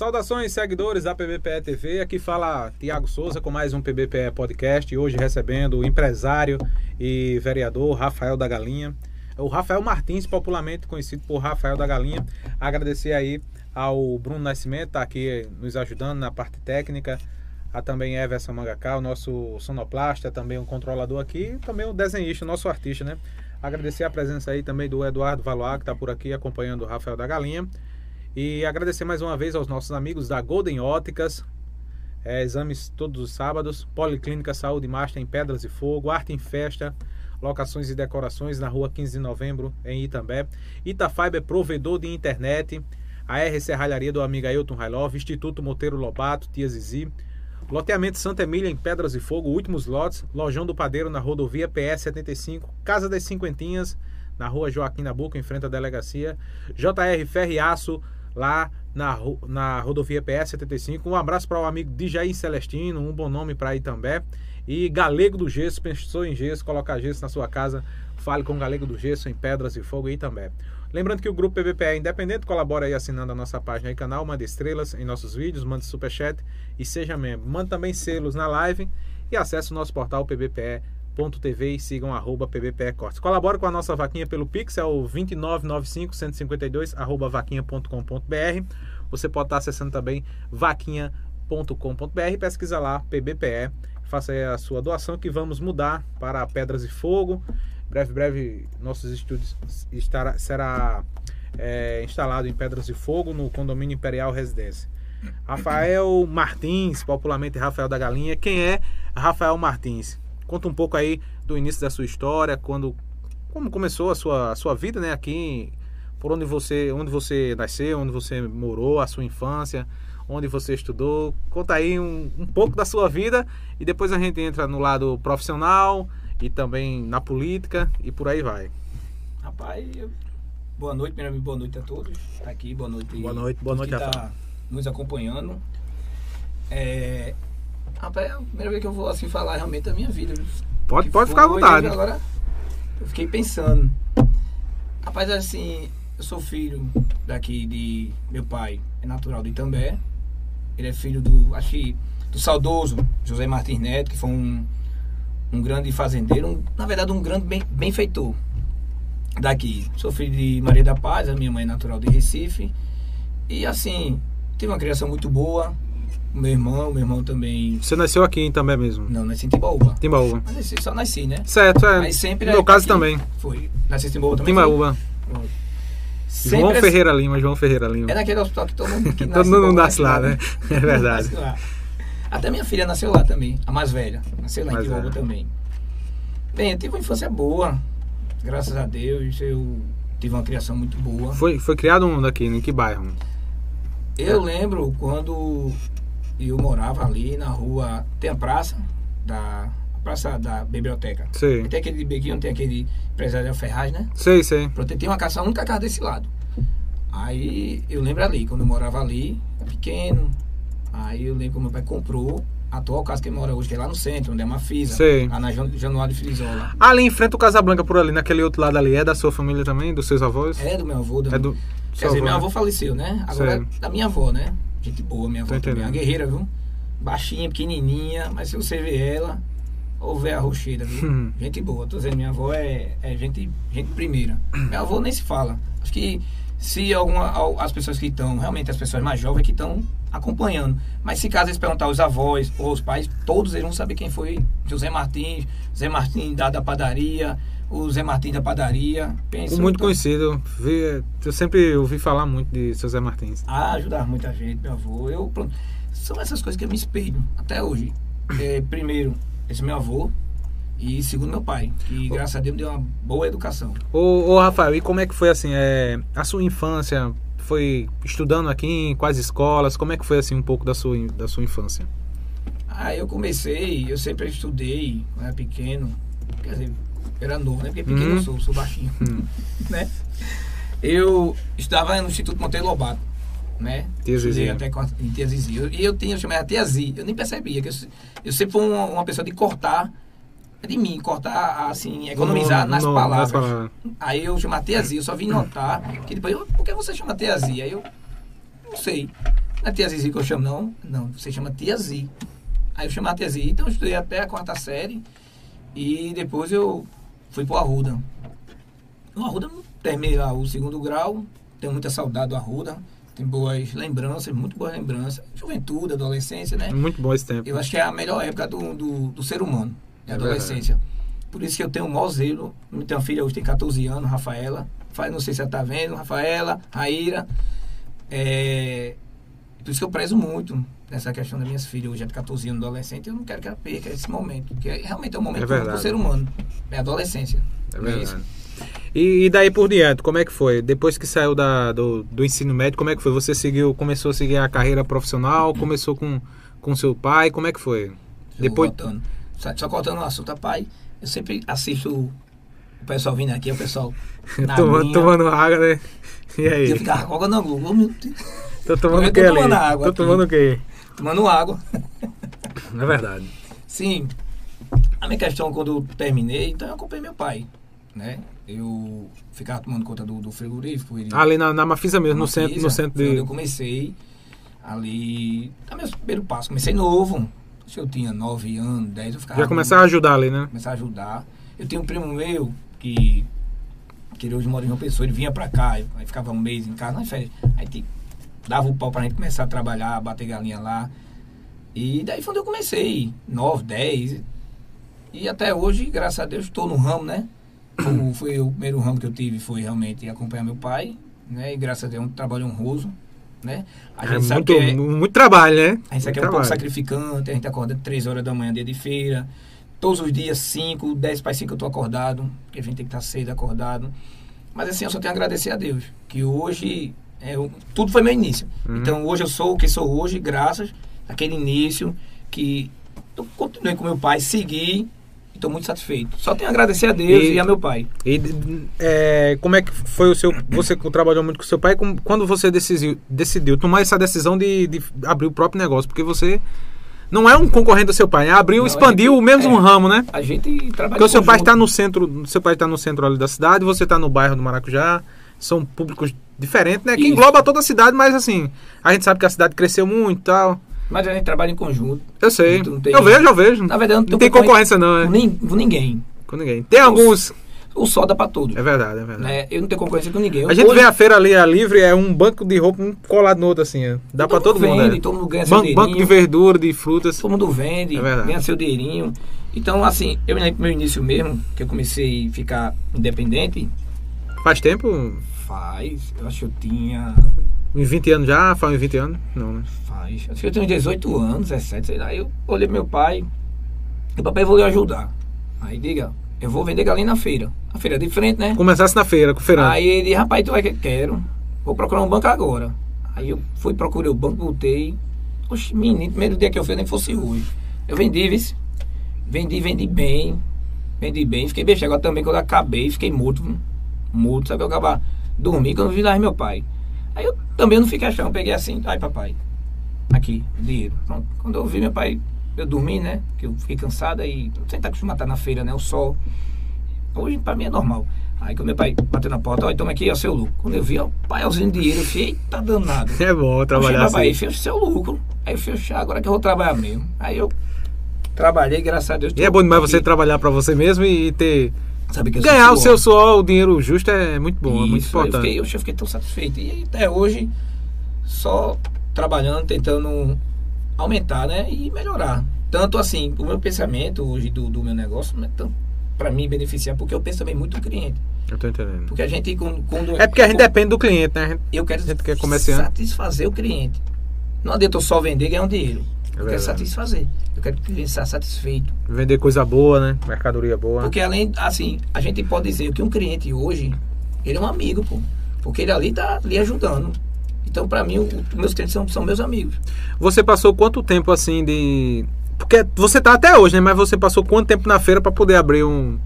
Saudações, seguidores da PBPE TV. Aqui fala Tiago Souza com mais um PBPE Podcast. Hoje recebendo o empresário e vereador Rafael da Galinha. O Rafael Martins, popularmente conhecido por Rafael da Galinha. Agradecer aí ao Bruno Nascimento, tá aqui nos ajudando na parte técnica. A também Everson Mangaká, o nosso sonoplasta, também um controlador aqui, também um desenhista, nosso artista, né? Agradecer a presença aí também do Eduardo Valoar, que está por aqui acompanhando o Rafael da Galinha. E agradecer mais uma vez aos nossos amigos da Golden Óticas, é, exames todos os sábados, Policlínica Saúde Master em Pedras e Fogo, Arte em Festa, locações e decorações na rua 15 de novembro, em Itambé. Itafiber, provedor de internet, a R Serralharia do amigo Ailton Railov, Instituto Monteiro Lobato, Tia Zizi, Loteamento Santa Emília em Pedras e Fogo, últimos lotes, Lojão do Padeiro na rodovia PS 75, Casa das Cinquentinhas, na rua Joaquim Nabuco, em frente à delegacia, JR Ferriaço, lá na, na rodovia PS 75. Um abraço para o amigo Dijaí Celestino, um bom nome para Itambé. E Galego do Gesso, pensou em gesso, colocar gesso na sua casa, fale com o Galego do Gesso em Pedras e Fogo e Itambé. Lembrando que o grupo PVPE é independente, colabora aí assinando a nossa página e canal, manda estrelas em nossos vídeos, manda superchat e seja membro. Manda também selos na live e acesse o nosso portal pbpe.tv e sigam arroba pbpe cortes. Colabora com a nossa vaquinha pelo Pix, é o 2995 152 arroba vaquinha.com.br. Você pode estar acessando também vaquinha.com.br, pesquisa lá PBPE, faça aí a sua doação que vamos mudar para Pedras e Fogo breve, breve, nossos estúdios estará, será é, instalado em Pedras de Fogo, no condomínio Imperial Residência. Rafael Martins, popularmente Rafael da Galinha. Quem é Rafael Martins? Conta um pouco aí do início da sua história, quando como começou a sua, a sua vida, né, aqui, por onde você, onde você nasceu, onde você morou, a sua infância, onde você estudou. Conta aí um, um pouco da sua vida e depois a gente entra no lado profissional, e também na política e por aí vai. Rapaz, boa noite, primeiramente boa noite a todos. Tá aqui, boa noite. Boa noite, boa noite, a tá nos acompanhando. É... Rapaz, é a primeira vez que eu vou assim falar realmente da minha vida. Pode, pode ficar à vontade. Agora eu fiquei pensando. Rapaz, assim, eu sou filho daqui de meu pai, é natural de Itambé. Ele é filho do, acho que, do saudoso José Martins Neto, que foi um um grande fazendeiro, um, na verdade um grande bem, benfeitor daqui. Sou filho de Maria da Paz, a minha mãe é natural de Recife. E assim, tive uma criação muito boa. Meu irmão, meu irmão também. Você nasceu aqui também mesmo? Não, nasci em Timbaúba. Timbaúba. Mas nasci, só nasci, né? Certo, é. Mas sempre no meu caso também. Foi. Nasci em Timbaúba também? Timbaúba. João assim, Ferreira Lima, João Ferreira Lima. É naquele hospital que todo mundo que Todo mundo nasce lá, né? É verdade. Até minha filha nasceu lá também, a mais velha. Nasceu lá mais em Tijuana também. Bem, eu tive uma infância boa. Graças a Deus, eu tive uma criação muito boa. Foi, foi criado um daqui, em que bairro? Eu lembro quando eu morava ali na rua. Tem a praça da. A praça da biblioteca. Sei. Tem aquele bequinho, tem aquele empresário Ferraz, né? Sei, sei. Pronto, tem uma casa, a única casa desse lado. Aí eu lembro ali, quando eu morava ali, pequeno, Aí eu lembro que meu pai comprou a atual casa que ele mora hoje, que é lá no centro, onde é uma fisa. Sei. Lá na Januário de Frisola. Ali em frente ao Casablanca, por ali, naquele outro lado ali, é da sua família também, dos seus avós? É do meu avô. Da... É do... Quer dizer, avô, meu avô né? faleceu, né? Agora Sei. é da minha avó, né? Gente boa, minha avó também. Uma guerreira, viu? Baixinha, pequenininha, mas se você ver ela, ou ver a rocheira, viu? Hum. Gente boa. Tô dizendo, minha avó é, é gente, gente primeira. Minha avó nem se fala. Acho que se alguma, as pessoas que estão, realmente as pessoas mais jovens que estão acompanhando. Mas se caso eles perguntar os avós ou os pais, todos eles vão saber quem foi José Martins, Zé Martins da, da padaria, o Zé Martins da padaria. Pensa, muito então, conhecido. Eu sempre ouvi falar muito de seu Zé Martins. Ah, ajudar muita gente, meu avô. Eu, pronto. São essas coisas que eu me espelho até hoje. É, primeiro, esse meu avô, e segundo meu pai, que graças a Deus me deu uma boa educação. Ô, ô Rafael, e como é que foi assim, é, a sua infância? Foi estudando aqui em quais escolas? Como é que foi assim um pouco da sua, da sua infância? Ah, eu comecei, eu sempre estudei, quando era pequeno, quer dizer, era novo, né? Porque pequeno eu sou, sou baixinho, hum. né? Eu estava no Instituto Monteiro Lobato, né? Tia Zizi. até em Tia. E eu, tinha, eu chamava Tia eu nem percebia, que eu, eu sempre fui uma, uma pessoa de cortar de mim, cortar, assim, economizar nas, palavras. nas, palavras. Aí eu chamei teazia, eu só vim notar que depois, por que você chama teazia? Aí eu, não sei. Não é tia Zizi que eu chamo, não. Não, você chama tia. Aí eu chamava tia Zi, então eu estudei até a quarta série. E depois eu fui pro Arruda. No Arruda terminei lá o segundo grau. Tenho muita saudade do Arruda. Tem boas lembranças, muito boas lembranças. Juventude, adolescência, né? Muito bom esse tempo. Eu acho que é a melhor época do, do, do ser humano. É a adolescência. Por isso que eu tenho o maior zelo. Uma filha hoje, tem 14 anos, Rafaela. Não sei se ela tá vendo, Rafaela, Raíra. É, por isso que eu prezo muito nessa questão das minhas filhas hoje, é de 14 anos, adolescente, eu não quero que ela perca esse momento, porque realmente é um momento é do ser humano, é a adolescência. É, é verdade. E, e, daí por diante, como é que foi? Depois que saiu da, do, do ensino médio, como é que foi? Você seguiu, começou a seguir a carreira profissional, começou com, com seu pai, como é que foi? Depois... Voltando. Só, só cortando o assunto, pai, eu sempre assisto o pessoal vindo aqui, o pessoal tomando, tomando água, né? E aí? Eu ficava com água na Google, meu Deus. Tô tomando o que ali? Tomando água tô tomando o quê? Tomando água. É verdade. Sim. A minha questão, quando eu terminei, então eu acompanhei meu pai, né? Eu ficava tomando conta do, do frigorífico. Ele, ali na, na Mafisa mesmo, no centro, no centro de... eu comecei ali, a meu primeiro passo, comecei novo. Se eu tinha 9 anos, 10, eu ficava... Já começava a ajudar ali, né? Começar a ajudar. Eu tenho um primo meu que que ele hoje mora em uma pessoa, ele vinha pra cá, aí ficava um mês em casa, nas férias. Aí tipo, dava o pau pra gente começar a trabalhar, bater galinha lá. E daí foi onde eu comecei, 9, 10. E até hoje, graças a Deus, estou no ramo, né? O, foi o primeiro ramo que eu tive, foi realmente acompanhar meu pai, né? E graças a Deus é um trabalho honroso, né? A gente é sabe muito, que é, muito trabalho, né? A gente sabe que é um pouco sacrificante, a gente acorda 3 horas da manhã, dia de feira. Todos os dias, 5, 10 para 5 eu estou acordado, porque a gente tem que estar tá cedo acordado. Mas assim, eu só tenho a agradecer a Deus, que hoje é, tudo foi meu início. Uhum. Então hoje eu sou o que sou hoje, graças àquele início que eu continuei com meu pai, segui estou muito satisfeito. Só tenho a agradecer a Deus e, e a meu pai. E é, como é que foi o seu. Você trabalhou muito com seu pai, quando você decidiu, decidiu tomar essa decisão de, de abrir o próprio negócio? Porque você não é um concorrente do seu pai, né? abriu, não, expandiu gente, o mesmo é, ramo, né? A gente trabalha Porque o seu pai está no centro, seu pai está no centro ali da cidade, você está no bairro do Maracujá, são públicos diferentes, né? Que Isso. engloba toda a cidade, mas assim, a gente sabe que a cidade cresceu muito e tal. Mas a gente trabalha em conjunto. Eu sei. Tem, eu vejo, eu vejo. Na verdade, não, não tem concorrência, não, é? Com, ninguém. Com ninguém. Tem alguns o sol dá pra todos. É verdade, é verdade. Né? Eu não tenho concorrência com ninguém. a gente hoje... vê a feira ali, a livre, é um banco de roupa um colado no outro, assim. Dá todo pra todo vende, mundo. É. Todo mundo ganha banco, seu Banco de verdura, de frutas. Todo mundo vende, é ganha seu dinheirinho. Então, assim, eu me lembro meu início mesmo, que eu comecei a ficar independente. Faz tempo? Faz. Eu acho que eu tinha. Uns 20 anos já? Faz uns 20 anos? Não, né? Faz. Acho que eu tenho 18 anos, 17, sei lá. Aí eu olhei meu pai. E papai vou lhe ajudar. Aí diga, eu vou vender galinha na feira. A feira é de frente, né? Começasse na feira, com o feirante. Aí ele, rapaz, tu vai que quero. Vou procurar um banco agora. Aí eu fui, procurei o banco, voltei. Oxe, menino, primeiro dia que eu fiz nem fosse hoje. Eu vendi, vice. Vendi, vendi bem. Vendi bem. Fiquei bem. Agora também, quando eu acabei, fiquei morto. Morto, sabe? Eu acabava dormir quando eu vi lá meu pai. Aí eu também não fiquei achando. Peguei assim, ai papai. Aqui, dinheiro. Pronto. Quando eu vi meu pai eu dormi, né? Que eu fiquei cansada e sem estar acostumado a estar na feira, né? O sol. Hoje pra mim é normal. Aí quando meu pai bateu na porta, olha, toma aqui, é o seu lucro. Quando eu vi, ó, pai ausente dinheiro, eu falei, eita danado. É bom trabalhar assim. Aí fez o seu lucro. Aí eu falei, agora que eu vou trabalhar mesmo. Aí eu trabalhei, graças a Deus. E é bom demais aqui. você trabalhar pra você mesmo e ter. Que Ganhar o seu suor, o dinheiro justo é muito bom, Isso, é muito importante. Eu fiquei, eu fiquei tão satisfeito. E até hoje, só trabalhando, tentando aumentar, né? E melhorar. Tanto assim, o meu pensamento hoje do, do meu negócio não é tanto para mim beneficiar, porque eu penso também muito no cliente. Eu tô entendendo. Porque a gente quando, quando É porque a gente depende do cliente, né? Gente, eu quero gente quer satisfazer o cliente. Não adianta eu só vender e ganhar um dinheiro. É eu quero satisfazer. Eu quero que o cliente esteja satisfeito. Vender coisa boa, né? Mercadoria boa. Porque além, assim, a gente pode dizer que um cliente hoje, ele é um amigo, pô. Porque ele ali tá lhe ajudando. Então, para mim, os meus clientes são, são meus amigos. Você passou quanto tempo assim de. Porque você tá até hoje, né? Mas você passou quanto tempo na feira para poder abrir um.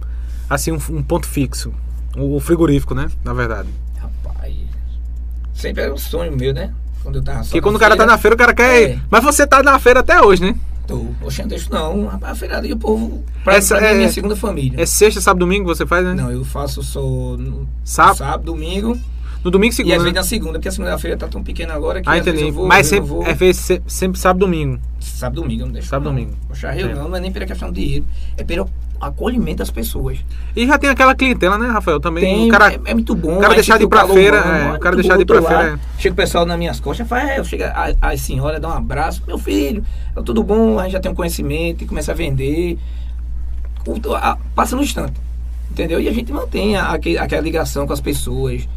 Assim, um, um ponto fixo? O, frigorífico, né? Na verdade. Rapaz. Sempre era um sonho meu, né? Quando eu tava só. Porque quando o cara tá na feira, o cara quer. É. Mas você tá na feira até hoje, né? Tô. Oxe, deixo não. A feira ali o povo. Pra, Essa pra é, minha segunda família. É sexta, sábado, domingo você faz, né? Não, eu faço só. Sábado, sábado domingo No domingo e segunda. E às vezes na segunda, porque a segunda-feira tá tão pequena agora que. Ah, entendi. Vou, Mas sempre, vou... é feito sempre sábado domingo. Sábado domingo, eu não deixo. Sábado domingo. Poxa, eu não, não é nem pela questão de dinheiro, é pelo acolhimento das pessoas. E já tem aquela clientela, né, Rafael? Também. Tem, o cara, é, é muito bom. O cara deixar de ir pra feira. é, o cara deixar de ir pra feira. É. Chega o pessoal nas minhas costas, fala, eu chego a, senhora, dá um abraço, meu filho, é tudo bom, a gente já tem um conhecimento e começa a vender. passa no instante. Entendeu? E a gente mantém a, aquela ligação com as pessoas.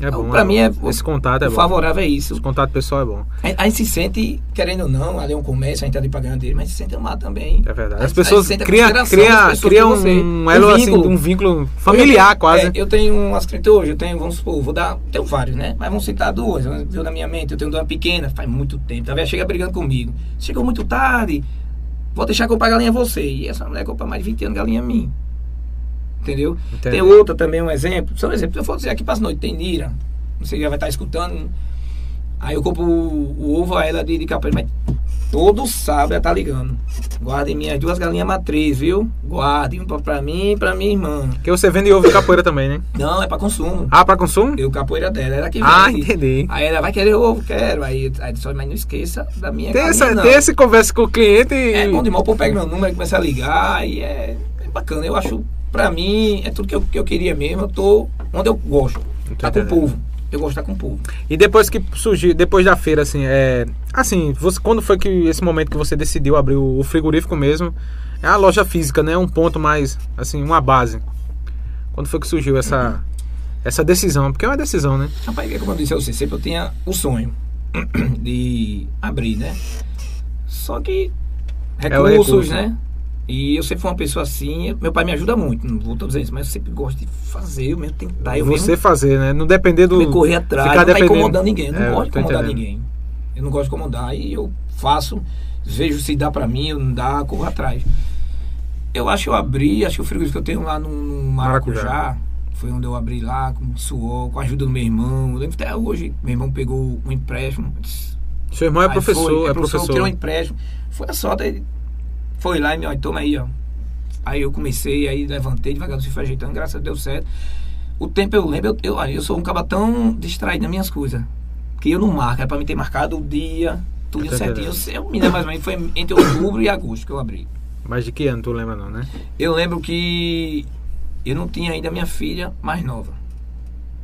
É bom. Pra é mim é. Esse contato é bom. favorável é isso. Esse contato pessoal é bom. A, a, gente se sente, querendo ou não, ali é um comércio, a gente tá ali pra ganhar dele, mas se sente amado também. É verdade. As pessoas criam cria, cria um, um elo um assim, vínculo, assim, um vínculo familiar eu, quase. É, eu tenho umas hoje, eu tenho, vamos supor, vou dar. Tenho vários, né? Mas vamos citar duas. Viu na minha mente, eu tenho uma pequena, faz muito tempo. Talvez chega brigando comigo. Chegou muito tarde, vou deixar comprar galinha a você. E essa mulher compra mais de 20 anos galinha a mim. Entendeu? Entendi. Tem outra também, um exemplo. Só um exemplo. Eu vou dizer aqui para as noites, tem Nira você já vai estar escutando. Aí eu compro o, o ovo a ela de, de capoeira, mas todo sábado ela tá ligando. Guardem minhas duas galinhas matriz, viu? Guardem um pra mim e pra minha irmã. Que você vende ovo de capoeira também, né? Não, é pra consumo. Ah, pra consumo? Eu capoeira dela, ela que vende. Ah, entendi. Aí ela vai querer ovo, quero. Aí, aí só, mas não esqueça da minha tem galinha, essa, Tem esse conversa com o cliente e... É bom demais, o povo pega meu número e começa a ligar e é, é, bacana. Eu acho, pra mim, é tudo que eu, que eu queria mesmo. Eu tô onde eu gosto. Entendi. Tá com o povo eu gosto de estar com o povo. E depois que surgiu, depois da feira, assim, é. Assim, você, quando foi que esse momento que você decidiu abrir o, frigorífico mesmo? É a loja física, né? Um ponto mais, assim, uma base. Quando foi que surgiu essa, essa decisão? Porque é uma decisão, né? Rapaz, é como eu disse a você, sempre eu tinha o sonho de abrir, né? Só que recursos, é recurso, né? E eu sempre fui uma pessoa assim. Meu pai me ajuda muito, não vou dizer isso, mas eu sempre gosto de fazer, eu mesmo tentar. Eu Você mesmo, fazer, né? Não depender do. Me correr atrás, ficar não tá incomodando ninguém. Eu não é, gosto de incomodar entendendo. ninguém. Eu não gosto de incomodar e eu faço, vejo se dá pra mim, não dá, corro atrás. Eu acho que eu abri, acho que o frigorífico que eu tenho lá no, no Maracujá, Maracujá, foi onde eu abri lá, com suor, com a ajuda do meu irmão. Eu lembro até hoje, meu irmão pegou um empréstimo. Seu irmão é professor, foi, é, é professor. Tirou um empréstimo. Foi a sorte foi lá e me olha, toma aí, ó. Aí eu comecei, aí levantei devagar, fui ajeitando, graças a Deus certo. O tempo eu lembro, eu, eu, eu sou um cara tão distraído nas minhas coisas. Que eu não marco, é pra me ter marcado o dia, tudo certinho. Eu, eu me lembro mais ou menos, foi entre outubro e agosto que eu abri. Mas de que ano tu lembra não, né? Eu lembro que eu não tinha ainda minha filha mais nova.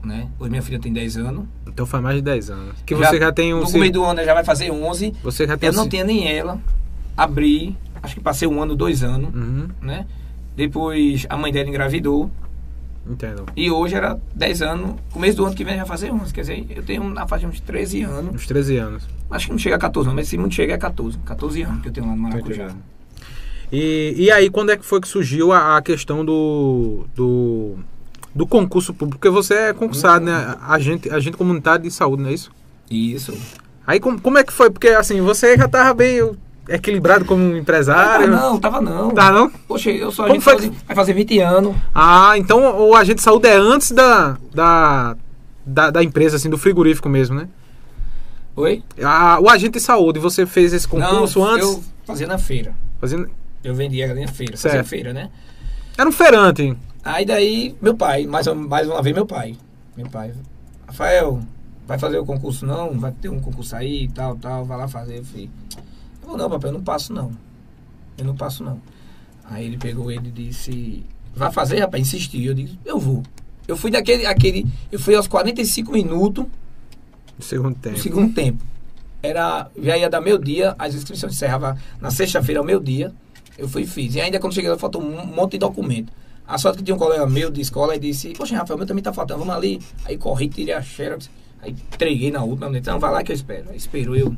Né? Hoje minha filha tem 10 anos. Então faz mais de 10 anos. Que já, você já tem um. No meio do ano já vai fazer 11. Você já tem Eu um... não tinha nem ela. Abri, acho que passei um ano, dois anos, uhum. né? Depois a mãe dela engravidou. Entendo. E hoje era 10 anos. Começo do ano que vem vai fazer 11. Quer dizer, eu tenho na faixa de uns 13 anos. Uns 13 anos. Acho que não chega a 14, não, mas se muito chega é 14. 14 anos que eu tenho lá no Maracujá. E, e aí, quando é que foi que surgiu a, a questão do, do, do concurso público? Porque você é concursado, uhum. né? Agente, agente comunitário de saúde, não é isso? Isso. Aí, como, como é que foi? Porque, assim, você já tava bem equilibrado como empresário? Tava não, tava não. Tá não? Poxa, eu sou agente foi? vai fazer 20 anos. Ah, então o agente de saúde é antes da, da, da, da empresa, assim, do frigorífico mesmo, né? Oi? Ah, o agente de saúde, você fez esse concurso não, antes? eu fazia na feira. Fazia... Eu vendia galinha feira, certo. fazia feira, né? Era um feirante. Aí daí, meu pai, mais, mais uma vez meu pai. Meu pai, Rafael, vai fazer o concurso não? Vai ter um concurso aí, tal, tal, vai lá fazer. Eu falei, eu, não, papai, eu não passo não. Eu não passo não. Aí ele pegou ele e disse, vai fazer, rapaz? Insistiu. Eu disse, eu vou. Eu fui daquele, aquele, eu fui aos 45 minutos. Do segundo tempo. Do segundo tempo. Era, já ia dar meu dia, as inscrições encerravam na sexta-feira ao meu dia. Eu fui e fiz. E ainda quando cheguei lá, faltou um monte de documento. A sorte que tinha um colega meu de escola e disse, poxa, Rafael, meu também tá faltando, vamos ali. Aí corri, tirei a xerox, aí entreguei na última, então vai lá que eu espero. Aí esperou, eu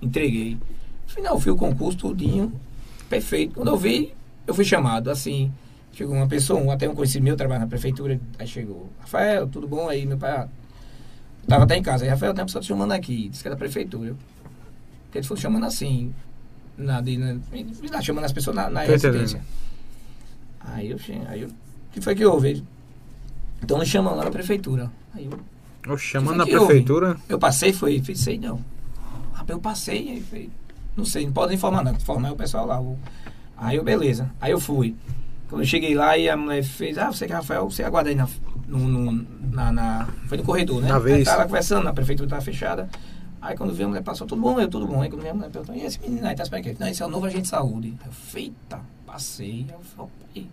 entreguei. Final, fui o concurso tudinho, perfeito. Quando eu vi, eu fui chamado, assim, chegou uma pessoa, um, até um conhecido meu, trabalha na prefeitura, aí chegou, Rafael, tudo bom aí, meu pai, tava até em casa, aí, Rafael, tem uma pessoa te chamando aqui, disse que é da prefeitura. Porque eles foram chamando assim, na, de, na, na, chamando as pessoas na, na residência. Aí eu, aí eu, o que foi que houve? Então me chamam lá na prefeitura. Aí eu, chamando na prefeitura? Houve? Eu passei, foi, sei não. Rapaz, eu passei, aí foi, não sei, não pode informar, não. Informar o pessoal lá. Aí eu, beleza. Aí eu fui. Quando eu cheguei lá e a mulher fez, ah, você que é Rafael, você aguarda aí na, no, no na, na, Foi no corredor, né? Na vez. Tava conversando, a prefeitura estava fechada. Aí quando veio a mulher passou, tudo bom, eu, tudo bom. Aí quando veio a mulher perguntou, e esse menino aí tá esperando aqui? Não, esse é o novo agente de saúde. Eu, feita, passei. Eu falei,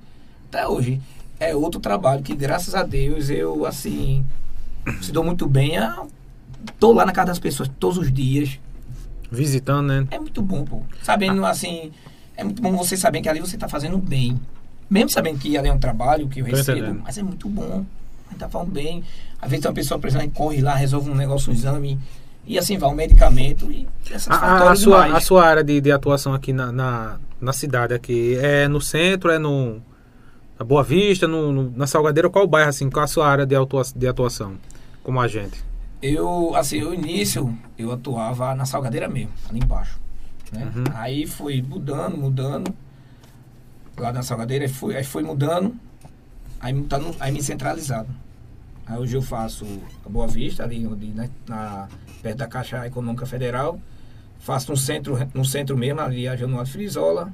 até hoje. É outro trabalho que, graças a Deus, eu, assim, se dou muito bem. Eu tô lá na casa das pessoas todos os dias. Visitando, né? É muito bom, pô. Sabendo, ah. assim, é muito bom você saber que ali você tá fazendo bem. Mesmo sabendo que ali é um trabalho que eu recebo, entendendo. mas é muito bom. A gente tá falando bem. Às vezes tem uma pessoa, exemplo, corre lá, resolve um negócio, um exame e assim vai o medicamento e a, a, sua, a sua área de, de atuação aqui na, na, na, cidade aqui é no centro, é no na Boa Vista, no, no, na Salgadeira, qual o bairro assim, qual a sua área de, atua, de atuação como agente? Eu, assim, o início eu atuava na Salgadeira mesmo, ali embaixo. Né? Uhum. Aí fui mudando, mudando. Lá na Salgadeira, fui, aí foi mudando, aí, tá no, aí me centralizado. Aí hoje eu faço a Boa Vista, ali, ali né, na perto da Caixa Econômica Federal. Faço no centro, no centro mesmo, ali a Januário Frisola.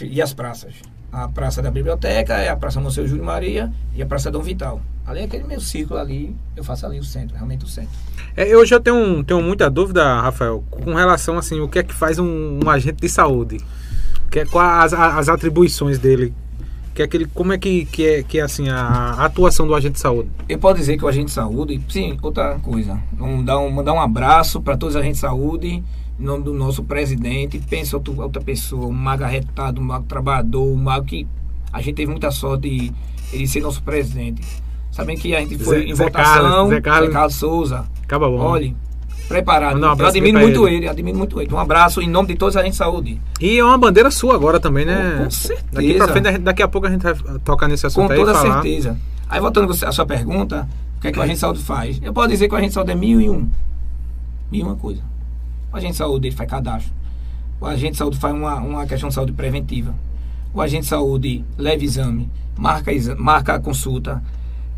E as praças. A Praça da Biblioteca, é a Praça Monsenhor Júlio Maria e a Praça Dom Vital. Ali é aquele meu círculo ali, eu faço ali o centro, realmente o centro. É, eu já tenho, tenho muita dúvida, Rafael, com relação assim, o que é que faz um, um agente de saúde? Que é, quais as, as atribuições dele que é aquele, como é que, que, é, que é assim a, a atuação do agente de saúde? Eu posso dizer que o agente de saúde, sim, outra coisa, vamos dar um, mandar um abraço para todos os agentes de saúde, em nome do nosso presidente, pensa outra, pessoa, um mago arretado, um mago trabalhador, um mago que a gente teve muita sorte de ele ser nosso presidente. Sabem que a gente foi Zé, em Zé votação, Carlos, Zé Carlos, Zé Carlos Souza. Acaba bom. Olha, preparado. Um eu admiro muito ele. ele, admiro muito ele. Um abraço em nome de todos a gente de saúde. E é uma bandeira sua agora também, né? Com certeza. Daqui, pra frente, daqui a pouco a gente vai tocar nesse assunto Com aí. Com toda falar. certeza. Aí voltando à sua pergunta, o que é que o agente de saúde faz? Eu posso dizer que o agente de saúde é mil e um. Mil e uma coisa. O agente de saúde ele faz cadastro. O agente de saúde faz uma, uma questão de saúde preventiva. O agente de saúde leva exame, marca, marca a consulta,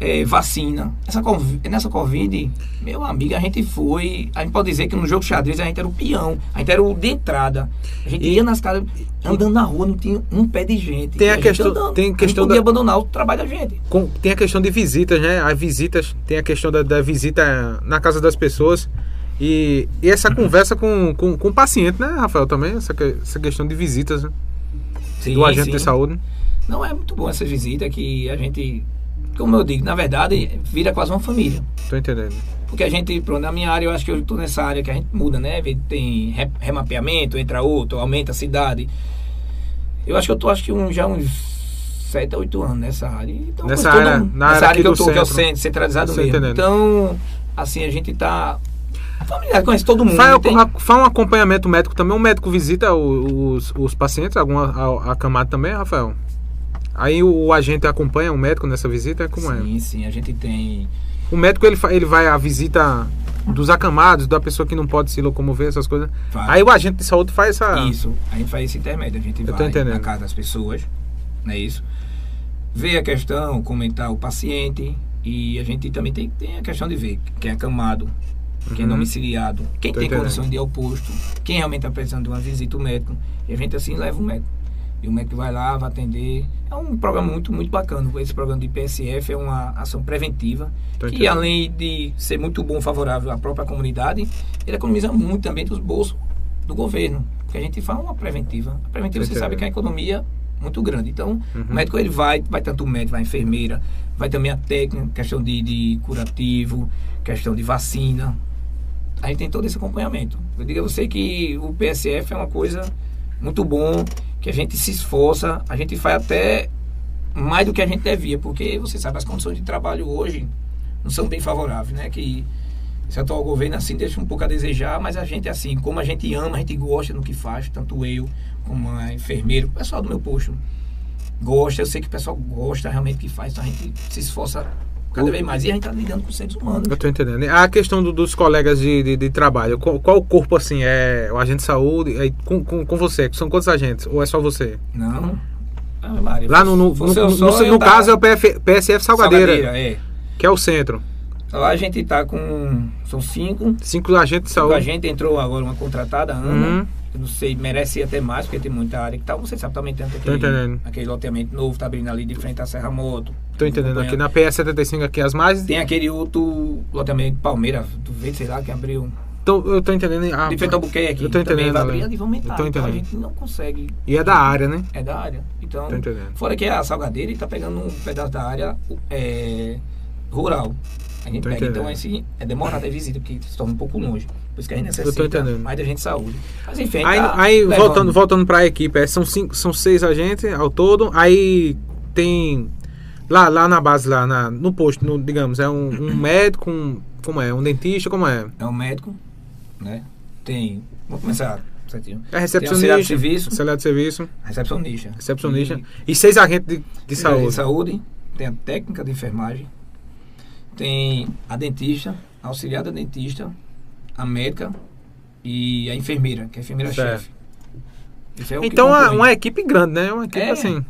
é, vacina. Essa, nessa Covid, meu amigo, a gente foi. A gente pode dizer que no jogo xadrez a gente era o peão, a gente era o de entrada. A gente e, ia nas casas, andando na rua, não tinha um pé de gente. Tem a, a questão. Andando, tem questão a podia da, abandonar o trabalho da gente. Com, tem a questão de visitas, né? As visitas, tem a questão da, da visita na casa das pessoas. E, e essa uhum. conversa com, com, com o paciente, né, Rafael, também? Essa, essa questão de visitas né? sim, do agente sim. de saúde. Não, é muito bom essa visita que a gente como eu digo, na verdade, vira quase uma família. Tô entendendo. Porque a gente, pronto, na minha área, eu acho que eu estou nessa área que a gente muda, né? Tem remapeamento, entra outro, aumenta a cidade. Eu acho que eu tô, acho que um, já uns 7 a 8 anos nessa área. Então, nessa área, na nessa área, que eu tô, centro. que é o centro, centralizado mesmo. Entendendo. Então, assim, a gente tá familiar, conhece todo mundo. Faz, faz um acompanhamento médico também. Um médico visita os, os pacientes, alguma acamado também, Rafael? Aí o, o, agente acompanha o médico nessa visita? Como sim, é? Sim, sim, a gente tem. O médico ele, ele vai à visita dos acamados, da pessoa que não pode se locomover, essas coisas. Faz. Aí o agente de saúde faz essa. Isso, a gente faz esse intermédio. A gente Eu vai na casa das pessoas, não é isso? Vê a questão, comentar o paciente. E a gente também tem, tem a questão de ver quem é acamado, quem é domiciliado, quem Tô tem entendendo. condições de ir ao posto, quem realmente está precisando de uma visita ao médico. E a gente assim leva o médico. E o médico vai lá, vai atender. É um programa muito, muito bacana. Esse programa de PSF é uma ação preventiva que, além de ser muito bom, favorável à própria comunidade, ele economiza muito também dos bolsos do governo. Porque a gente fala uma preventiva. A preventiva, você sabe que é a economia muito grande. Então, uhum. o médico ele vai, vai tanto o médico, vai a enfermeira, vai também a técnica, questão de, de curativo, questão de vacina. A gente tem todo esse acompanhamento. Eu digo a você que o PSF é uma coisa muito bom que a gente se esforça, a gente faz até mais do que a gente devia, porque você sabe, as condições de trabalho hoje não são bem favoráveis, né? Que esse atual governo assim deixa um pouco a desejar, mas a gente assim, como a gente ama, a gente gosta do que faz, tanto eu como a enfermeira, o pessoal do meu posto gosta, eu sei que o pessoal gosta realmente do que faz, então a gente se esforça cada vez mais. E a gente está lidando com seres humanos. Eu estou entendendo. A questão do, dos colegas de, de, de, trabalho, qual, qual o corpo assim? É o agente de saúde? É, com, com, com você? São quantos agentes? Ou é só você? Não. Ah, Maria, Lá no, no, no, no, no caso é o PF, PSF Salgadeira, Salgadeira é. que é o centro. Lá a gente tá com. São cinco. Cinco agentes de saúde. A gente entrou agora uma contratada, Ana. Uhum. Não sei, merece até mais, porque tem muita área que tá. Você sabe, também tem aquele, aquele loteamento novo, tá abrindo ali de frente à Serra Moto. Tô entendendo. Aqui na PS75, aqui as mais. Tem aquele outro loteamento Palmeiras, do verde, sei lá, que abriu. Então, eu tô entendendo. Ah, de frente ao buquê aqui. Eu tô entendendo. Vai ali, vão aumentar. Eu tô entendendo. Então a gente não consegue. E é da área, né? É da área. Então, fora que a salgadeira está pegando um pedaço da área é, rural. A gente pega, então esse é demorado a visita, porque se torna um pouco longe. Por isso que a gente necessita mais da gente saúde. Mas enfim, aí, tá aí voltando, voltando para a equipe, é, são, cinco, são seis agentes ao todo. Aí tem lá, lá na base, lá na, no posto, no, digamos, é um, um médico, um, como é? Um dentista, como é? É um médico, né? Tem. Vamos começar certinho. É recepcionista. de serviço. Auxiliar de serviço. Recepcionista. Recepcionista. E, e seis agentes de, de saúde. De saúde. Tem a técnica de enfermagem. Tem a dentista, a auxiliar da dentista, a médica e a enfermeira, que é a enfermeira-chefe. É então é uma equipe grande, né? Uma equipe é, assim.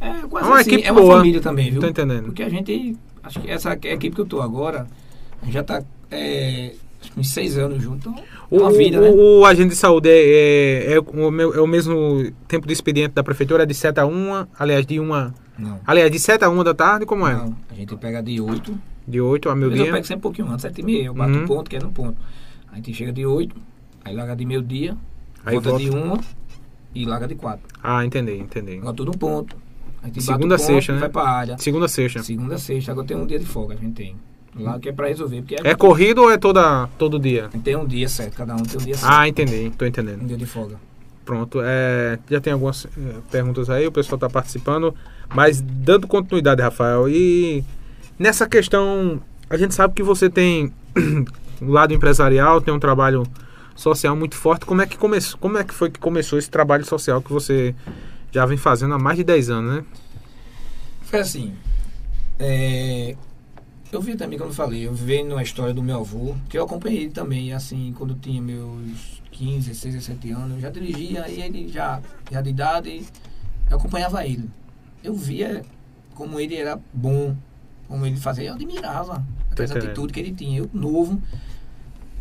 É quase uma assim, equipe é uma boa. família também, viu? Tô entendendo. Porque a gente. Acho que essa equipe que eu tô agora já tá é, uns seis anos junto. Então, o, uma vida, o, né? o, agente de saúde é, é, é, o, é o mesmo tempo de expediente da prefeitura, é de 7 a 1, aliás, de uma. Não. Aliás, de 7 a 1 da tarde, como é? Não, a gente pega de 8 de 8 a meio-dia? Eu pego sempre um pouquinho antes, 7 e meia. Eu bato uhum. ponto, que é no ponto. A gente chega de 8, aí larga de meio-dia, volta, volta de 1 e larga de 4. Ah, entendi, entendi. Agora tudo um ponto. A gente Segunda bate sexta, né? vai pra área. Segunda sexta. Segunda sexta. Agora tem um dia de folga, a gente tem. Lá que é pra resolver. Porque é, é corrido ou é toda, todo dia? Tem um dia certo, cada um tem um dia certo. Ah, entendi, tô entendendo. Um dia de folga. Pronto, é, já tem algumas é, perguntas aí, o pessoal está participando, mas dando continuidade, Rafael, e nessa questão a gente sabe que você tem um lado empresarial, tem um trabalho social muito forte. Como é que começou? Como é que foi que começou esse trabalho social que você já vem fazendo há mais de 10 anos, né? Foi assim. É, eu vi também, como eu falei, eu vendo a história do meu avô, que eu acompanhei também, assim, quando tinha meus 15, 16, 17 anos, eu já dirigia e ele já, já de idade, eu acompanhava ele. Eu via como ele era bom, como ele fazia, eu admirava aquela atitude que ele tinha, eu novo.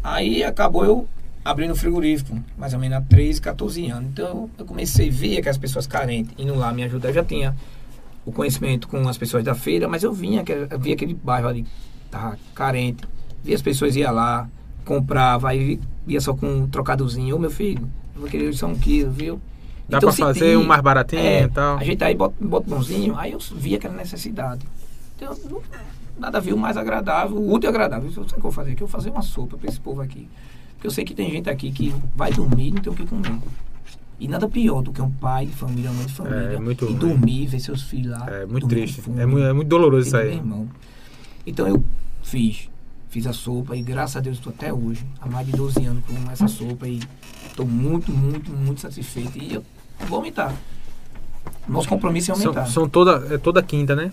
Aí acabou eu abrindo frigorífico, mais ou menos há 13, 14 anos. Então eu comecei a ver que as pessoas carentes indo lá me ajudar. Eu já tinha o conhecimento com as pessoas da feira, mas eu vinha, eu via aquele bairro ali, tava carente. Via as pessoas ia lá, comprava, aí ia só com um trocadozinho. Ô meu filho, eu vou querer só um quilo, viu? Dá então, pra fazer um mais baratinho é, e tal. A gente aí bota, bota bonzinho, aí eu via aquela necessidade. Então, não, nada a ver o mais agradável, o útil e agradável. Sei o que eu vou fazer aqui, eu vou fazer uma sopa para esse povo aqui. Porque eu sei que tem gente aqui que vai dormir e não tem o que comer. E nada pior do que um pai de família, mãe de família, é, muito, e dormir, ver seus filhos lá. É muito triste. é, muito, é muito doloroso isso aí. Irmão. Então eu fiz. Fiz a sopa e graças a Deus estou até hoje, há mais de 12 anos com essa sopa e estou muito, muito, muito satisfeito. E eu vou aumentar. Nosso compromisso é aumentar. São, são toda, é toda quinta, né?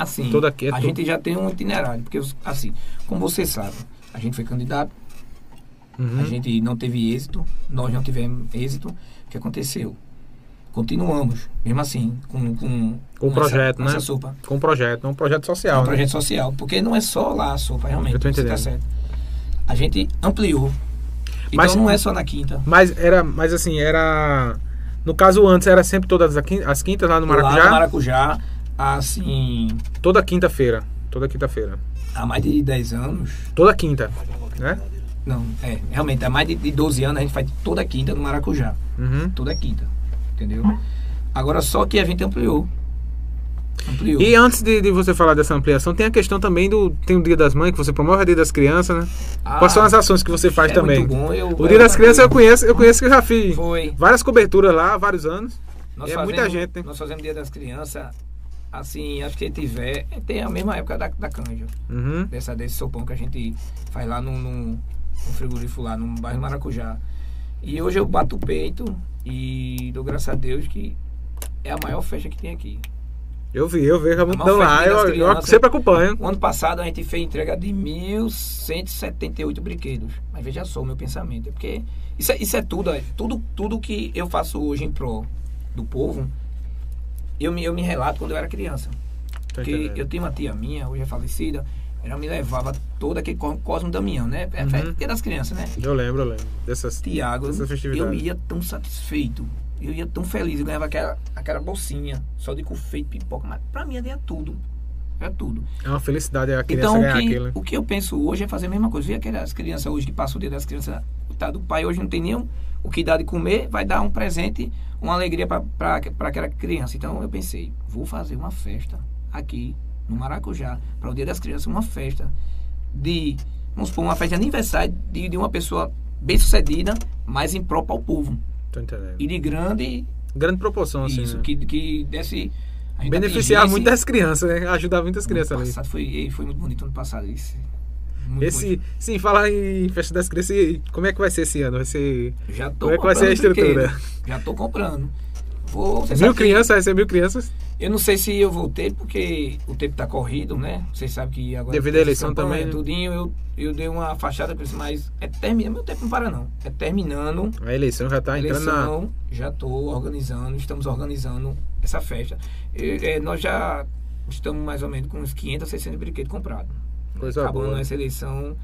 Assim, Toda aqui, é a gente já tem um itinerário, porque, assim, como você sabe, a gente foi candidato, uhum. a gente não teve êxito, nós não tivemos êxito, o que aconteceu? Continuamos, mesmo assim, com, com, com o projeto, essa, né? sopa. Com o projeto, um projeto social. Um né? projeto social, porque não é só lá a sopa, realmente. Eu tô entendendo. Tá certo. A gente ampliou. Então mas, não é só na quinta. Mas era, mas assim, era. No caso antes era sempre todas as quintas lá no Maracujá? Lá no Maracujá assim. Toda quinta-feira. Toda quinta-feira. Há mais de 10 anos. Toda quinta, né? Não, é, realmente, há mais de 12 anos a gente faz toda quinta no Maracujá. Uhum. Toda quinta. Entendeu? Agora só que a gente ampliou. Ampliou. E antes de, de, você falar dessa ampliação, tem a questão também do. Tem o Dia das Mães, que você promove o Dia das Crianças, né? Ah, Quais são as ações que você faz é também? Bom, eu, o Dia das Crianças eu conheço, eu conheço que eu já fiz Foi. várias coberturas lá há vários anos. Nós é fazemos, muita gente, né? Nós fazemos Dia das Crianças assim, acho que tiver, tem a mesma época da, da canja. Uhum. Dessa, desse sopão que a gente faz lá no, no, no frigorífico lá, no bairro Maracujá. E hoje eu bato o peito e dou graças a Deus que é a maior festa que tem aqui. Eu vi, eu vejo a multidão lá, eu, eu, sempre acompanho. O ano passado a gente fez entrega de 1.178 brinquedos. Mas veja só o meu pensamento. É porque isso é, isso é tudo, é, tudo, tudo que eu faço hoje em prol do povo eu me, eu me relato quando eu era criança. porque eu tenho uma tia minha, hoje é falecida, ela me levava todo aquele Cosmo Damião, né? É uhum. dia das crianças, né? Eu lembro, eu lembro. Dessas, Tiago, dessas eu ia tão satisfeito. Eu ia tão feliz. Eu ganhava aquela, aquela bolsinha só de confeito, pipoca. Mas pra mim era tudo. Era tudo. É uma felicidade a criança então, ganhar o que, aquilo. O que eu penso hoje é fazer a mesma coisa. Vê aquelas crianças hoje que passam o dia das crianças. Tá, do pai hoje não tem nenhum o que dá de comer, vai dar um presente, uma alegria para aquela criança. Então eu pensei, vou fazer uma festa aqui no Maracujá, para o Dia das Crianças, uma festa de, vamos supor, uma festa de aniversário de, de uma pessoa bem sucedida, mas em próprio ao povo. Tô entendendo. E de grande. Grande proporção, assim. Isso, né? que, que desse. Beneficiar muitas crianças, né? Ajudar muitas crianças ali. Foi, foi muito bonito ano passado isso. Muito esse, bonito. sim, falar em festa das crianças, como é que vai ser esse ano? Vai ser. Já tô como é que vai ser a estrutura? Já tô comprando. Vou, mil crianças, vai ser mil crianças? Eu não sei se eu vou ter, porque o tempo está corrido, né? Vocês sabem que agora. Devido à eleição também. Né? Tudinho, eu, eu dei uma fachada para isso, mas é terminando. Meu tempo não para, não. É terminando. A eleição já está entrando na. Já estou organizando, estamos organizando essa festa. E, é, nós já estamos mais ou menos com uns 500, 600 brinquedos comprados. Coisa Acabando boa. essa eleição,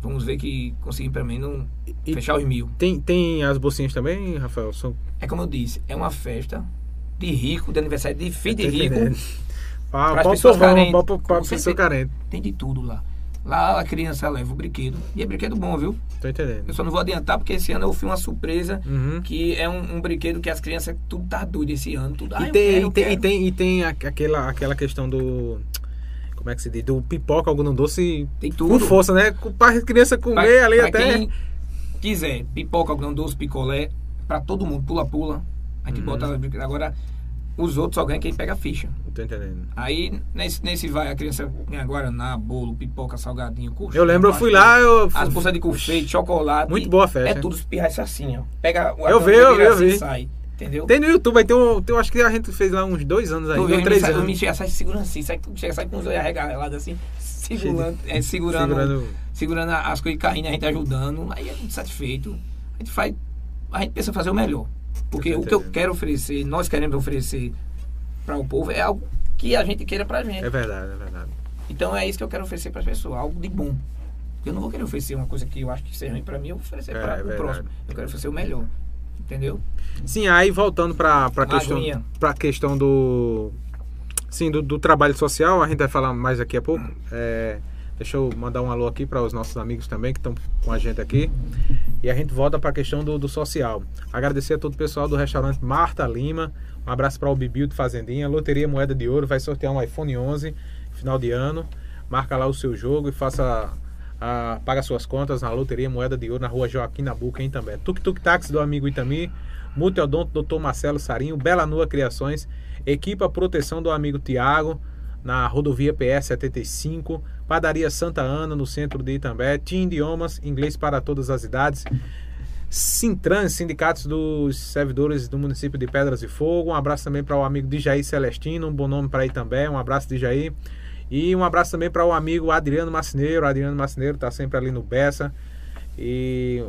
vamos ver que conseguimos pelo menos e, fechar os mil. Tem, tem as bolsinhas também, Rafael? São... É como eu disse, é uma festa de rico, de aniversário de filho de rico. Para as pessoas carentes. Para pessoa carente. Tem de tudo lá. Lá a criança leva o brinquedo. E é brinquedo bom, viu? Tô entendendo. Eu só não vou adiantar porque esse ano eu fiz uma surpresa uhum. que é um, um, brinquedo que as crianças tudo tá doido esse ano. Tudo, e, ah, tem, quero, e, tem, e, tem, e tem aquela, aquela questão do. Como é que se diz? Do pipoca, algodão doce. Tem tudo. Com força, né? Para criança comer pra, ali pra até. Quem quiser pipoca, algodão doce, picolé, para todo mundo, pula-pula. A gente uhum. bota agora os outros só ganham quem pega a ficha. Tô entendendo. Aí, nesse, nesse vai, a criança ganha Guaraná, bolo, pipoca, salgadinho, coxinha. Eu lembro, eu fui lá, eu... As bolsas de confeito, chocolate. Muito boa a festa. É tudo espirraça assim, ó. Pega o Eu vi, eu vi, eu vi. sai. Entendeu? Tem no YouTube, aí tem um, tem, eu acho que a gente fez lá uns dois anos aí, dois, três sai, anos. O chega, sai segurando assim, sai, chega, sai com os olhos arregalados assim, segurando, é, segurando, segurando, segurando as coisas caindo, a gente ajudando, aí é muito satisfeito. A gente faz, a gente pensa fazer o melhor. Porque o que eu quero oferecer, nós queremos oferecer para o povo é algo que a gente queira para a gente. É verdade, é verdade. Então é isso que eu quero oferecer para as pessoas, algo de bom. Eu não vou querer oferecer uma coisa que eu acho que seja ruim para mim, eu vou oferecer é, para é o próximo. Eu quero oferecer o melhor. Entendeu? Sim, aí voltando para a questão, pra questão do. Sim, do, do, trabalho social, a gente vai falar mais daqui a pouco. É, Deixa eu mandar um alô aqui para os nossos amigos também que estão com a gente aqui. E a gente volta para a questão do, do, social. Agradecer a todo o pessoal do restaurante Marta Lima. Um abraço para o Bibil de Fazendinha. Loteria Moeda de Ouro vai sortear um iPhone 11 final de ano. Marca lá o seu jogo e faça a, paga suas contas na Loteria Moeda de Ouro na rua Joaquim Nabuca em também. Tuk Tuk Táxi do amigo Itami. Multiodonto Dr. Marcelo Sarinho. Bela Nua Criações. Equipa Proteção do amigo Tiago na rodovia PS 75. Padaria Santa Ana, no centro de Itambé. Team Idiomas, inglês para todas as idades. Sintrans, sindicatos dos servidores do município de Pedras e Fogo. Um abraço também para o amigo Dijaí Celestino, um bom nome para Itambé. Um abraço, Dijaí. E um abraço também para o amigo Adriano Macineiro. Adriano Macineiro está sempre ali no Bessa. E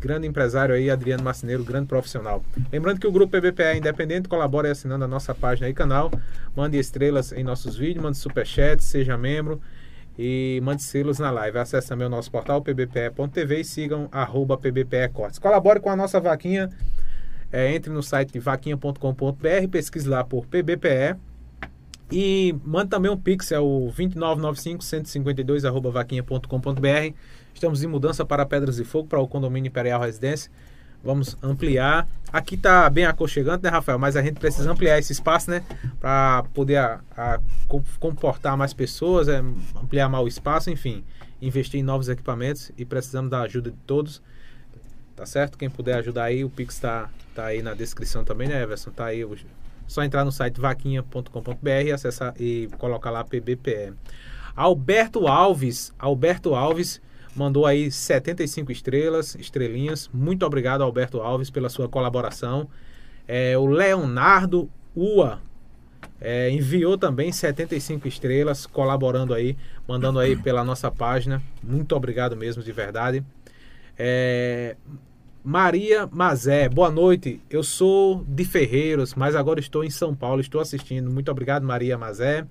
grande empresário aí, Adriano Macineiro, grande profissional. Lembrando que o grupo PBPE é independente, colabora assinando a nossa página e canal. Mande estrelas em nossos vídeos, mande superchat, seja membro e mande selos na live. Acesse também o nosso portal pbpe.tv e sigam arroba pbpecortes. Colabore com a nossa vaquinha. É, entre no site vaquinha.com.br, pesquise lá por PBPE e mande também um pix, é o 2995 152 arroba vaquinha.com.br. Estamos em mudança para Pedras e Fogo, para o condomínio Imperial Residência. Vamos ampliar. Aqui está bem aconchegante, né, Rafael? Mas a gente precisa ampliar esse espaço, né? Para poder a, a, comportar mais pessoas, é, ampliar mais o espaço, enfim. Investir em novos equipamentos e precisamos da ajuda de todos. Tá certo? Quem puder ajudar aí, o Pix está tá aí na descrição também, né, Everson? Tá aí. Só entrar no site vaquinha.com.br acessar e colocar lá PBPE. Alberto Alves, Alberto Alves mandou aí 75 estrelas, estrelinhas. Muito obrigado, Alberto Alves, pela sua colaboração. É, o Leonardo Ua é, enviou também 75 estrelas, colaborando aí, mandando aí pela nossa página. Muito obrigado mesmo, de verdade. É, Maria Mazé, boa noite. Eu sou de Ferreiros, mas agora estou em São Paulo, estou assistindo. Muito obrigado, Maria Mazé.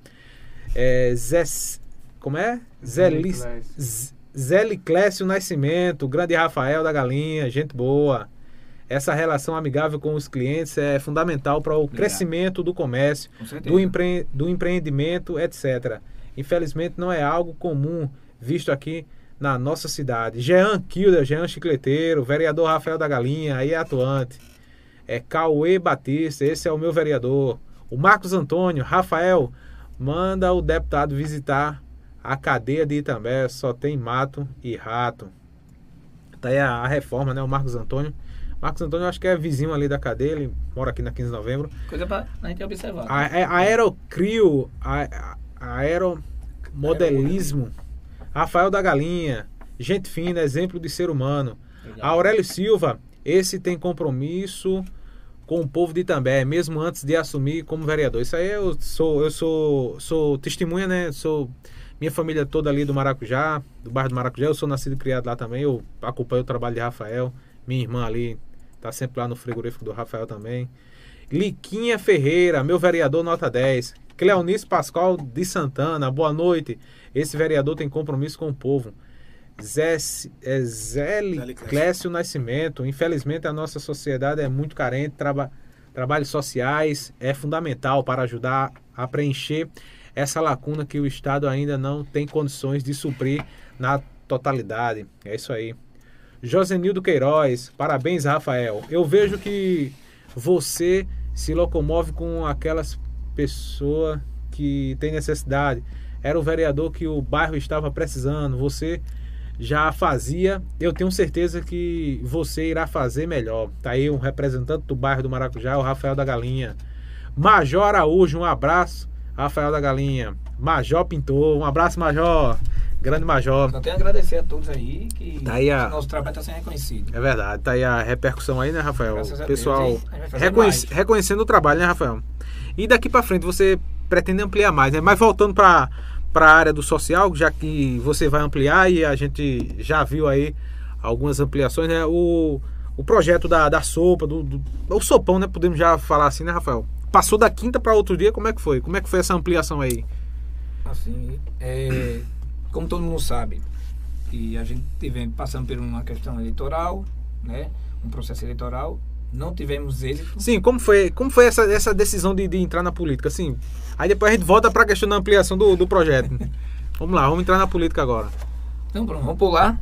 É, Zé, como é? Zé Clécio Nascimento, grande Rafael da Galinha, gente boa. Essa relação amigável com os clientes é fundamental para o Obrigado. crescimento do comércio, do, empre do empreendimento, etc. Infelizmente não é algo comum visto aqui na nossa cidade. Jean Kilder, Jean Chicleteiro, vereador Rafael da Galinha, aí é atuante. É Cauê Batista, esse é o meu vereador. O Marcos Antônio, Rafael, manda o deputado visitar a cadeia de Itambé, só tem mato e rato. Tá aí a, a reforma, né? O Marcos Antônio. Marcos Antônio, acho que é vizinho ali da cadeia, ele mora aqui na 15 de novembro. Coisa pra a gente observar. A, a, a Aerocrio, a, a Aeromodelismo, Rafael da Galinha, gente fina, exemplo de ser humano. Legal. Aurélio Silva, esse tem compromisso com o povo de Itambé, mesmo antes de assumir como vereador. Isso aí eu sou, eu sou, sou testemunha, né? Sou minha família toda ali do Maracujá, do bairro do Maracujá. Eu sou nascido e criado lá também. Eu acompanho o trabalho de Rafael. Minha irmã ali tá sempre lá no frigorífico do Rafael também. Liquinha Ferreira, meu vereador nota 10. Cleonice Pascoal de Santana, boa noite. Esse vereador tem compromisso com o povo. Zé, é Zé Clécio Nascimento. Infelizmente, a nossa sociedade é muito carente. Traba, trabalhos sociais é fundamental para ajudar a preencher essa lacuna que o Estado ainda não tem condições de suprir na totalidade. É isso aí. Josenildo Queiroz, parabéns, Rafael. Eu vejo que você se locomove com aquelas pessoas que têm necessidade. Era o vereador que o bairro estava precisando. Você já fazia, eu tenho certeza que você irá fazer melhor. Tá aí um representante do bairro do Maracujá, o Rafael da Galinha. Major Araújo, um abraço. Rafael da Galinha. Major Pintor, um abraço, Major. Grande Major. Só tenho a agradecer a todos aí que tá aí a... nosso trabalho está sendo reconhecido. É verdade, tá aí a repercussão aí, né, Rafael? Graças Pessoal reconhece, reconhecendo o trabalho, né, Rafael? E daqui para frente você pretende ampliar mais, né? Mas voltando para para a área do social, já que você vai ampliar e a gente já viu aí algumas ampliações, né? O, o projeto da, da sopa, do, do o sopão, né? Podemos já falar assim, né, Rafael? Passou da quinta para outro dia, como é que foi? Como é que foi essa ampliação aí? Assim, é, como todo mundo sabe, e a gente teve passando por uma questão eleitoral, né? Um processo eleitoral, não tivemos êxito. Sim, como foi, como foi essa, essa decisão de, de entrar na política? Assim, aí depois a gente volta para a questão da ampliação do, do projeto. vamos lá, vamos entrar na política agora. Então, pronto, vamos pular.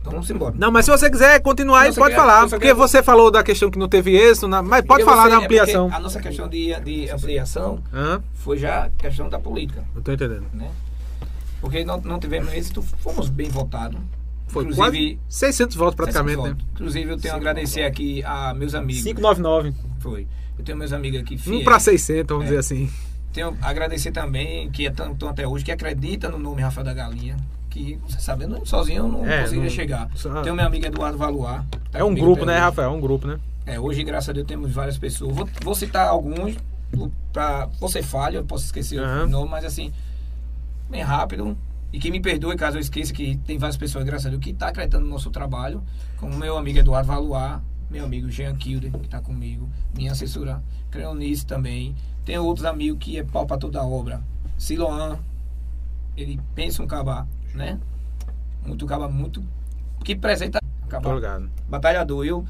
Então vamos embora. Não, mas se você quiser continuar aí, pode falar. Porque você falou da questão que não teve êxito, mas pode falar você, da ampliação. É a nossa questão de, de ampliação Hã? foi já questão da política. Eu tô entendendo. Né? Porque não, não tivemos êxito, fomos bem votados. Foi Inclusive, 600 votos praticamente, 600 votos. né? Inclusive, eu tenho a agradecer aqui a meus amigos. 599. Foi. Eu tenho meus amigos aqui. Fiéis, um para 600, vamos é, dizer assim. Tenho a agradecer também, que estão é até hoje, que acredita no nome Rafael da Galinha. Que, você sabe, eu não, sozinho eu não é, conseguiria não, chegar. Só... Tenho meu amigo Eduardo Valuar. Tá é um grupo, né, hoje. Rafael? É um grupo, né? É, hoje, graças a Deus, temos várias pessoas. Vou, vou citar alguns, para você falha, eu posso esquecer uhum. o nome, mas assim, bem rápido. E que me perdoe caso eu esqueça que tem várias pessoas, graças a Deus, que está acreditando no nosso trabalho, como meu amigo Eduardo Valuar, meu amigo Jean Kilder, que está comigo, minha assessora Creonice também. Tem outros amigos que é pau para toda a obra. Siloan, ele pensa um cabá, né? Muito cabá, muito. Que presenta cabá. Batalhador. Eu,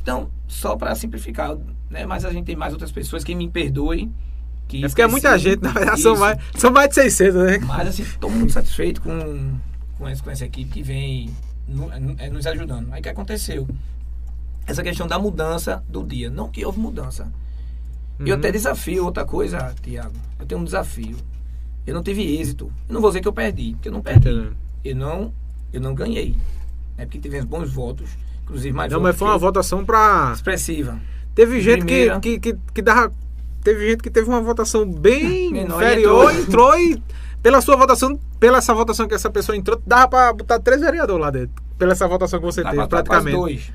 então, só para simplificar, né? Mas a gente tem mais outras pessoas que me perdoem que é porque é muita gente, na verdade são mais, são mais de 600, né? Mas assim, estou muito satisfeito com, com, essa, com essa equipe que vem no, é, nos ajudando. Aí o que aconteceu? Essa questão da mudança do dia. Não que houve mudança. Uhum. Eu até desafio outra coisa, Tiago. Eu tenho um desafio. Eu não tive êxito. Eu não vou dizer que eu perdi, porque eu não perdi. Entendeu? Eu não, eu não ganhei. É porque tivemos bons votos. Inclusive mais Não, mas foi uma votação para expressiva. Teve gente que, que, que, que dava teve gente que teve uma votação bem inferior, entrou. entrou e pela sua votação, pela essa votação que essa pessoa entrou, dava para botar três vereadores lá dentro. Pela essa votação que você Dá teve, praticamente. dois,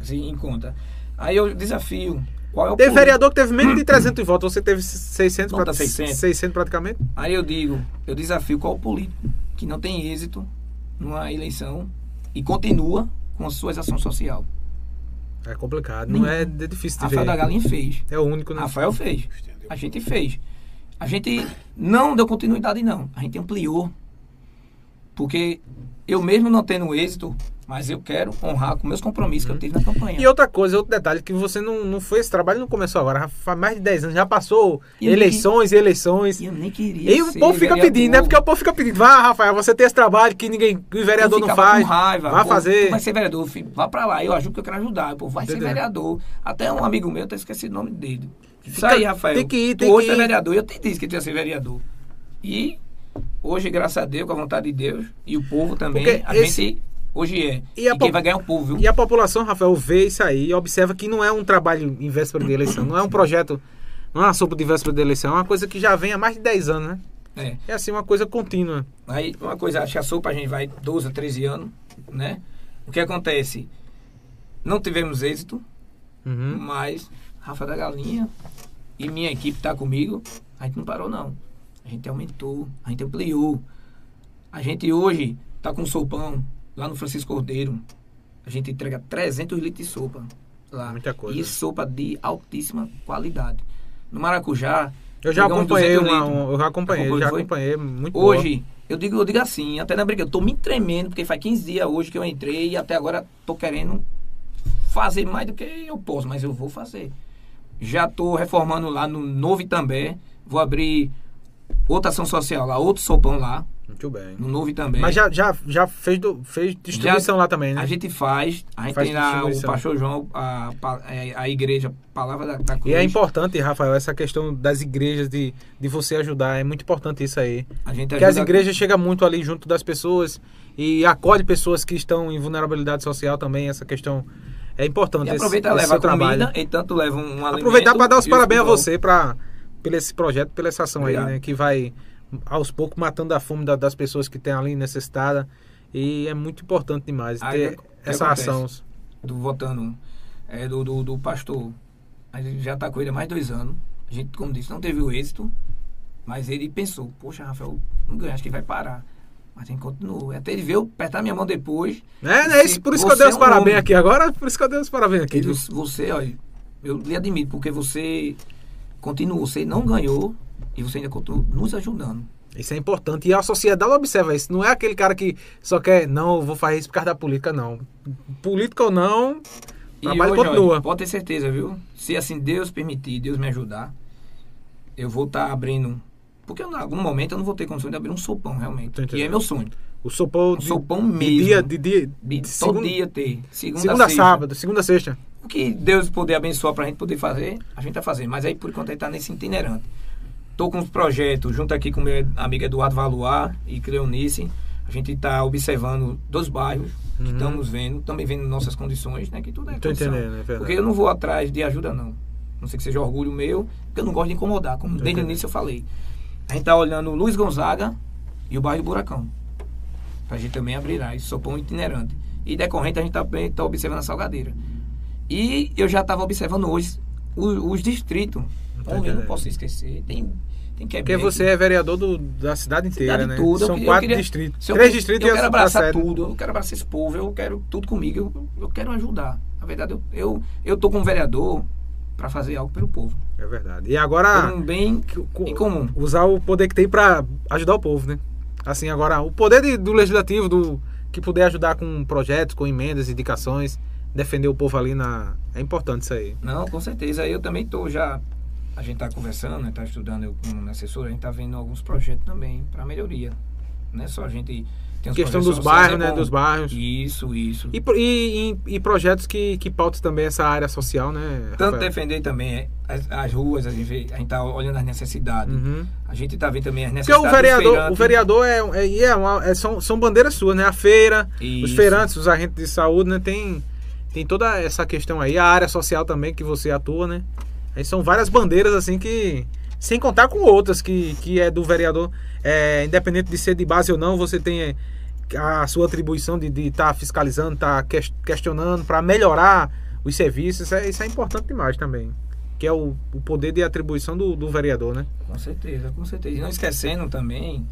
assim, em conta. Aí eu desafio. Qual é o teve vereador que teve menos de 300 votos, você teve 600, pra, 600. 600 praticamente. Aí eu digo, eu desafio qual político que não tem êxito numa eleição e continua com as suas ações sociais. É complicado, não é, é difícil de Rafael ver. da Galinha fez. É o único, né? Rafael fez. A gente fez. A gente não deu continuidade, não. A gente ampliou Porque eu mesmo não tendo êxito, mas eu quero honrar com meus compromissos que eu tive na campanha. E outra coisa, outro detalhe, que você não, não foi, esse trabalho não começou agora, faz mais de 10 anos, já passou eleições e eleições. E eu nem queria. E o povo fica pedindo, né? Porque o povo fica pedindo, vá, Rafael, você tem esse trabalho que ninguém, que o vereador não faz. Com raiva, vá fazer. vai ser vereador, filho, vá pra lá, eu ajudo que eu quero ajudar. O povo vai Entendeu? ser vereador. Até um amigo meu, eu esqueci o nome dele. Isso fica, aí, Rafael. Tem que ir, tem tu hoje que é vereador, eu te disse que tu ia ser vereador. E hoje, graças a Deus, com a vontade de Deus, e o povo também, Porque a esse... gente Hoje é. E, e quem vai ganhar é o povo, viu? E a população, Rafael, vê isso aí e observa que não é um trabalho em véspera de eleição, não é um projeto, não é uma sopa de véspera de eleição, é uma coisa que já vem há mais de 10 anos, né? É. É assim, uma coisa contínua. Aí, uma coisa, acho que a sopa a gente vai 12 a 13 anos, né? O que acontece? Não tivemos êxito, uhum. mas Rafa da Galinha e minha equipe tá comigo, a gente não parou, não. A gente aumentou, a gente ampliou. A gente hoje tá com sopão lá no Francisco Cordeiro, a gente entrega 300 litros de sopa lá. Muita coisa. E sopa de altíssima qualidade. No Maracujá. Eu já acompanhei uma, um, eu já acompanhei, já acompanhei, muito Hoje, boa. eu digo, eu digo assim, até na briga, eu tô me tremendo, porque faz 15 dias hoje que eu entrei e até agora tô querendo fazer mais do que eu posso, mas eu vou fazer. Já tô reformando lá no Novo Itambé, vou abrir outra ação social lá, outro sopão lá, muito bem. No Novo também. Mas já, já, já fez, do, fez distribuição já, lá também, né? A gente faz. A gente faz tem lá o Pastor João, a, a, é, a igreja, Palavra da, da Cruz. E é importante, Rafael, essa questão das igrejas, de, de você ajudar. É muito importante isso aí. A gente Porque as igrejas chegam muito ali junto das pessoas e acolhe pessoas que estão em vulnerabilidade social também. Essa questão é importante. E aproveita e leva a comida e tanto leva um Aproveitar para dar os parabéns a você pra, pelo esse projeto, pela essa ação Obrigado. aí, né? Que vai aos poucos matando a fome da, das pessoas que estão ali necessitadas. E é muito importante demais ter essa ação. Do votando, é, do, do, do, pastor. A gente já está com ele há mais dois anos. A gente, como disse, não teve o êxito. Mas ele pensou, poxa, Rafael, não ganha, acho que vai parar. Mas gente continuou. Até ele veio apertar minha mão depois. É, é isso, por isso que eu dei os é um parabéns homem. aqui agora. Por isso que eu dei os parabéns aqui. Ele, você, olha, eu lhe admito, porque você continuou, você não ganhou, e você ainda continua nos ajudando. Isso é importante. E a sociedade observa isso. Não é aquele cara que só quer, não, vou fazer isso por causa da política, não. Política ou não, o trabalho hoje, continua. Olha, pode ter certeza, viu? Se assim Deus permitir, Deus me ajudar, eu vou estar tá abrindo. Porque em algum momento eu não vou ter condições de abrir um sopão, realmente. E é meu sonho. O sopão, um de, sopão mesmo. De dia, de dia, de, de todo segunda, dia ter. Segunda, segunda sábado, segunda sexta. O que Deus poder abençoar pra gente poder fazer, a gente tá fazendo. Mas aí, por enquanto, a gente tá nesse itinerante. Estou com uns projetos junto aqui com meu amigo Eduardo Valuar e Cleonice. A gente está observando dos bairros que uhum. estamos vendo, também vendo nossas condições, né? Que tudo é Tô entendendo, é Porque eu não vou atrás de ajuda, não. Não sei que seja orgulho meu, porque eu não gosto de incomodar, como Tô desde o início eu falei. A gente está olhando Luiz Gonzaga e o bairro Buracão. Para a gente também abrir lá, isso sopão itinerante. E decorrente a gente também está tá observando a Salgadeira. E eu já estava observando hoje os, os distritos Homem, eu não posso esquecer. Tem, tem que Porque você é vereador do, da cidade inteira, cidade né? Toda. São eu, quatro eu distritos. Três eu, distritos eu quero abraçar tudo. Eu quero abraçar esse povo. Eu quero tudo comigo. Eu, eu quero ajudar. Na verdade, eu, eu, eu tô como vereador para fazer algo pelo povo. É verdade. E agora. um bem em comum. Usar o poder que tem para ajudar o povo, né? Assim, agora, o poder de, do legislativo, do que puder ajudar com projetos, com emendas, indicações, defender o povo ali na. É importante isso aí. Não, com certeza. Eu também tô já a gente está conversando, está né, estudando eu como assessor, a gente está vendo alguns projetos também para melhoria. Não é só a gente tem questão dos bairros, né? Dos bairros. Isso, isso. E, e, e, projetos que, que pautam também essa área social, né? Tanto Rafael? defender também é, as, as, ruas, a gente está olhando as necessidades. Uhum. A gente está vendo também as necessidades. Porque o vereador, o vereador é, é, é, uma, é, são, são bandeiras suas, né? A feira, isso. os feirantes, os agentes de saúde, né? Tem, tem toda essa questão aí. A área social também que você atua, né? Aí são várias bandeiras assim que. Sem contar com outras que, que é do vereador. É, independente de ser de base ou não, você tem é, a sua atribuição de estar tá fiscalizando, estar tá questionando para melhorar os serviços. Isso é, isso é, importante demais também. Que é o, o poder de atribuição do, do vereador, né? Com certeza, com certeza. E não esquecendo também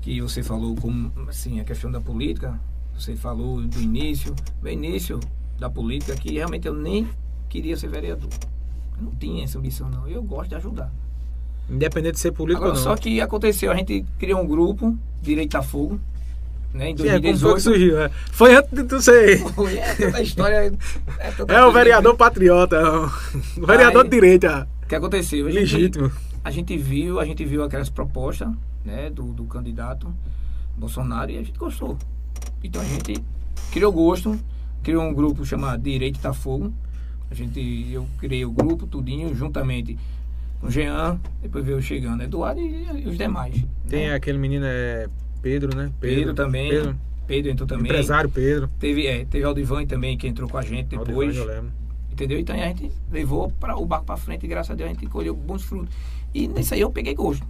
que você falou como assim, a questão da política, você falou do início, do início da política, que realmente eu nem queria ser vereador. Eu não tinha essa ambição, não. Eu gosto de ajudar. Independente de ser político Agora, ou não. Só que aconteceu, a gente criou um grupo, Direito a Fogo, né, em Sim, é, surgiu? É. Foi antes de tu ser. Foi, é tanta história. É, tanta é o vereador patriota, é o vereador Aí, de direita. O que aconteceu? A Legítimo. Gente, a gente viu, a gente viu aquelas propostas né, do, do candidato Bolsonaro e a gente gostou. Então a gente criou gosto, criou um grupo chamado Direito tá Fogo. A gente, eu criei o grupo tudinho juntamente com o Jean, depois veio chegando Eduardo e, e os demais. Tem né? aquele menino é Pedro, né? Pedro, Pedro também. Pedro. Pedro entrou também. Empresário Pedro. Teve, é, teve Aldivan também que entrou com a gente depois. Aldivan, eu lembro. Entendeu? Então a gente levou para o barco para frente e graças a Deus a gente colheu bons frutos. E nisso aí eu peguei gosto.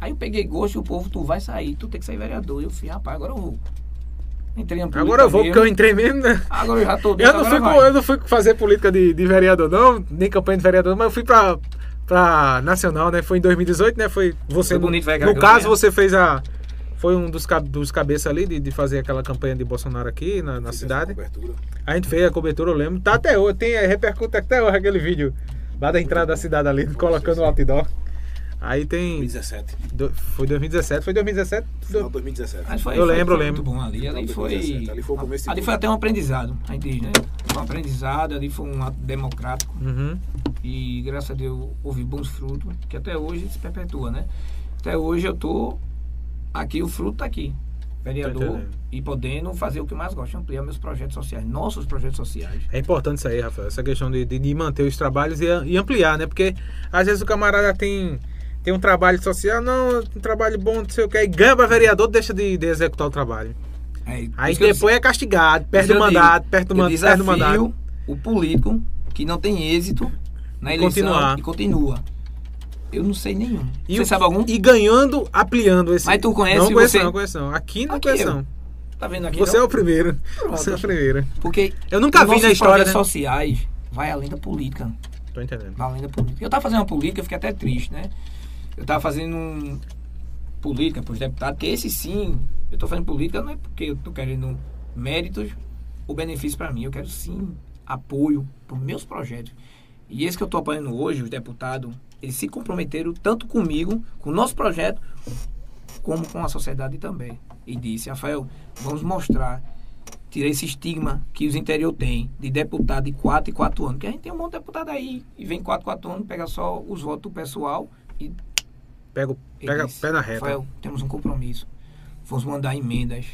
Aí eu peguei gosto e o povo, tu vai sair, tu tem que sair vereador. Eu fui, rapaz, agora eu vou. Entrei Agora eu vou, mesmo. porque eu entrei mesmo, né? Agora eu já tô dentro, eu não, fui, eu não fui fazer política de, de vereador, não, nem campanha de vereador, mas eu fui pra, pra Nacional, né? Foi em 2018, né? Foi você. Foi bonito, no, no caso, você fez a. Foi um dos, dos cabeças ali de, de fazer aquela campanha de Bolsonaro aqui na, na cidade. A gente fez a cobertura, eu lembro. Tá até hoje, tem, repercute até hoje aquele vídeo lá da entrada da cidade ali, colocando o outdoor. Aí tem. 2017. Do, foi 2017? Foi 2017? Final 2017. Mas foi, eu foi, lembro, foi eu lembro. bom ali. Ali foi. Ali foi, ali foi até um aprendizado, a gente diz, né? Foi um aprendizado, ali foi um ato democrático. Uhum. E graças a Deus houve bons frutos, que até hoje se perpetua, né? Até hoje eu tô aqui, o fruto tá aqui. Vereador e podendo fazer o que mais gosto, ampliar meus projetos sociais, nossos projetos sociais. É importante isso aí, Rafael, essa questão de, de, de manter os trabalhos e, e ampliar, né? Porque às vezes o camarada tem tem um trabalho social, não, um trabalho bom, não sei o que, ganha para vereador, deixa de, de executar o trabalho. É, aí depois é castigado, perde o mandato, digo, perde, o man, perde o mandato. O político que não tem êxito na eleição Continuar. e continua. Eu não sei nenhum. E você o, sabe algum? E ganhando, ampliando esse. Mas tu conhece Não conheço, você... não conheço. Aqui não aqui conheço. Tá vendo aqui? Você não? é o primeiro. Pronto. Você é o primeiro. Porque eu nunca vi na história. Né? sociais vai além da política. Tô entendendo. Vai além da política. Eu tava fazendo uma política, eu fiquei até triste, né? Eu estava fazendo um, política para os deputados, que esse sim, eu estou fazendo política não é porque eu estou querendo méritos ou benefício para mim, eu quero sim apoio para os meus projetos. E esse que eu estou apoiando hoje, os deputados, eles se comprometeram tanto comigo, com o nosso projeto, como com a sociedade também. E disse, Rafael, vamos mostrar, tirar esse estigma que os interior têm de deputado de 4 e 4 anos. Que a gente tem um monte de deputado aí e vem 4 4 anos, pega só os votos do pessoal e Pega, pega disse, pé na reta. Rafael, temos um compromisso. Vamos mandar emendas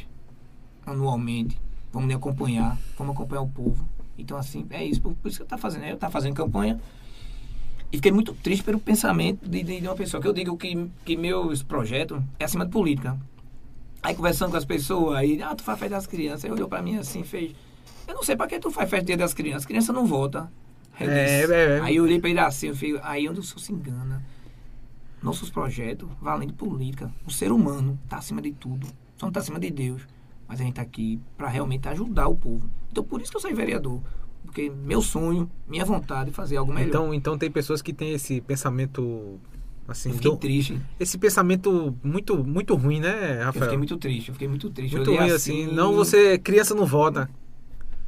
anualmente. Vamos me acompanhar. Vamos acompanhar o povo. Então, assim, é isso. Por, por isso que eu estou fazendo. Eu estava fazendo campanha. E fiquei muito triste pelo pensamento de, de, de, uma pessoa. Que eu digo que, que meus projetos é acima de política. Aí conversando com as pessoas, aí, ah, tu faz festa das crianças. Aí olhou para mim assim, fez. Eu não sei para que tu faz festa das crianças. As crianças não votam. É, é, é, Aí eu olhei para ele assim, eu falei, aí onde o senhor se engana nossos projetos, valendo política. O ser humano está acima de tudo. Só não está acima de Deus. Mas a gente está aqui para realmente ajudar o povo. Então, por isso que eu sou vereador. Porque meu sonho, minha vontade é fazer algo melhor. Então, então tem pessoas que têm esse pensamento assim, eu fiquei do, triste. Esse pensamento muito muito ruim, né, Rafael? Eu fiquei muito triste, eu fiquei muito triste. Muito ruim assim, assim, não você criança não vota.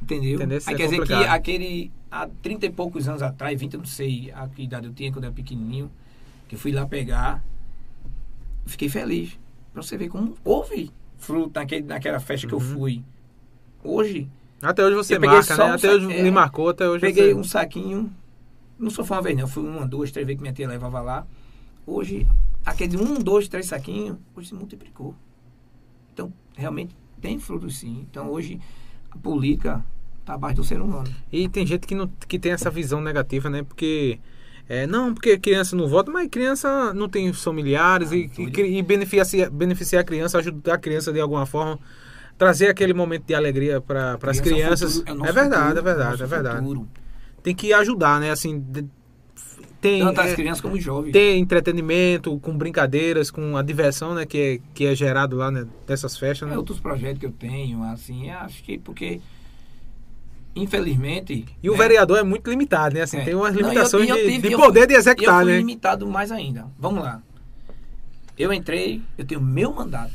Entendeu? Entendeu? Aí é quer dizer que aquele há 30 e poucos anos atrás, 20, eu não sei a que idade eu tinha quando eu era pequenininho, que eu fui lá pegar, fiquei feliz. Pra você ver como houve fruto naquele, naquela festa uhum. que eu uhum. fui. Hoje. Até hoje você marca, né? Um até hoje é, me marcou, até hoje Peguei você... um saquinho. Não só foi uma vez, não. Fui uma, duas, três vezes que minha tia levava lá. Hoje, aquele um, dois, três saquinhos, hoje se multiplicou. Então, realmente tem frutos sim. Então, hoje, a política está abaixo do ser humano. E tem gente que, não, que tem essa visão negativa, né? Porque é, não, porque criança não vota, mas criança não tem familiares ah, e, e, e beneficiar, beneficiar a criança, ajudar a criança de alguma forma, trazer aquele momento de alegria para as crianças. É, é, verdade, futuro, é verdade, é verdade. Futuro. Tem que ajudar, né? Assim, tem tanto as é, crianças como os jovens. Tem entretenimento, com brincadeiras, com a diversão, né, que é, que é gerado lá né, dessas festas. Né? É outros projetos que eu tenho, assim, acho que porque infelizmente. E o né? vereador é muito limitado, né? Assim, é. tem umas limitações Não, eu, eu tive, de, de poder de executar, eu fui né? limitado mais ainda. Vamos lá. Eu entrei, eu tenho meu mandato.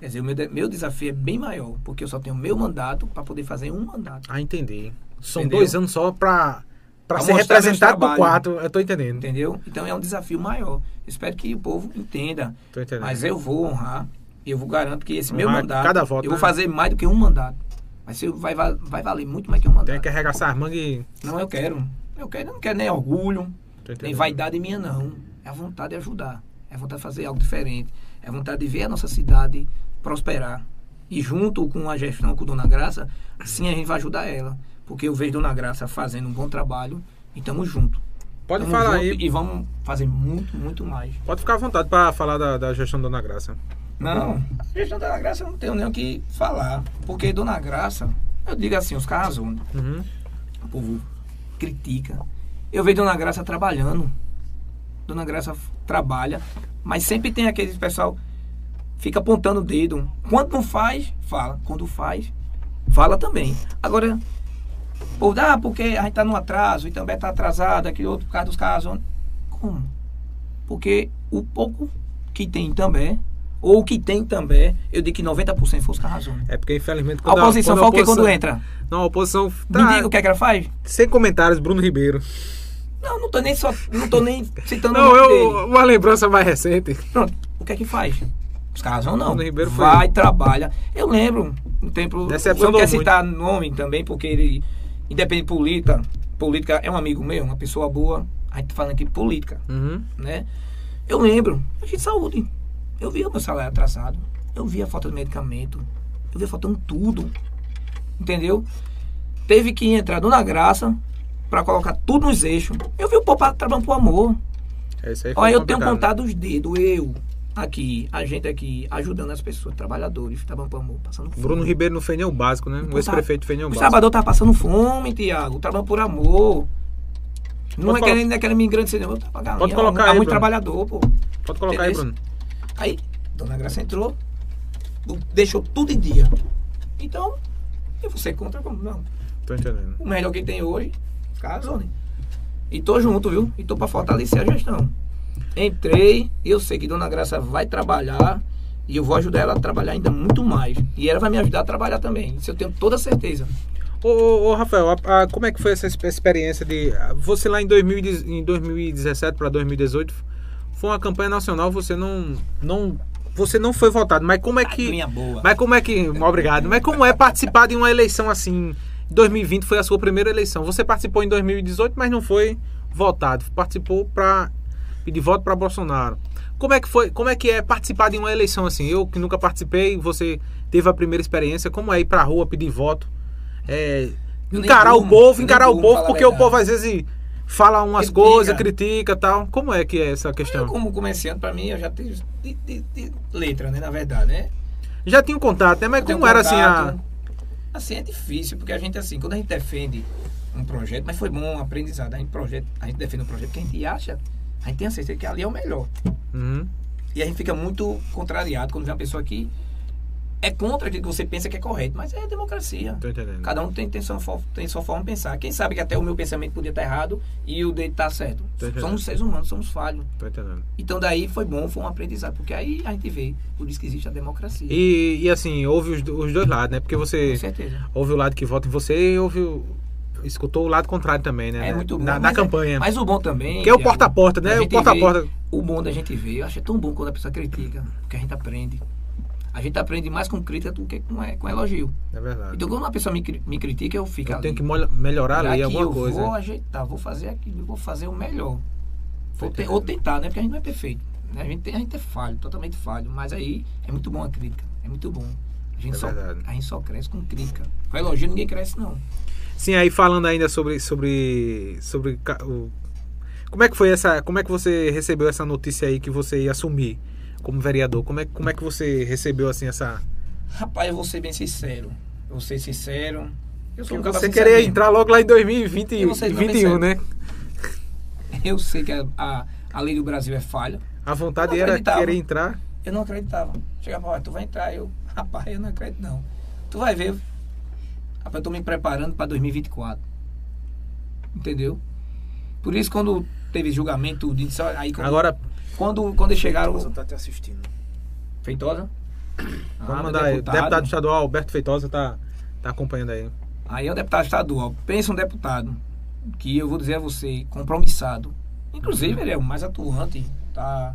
Quer dizer, o meu, meu desafio é bem maior, porque eu só tenho meu mandato para poder fazer um mandato. Ah, entendi. São Entendeu? dois anos só para para ser representado por quatro. Eu tô entendendo. Entendeu? Então é um desafio maior. Espero que o povo entenda. Tô entendendo. Mas eu vou honrar eu vou garanto que esse meu mandato, cada voto, eu vou né? fazer mais do que um mandato. Ser, vai, va- vai valer muito mais que um mandato. Tem que arregaçar as mangas e. Não, eu quero. Eu quero, eu não quero nem orgulho, nem vaidade minha, não. É a vontade de ajudar. É a vontade de fazer algo diferente. É a vontade de ver a nossa cidade prosperar. E junto com a gestão, com Dona Graça, assim a gente vai ajudar ela. Porque eu vejo Dona Graça fazendo um bom trabalho e estamos juntos. Pode Tamo falar junto aí. E vamos fazer muito, muito mais. Pode ficar à vontade para falar da, da gestão da Dona Graça. Não, a gestão da Dona Graça eu não tenho nem o que falar. Porque Dona Graça, eu digo assim, os caras zoam. Uhum. O povo critica. Eu vejo Dona Graça trabalhando. Dona Graça trabalha, mas sempre tem aquele pessoal fica apontando o dedo. Quando não faz, fala. Quando faz, fala também. Agora, ou ah, porque a gente tá no atraso, e também tá atrasado, aquele outro por causa dos casos. Como? Porque o pouco que tem também, ou o que tem também, eu digo que 90% foi os carrazões. É porque, infelizmente, A oposição fala o que quando entra? Não, a oposição Me tá diga o que é que ela faz? sem comentários, Bruno Ribeiro. Não, não tô nem só. Não tô nem citando Não, eu, uma lembrança mais recente. Pronto, o que é que faz? Os caras vão não. Bruno Ribeiro foi- Vai, trabalha. Eu lembro, um tempo. Decepção eu não quero citar nome também, porque ele, independente de política, política é um amigo meu, uma pessoa boa. A gente tá falando aqui de política, Uhum. né? Eu lembro, a gente saúde. Eu via o meu salário atrasado. Eu via a falta de medicamento. Eu via faltando tudo. Entendeu? Teve que entrar Dona Graça pra colocar tudo nos eixos. Eu vi o povo trabalhando por amor. É isso aí. Olha, eu tenho contado os dedos, eu aqui, a gente aqui, ajudando as pessoas, trabalhadores, trabalhando por amor, passando fome. Bruno Ribeiro não fez nem o básico, né? O ex-prefeito fez nem o básico. trabalhadores tá passando fome, Tiago, trabalhando por amor. Não Pode é colo- querendo, não é querendo me engrandecer, não. Eu pagando. Pode colocar há aí, muito Bruno. trabalhador, pô. Pode colocar aí, Entendeu? Bruno. Aí, Dona Graça entrou, deixou tudo em dia. Então, eu vou ser contra como? Não. Tô entendendo. O melhor que tem hoje, casou, né? E tô junto, viu? E tô pra fortalecer a gestão. Entrei, eu sei que Dona Graça vai trabalhar e eu vou ajudar ela a trabalhar ainda muito mais. E ela vai me ajudar a trabalhar também. Isso eu tenho toda certeza. Ô, ô, ô, Rafael, a- a- como é que foi essa exp- experiência de. Você lá em, 2000, e dez- em 2017 para 2018 foi uma campanha nacional, você não. não você não foi votado, mas como é que. Mas como é que. Obrigado. Mas como é participar de uma eleição assim? 2020 foi a sua primeira eleição. Você participou em 2018, mas não foi votado. Participou para pedir voto para Bolsonaro. Como é que foi? Como é que é participar de uma eleição assim? Eu que nunca participei, você teve a primeira experiência. Como é ir pra rua pedir voto? É, encarar o povo, encarar o povo, falar a porque o povo às vezes fala umas Critica. coisas, critica tal. Como é que é essa Eu, questão? como comerciante, pra mim, eu já tenho de, de- de letra, né? Na verdade, né? Já tinha um contato, né? Mas Eu como era assim a. contato. Assim é difícil, porque a gente, assim, quando a gente defende um projeto, mas foi bom um aprendizado. A gente, projeto, a gente defende um projeto que a gente acha, a gente tem a certeza que ali é o melhor. Uhum. E a gente fica muito contrariado quando vê uma pessoa que é contra aquilo que você pensa que é correto, mas é democracia. Tô entendendo. Cada um tem, tem, sua, tem sua forma de pensar. Quem sabe que até o meu pensamento podia estar errado e o dele tá certo. Somos seres humanos, somos falhos. Tô entendendo. Então daí foi bom, foi um aprendizado, porque aí a gente vê, por isso que existe a democracia. E, e assim, houve os, os dois lados, né? Porque você Com certeza. houve o lado que vota em você e houve o, escutou o lado contrário também, né? É muito bom. Na, na é- campanha. mas o bom também. que é o Thiago, porta a porta, né? a O gente porta a vê- porta. O bom da gente ver, eu acho tão bom quando a pessoa critica, porque a gente aprende. A gente aprende mais com crítica do que com, é, com elogio. É verdade. Então quando uma pessoa me, me critica, eu fico Eu ali. tenho que melhorar ali alguma eu coisa. vou ajeitar, vou fazer aquilo, vou fazer o melhor. Te- entendendo. ou tentar, né? Porque a gente não é perfeito. né? A, gente, tem- a gente é falho, totalmente falho. Mas aí é muito bom a crítica. É muito bom. A gente, É só, a gente só cresce com crítica. Com elogio ninguém cresce, não. Sim, aí falando ainda sobre sobre sobre o como é que foi essa, como é que você recebeu essa notícia aí que você ia assumir como vereador? Como é como é que você recebeu assim essa Rapaz, eu vou ser bem sincero. Eu vou ser sincero. Eu sou que um cara você queria entrar logo lá em 2020 E vocês não 2021, né? Eu sei que a, a, a lei do Brasil é falha. A vontade era querer entrar. Eu não acreditava. Chegava lá, tu vai entrar. Eu, rapaz, eu não acredito não. Tu vai ver. Rapaz, eu tô me preparando para 2024. Entendeu? Por isso, quando teve julgamento, disse, olha, aí quando, Agora quando, quando eles chegaram. Feitosa tá te assistindo. Feitosa? Ah, vamos meu mandar aí. Deputado. estadual Alberto Feitosa tá tá acompanhando aí. Aí é o deputado estadual. Pensa um deputado que eu vou dizer a você, compromissado. Inclusive, ele é o mais atuante, tá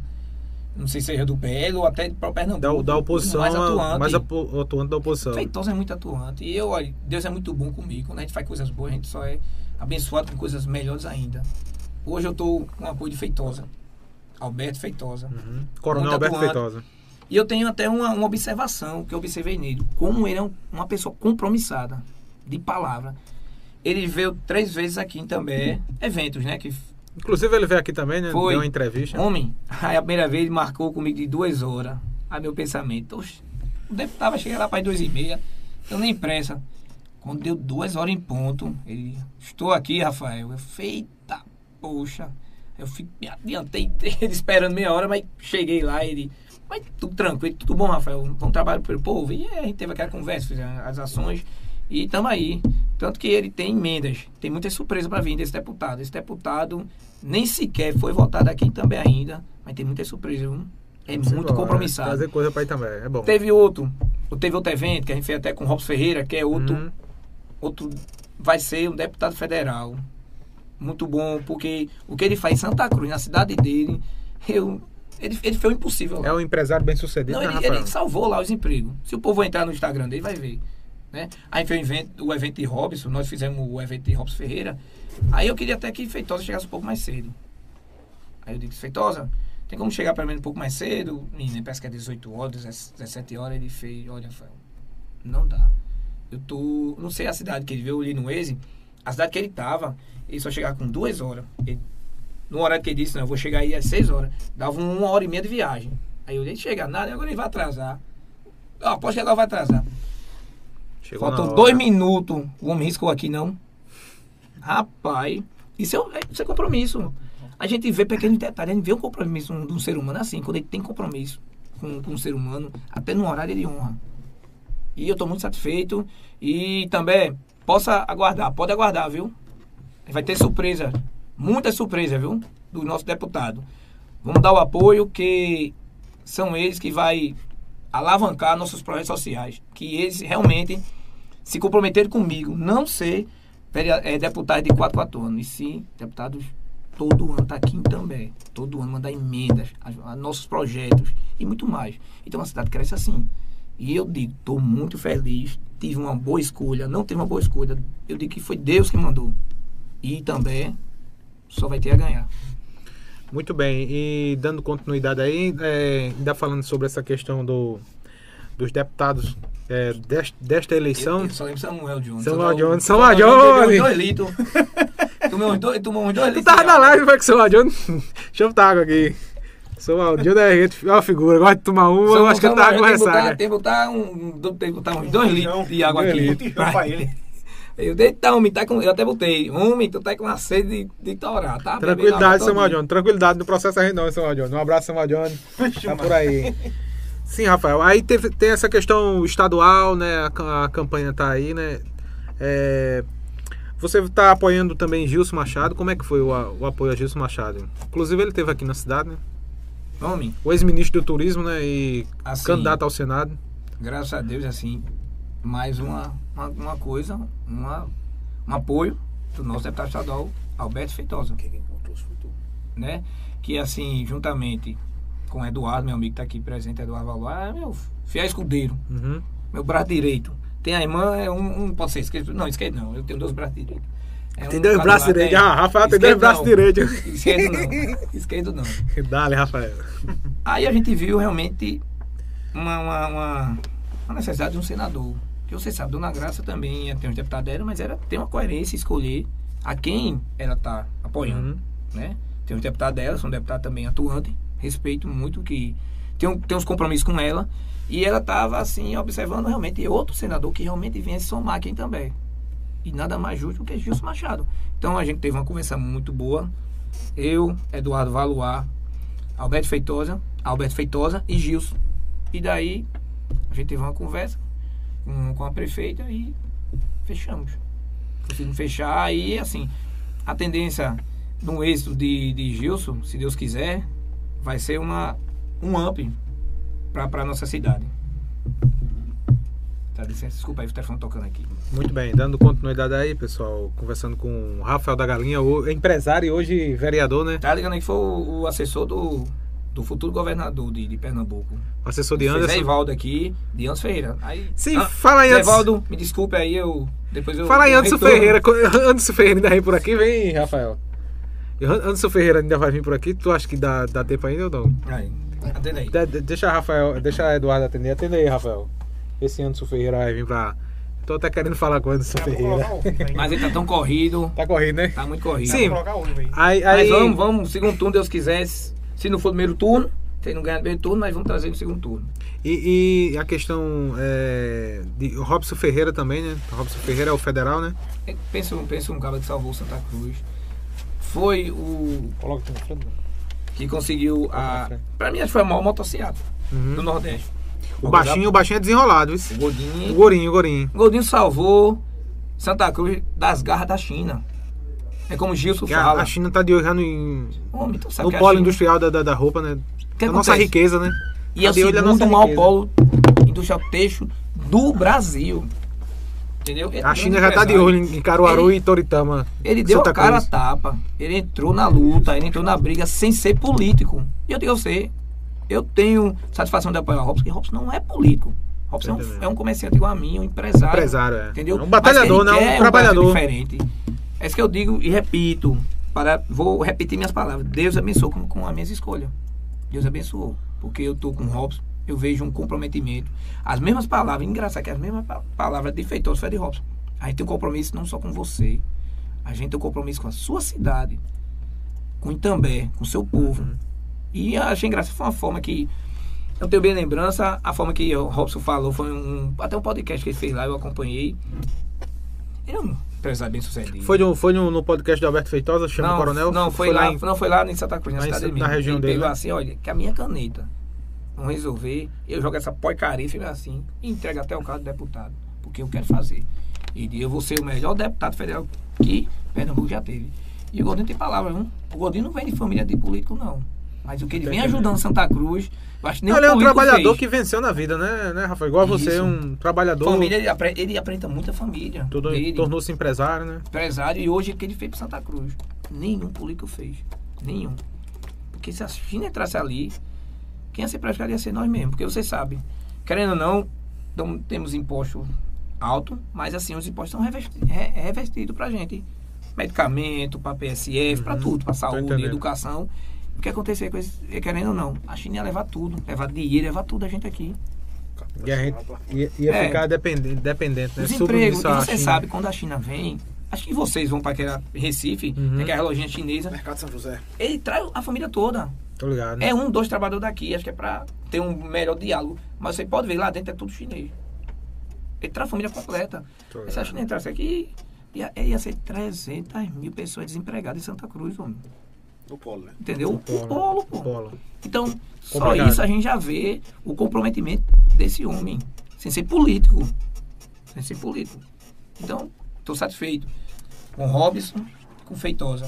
não sei se é do PL ou até para Pernambuco. Da, da oposição, mais atuante. mais atuante da oposição. Feitosa é muito atuante. E eu, olha, Deus é muito bom comigo. Quando a gente faz coisas boas, a gente só é abençoado com coisas melhores ainda. Hoje eu estou com apoio de Feitosa. Alberto Feitosa. Uhum. Coronel Alberto atuante. Feitosa. E eu tenho até uma, uma observação que eu observei nele. Como ele é um, uma pessoa compromissada, de palavra. Ele veio três vezes aqui em També, eventos, né? Que Inclusive ele veio aqui também, né? Foi. Deu uma entrevista. Homem, aí a primeira vez ele marcou comigo de duas horas. Aí meu pensamento, oxe, o deputado vai chegar lá para duas e meia, então nem pressa. Quando deu duas horas em ponto, ele, estou aqui, Rafael. Eu, feita, poxa. Eu fiquei, me adiantei ele esperando meia hora, mas cheguei lá ele, mas tudo tranquilo, tudo bom, Rafael. Bom trabalho pelo povo. E a gente teve aquela conversa, fizemos as ações. E estamos aí. Tanto que ele tem emendas. Tem muita surpresa para vir desse deputado. Esse deputado nem sequer foi votado aqui também ainda, mas tem muita surpresa, viu? É Você muito compromissado. Fazer coisa para ir também, é bom. Teve outro, teve outro evento que a gente fez até com o Robson Ferreira, que é outro, hum. outro, vai ser um deputado federal. Muito bom, porque o que ele faz em Santa Cruz, na cidade dele, eu, ele, ele fez o impossível. Lá. É um empresário bem sucedido, Não, né, ele, ele, salvou lá os empregos. Se o povo entrar no Instagram dele, vai ver. Né? Aí foi o evento, o evento de Robson, nós fizemos o evento de Robson Ferreira. Aí eu queria até que Feitosa chegasse um pouco mais cedo. Aí eu disse, Feitosa, tem como chegar pelo menos um pouco mais cedo? Menino, parece que é 18 horas, 17 horas. Ele fez, olha, não dá. Eu tô, não sei a cidade que ele veio ali no Waze, a cidade que ele tava, ele só chegava com duas horas. Ele, no horário que ele disse, não, eu vou chegar aí às 6 horas. Dava uma hora e meia de viagem. Aí eu disse, chega nada, agora ele vai atrasar. Ó, pode chegar, vai atrasar. Chegou Faltam dois minutos. O homem riscou aqui, não? Rapaz, isso é, isso é compromisso. A gente vê pequenos detalhes, a gente vê o compromisso de um ser humano assim, quando ele tem compromisso com, com um ser humano, até no horário ele honra. E eu estou muito satisfeito. E também, possa aguardar, pode aguardar, viu? Vai ter surpresa, muita surpresa, viu? Do nosso deputado. Vamos dar o apoio que são eles que vai alavancar nossos projetos sociais. Que eles realmente se comprometeram comigo, não ser é, deputado de 4, 4 anos, e sim deputados todo ano tá aqui também. Todo ano mandar emendas a, a, nossos projetos e muito mais. Então a cidade cresce assim. E eu digo, estou muito feliz, tive uma boa escolha, não tive uma boa escolha. Eu digo que foi Deus que mandou. E também só vai ter a ganhar. Muito bem, e dando continuidade aí, é, ainda falando sobre essa questão do, dos deputados é, desta, desta eleição. Eu, eu só lembro Samuel Jones. Samuel Jones. Samuel Jones. Dois litros. Tomou uns dois, tomou uns dois litros. Tu tava na live, vai com o Samuel Jones. Deixa eu botar água aqui. Samuel Jones é uma figura. Gosta de tomar uma, eu acho que ele tava com ressaca. Tem que botar, um, tem que botar uns dois litros de água aqui. Pra ele. Eu dei, tá, homem, tá com, eu até botei. Homem, tu tá com uma sede de, de torar, tá? Tranquilidade, Samuel Jones. Tranquilidade no processo aí não, Samuel Jones. Um abraço, Samuel Jones. Tá por aí. Sim, Rafael. Aí teve, tem essa questão estadual, né? A, a campanha tá aí, né? É, você está apoiando também Gilson Machado. Como é que foi o, o, apoio a Gilson Machado? Inclusive ele teve aqui na cidade, né? Homem. O ex-ministro do turismo, né? E assim, candidato ao Senado. Graças a Deus, assim, mais uma, uma, uma coisa, uma, um apoio do nosso deputado estadual, Alberto Feitosa. Que encontrou né? Que assim, juntamente com o Eduardo, meu amigo que está aqui presente, Eduardo Valois, é meu fiel escudeiro, uhum. meu braço direito. Tem a irmã, é um, um pode ser esquerdo. Não, esquerdo não, eu tenho dois braços direitos. É tem um dois braços direitos. Ah, Rafael tem dois braços direitos. Esquerdo não. Esquerdo não. Dale, Rafael. Aí a gente viu realmente uma, uma, uma, uma necessidade de um senador. Que você sabe, Dona Graça também tem uns deputados dela, mas era ter uma coerência escolher a quem ela está apoiando. Uhum. Né? Tem uns deputados dela, são deputados também atuantes respeito muito que tem, tem uns compromissos com ela. E ela estava assim, observando realmente outro senador que realmente vinha se somar aqui também. E nada mais justo que Gilson Machado. Então a gente teve uma conversa muito boa. Eu, Eduardo Valuar, Alberto Feitosa, Alberto Feitosa e Gilson. E daí a gente teve uma conversa com, com a prefeita e fechamos. Conseguimos fechar e assim, a tendência no êxito de, de Gilson, se Deus quiser, vai ser uma, um up para a nossa cidade. Tá, licença, desculpa aí o telefone tocando aqui. Muito bem, dando continuidade aí, pessoal, conversando com o Rafael da Galinha, o empresário e hoje vereador, né? Tá ligando aí que foi o, o assessor do, do futuro governador de, de Pernambuco. Assessor de Anderson. Zé Ivaldo aqui, de Anderson Ferreira. Aí, Sim, ah, fala aí, Zé Ivaldo, me desculpe aí, eu. Depois eu. Fala aí, Anderson Ferreira. Anderson Ferreira ainda vem por aqui, vem, Rafael. Anderson Ferreira ainda vai vir por aqui, tu acha que dá, dá tempo ainda ou não? Aí, atende aí. De, deixa, Rafael, deixa Eduardo atender. Atende aí, Rafael. Esse Anderson Ferreira vai vir pra. Tô até querendo falar com o Anderson Ferreira. Mas ele tá tão corrido. Tá corrido, né? Tá muito corrido. Sim. Aí, aí... Mas vamos, vamos, segundo turno, Deus quiser. Se não for primeiro turno, se não ganhar primeiro turno, mas vamos trazer no segundo turno. E, e a questão é, de Robson Ferreira também, né? Robson Ferreira é o federal, né? Pensa, pensa um cara que salvou Santa Cruz. Foi o. Coloca aqui na frente. Né? Que conseguiu a. Pra mim, foi o maior motocicleta uhum. do Nordeste. O baixinho, o baixinho é desenrolado, isso. O Godinho. O Gorinho, o Gorinho. O Godinho salvou Santa Cruz das garras da China. É como o Gilson a, fala. A China tá de olho no, Homem, então no polo China... industrial da, da, da, roupa, né? Que a nossa riqueza, né? E tá é o segundo maior polo industrial texto do Brasil. Entendeu? Ele a China já está de olho em Caruaru ele, e Toritama. Ele deu Santa a cara a tapa. Ele entrou na luta, ele entrou na briga sem ser político. E eu digo a você, eu tenho satisfação de apoiar o Robson, porque Robson não é político. Robson é um, é um, comerciante igual a mim, um empresário. Empresário, é. Entendeu? É um batalhador, não é um trabalhador. Um diferente. É isso que eu digo e repito. Para, vou repetir minhas palavras. Deus abençoou com, com a minha escolha. Deus abençoou. Porque eu estou com o Robson eu vejo um comprometimento. As mesmas palavras, engraçado que as mesmas palavras de Feitoso Fred Robson. A gente tem um compromisso não só com você, a gente tem um compromisso com a sua cidade, com Itambé, com o seu povo. Uhum. E achei engraçado, foi uma forma que. Eu tenho bem lembrança, a forma que o Robson falou foi um. Até um podcast que ele fez lá, eu acompanhei. Ele é um empresário bem sucedido. Foi, no, foi no, no podcast de Alberto Feitosa, chama não, Coronel? Não, foi, foi lá, em, não, foi lá em Santa Cruz, na, cidade na, na região ele dele. Pegou né? assim, olha, que a minha caneta vamos resolver, eu jogo essa porcaria, fica assim, e entrega até o carro do deputado, porque eu quero fazer. E eu vou ser o melhor deputado federal que Pernambuco já teve. E o Godinho tem palavra, não? O Godinho não vem de família de político, não. Mas o que ele vem ajudando Santa Cruz, eu acho que nem Ele é um trabalhador fez. que venceu na vida, né, né Rafael? Igual Isso. você, um trabalhador. Família, ele, apre, ele aprenda muito a família. Tornou-se empresário, né? Empresário, e hoje o que ele fez para Santa Cruz. Nenhum político fez. Nenhum. Porque se a China entrasse ali, quem ia ser prejudicado ia ser nós mesmos, porque você sabe, querendo ou não, então, temos imposto alto, mas assim, os impostos são revestidos, revestidos para gente. Medicamento, para PSF, uhum. para tudo, para saúde, educação. O que acontecer com isso, querendo ou não, a China ia levar tudo, levar dinheiro, levar tudo a gente aqui. E a gente ia, ia é, ficar dependente, dependente né? Os empregos, e você sabe, quando a China vem, acho que vocês vão para aquela Recife, uhum. aquela lojinha chinesa. Mercado São José. Ele traz a família toda. Tô ligado. É um, dois trabalhadores daqui, acho que é pra ter um melhor diálogo. Mas você pode ver, lá dentro é tudo chinês. Ele traz a família completa. Se a China entrasse aqui, ia, ia ser 300 mil pessoas desempregadas em Santa Cruz, homem. No polo, né? Entendeu? O polo, o polo pô. Polo. Então, só isso a gente já vê o comprometimento desse homem. Sem ser político. Sem ser político. Então, estou satisfeito. Com Robson, com Feitosa.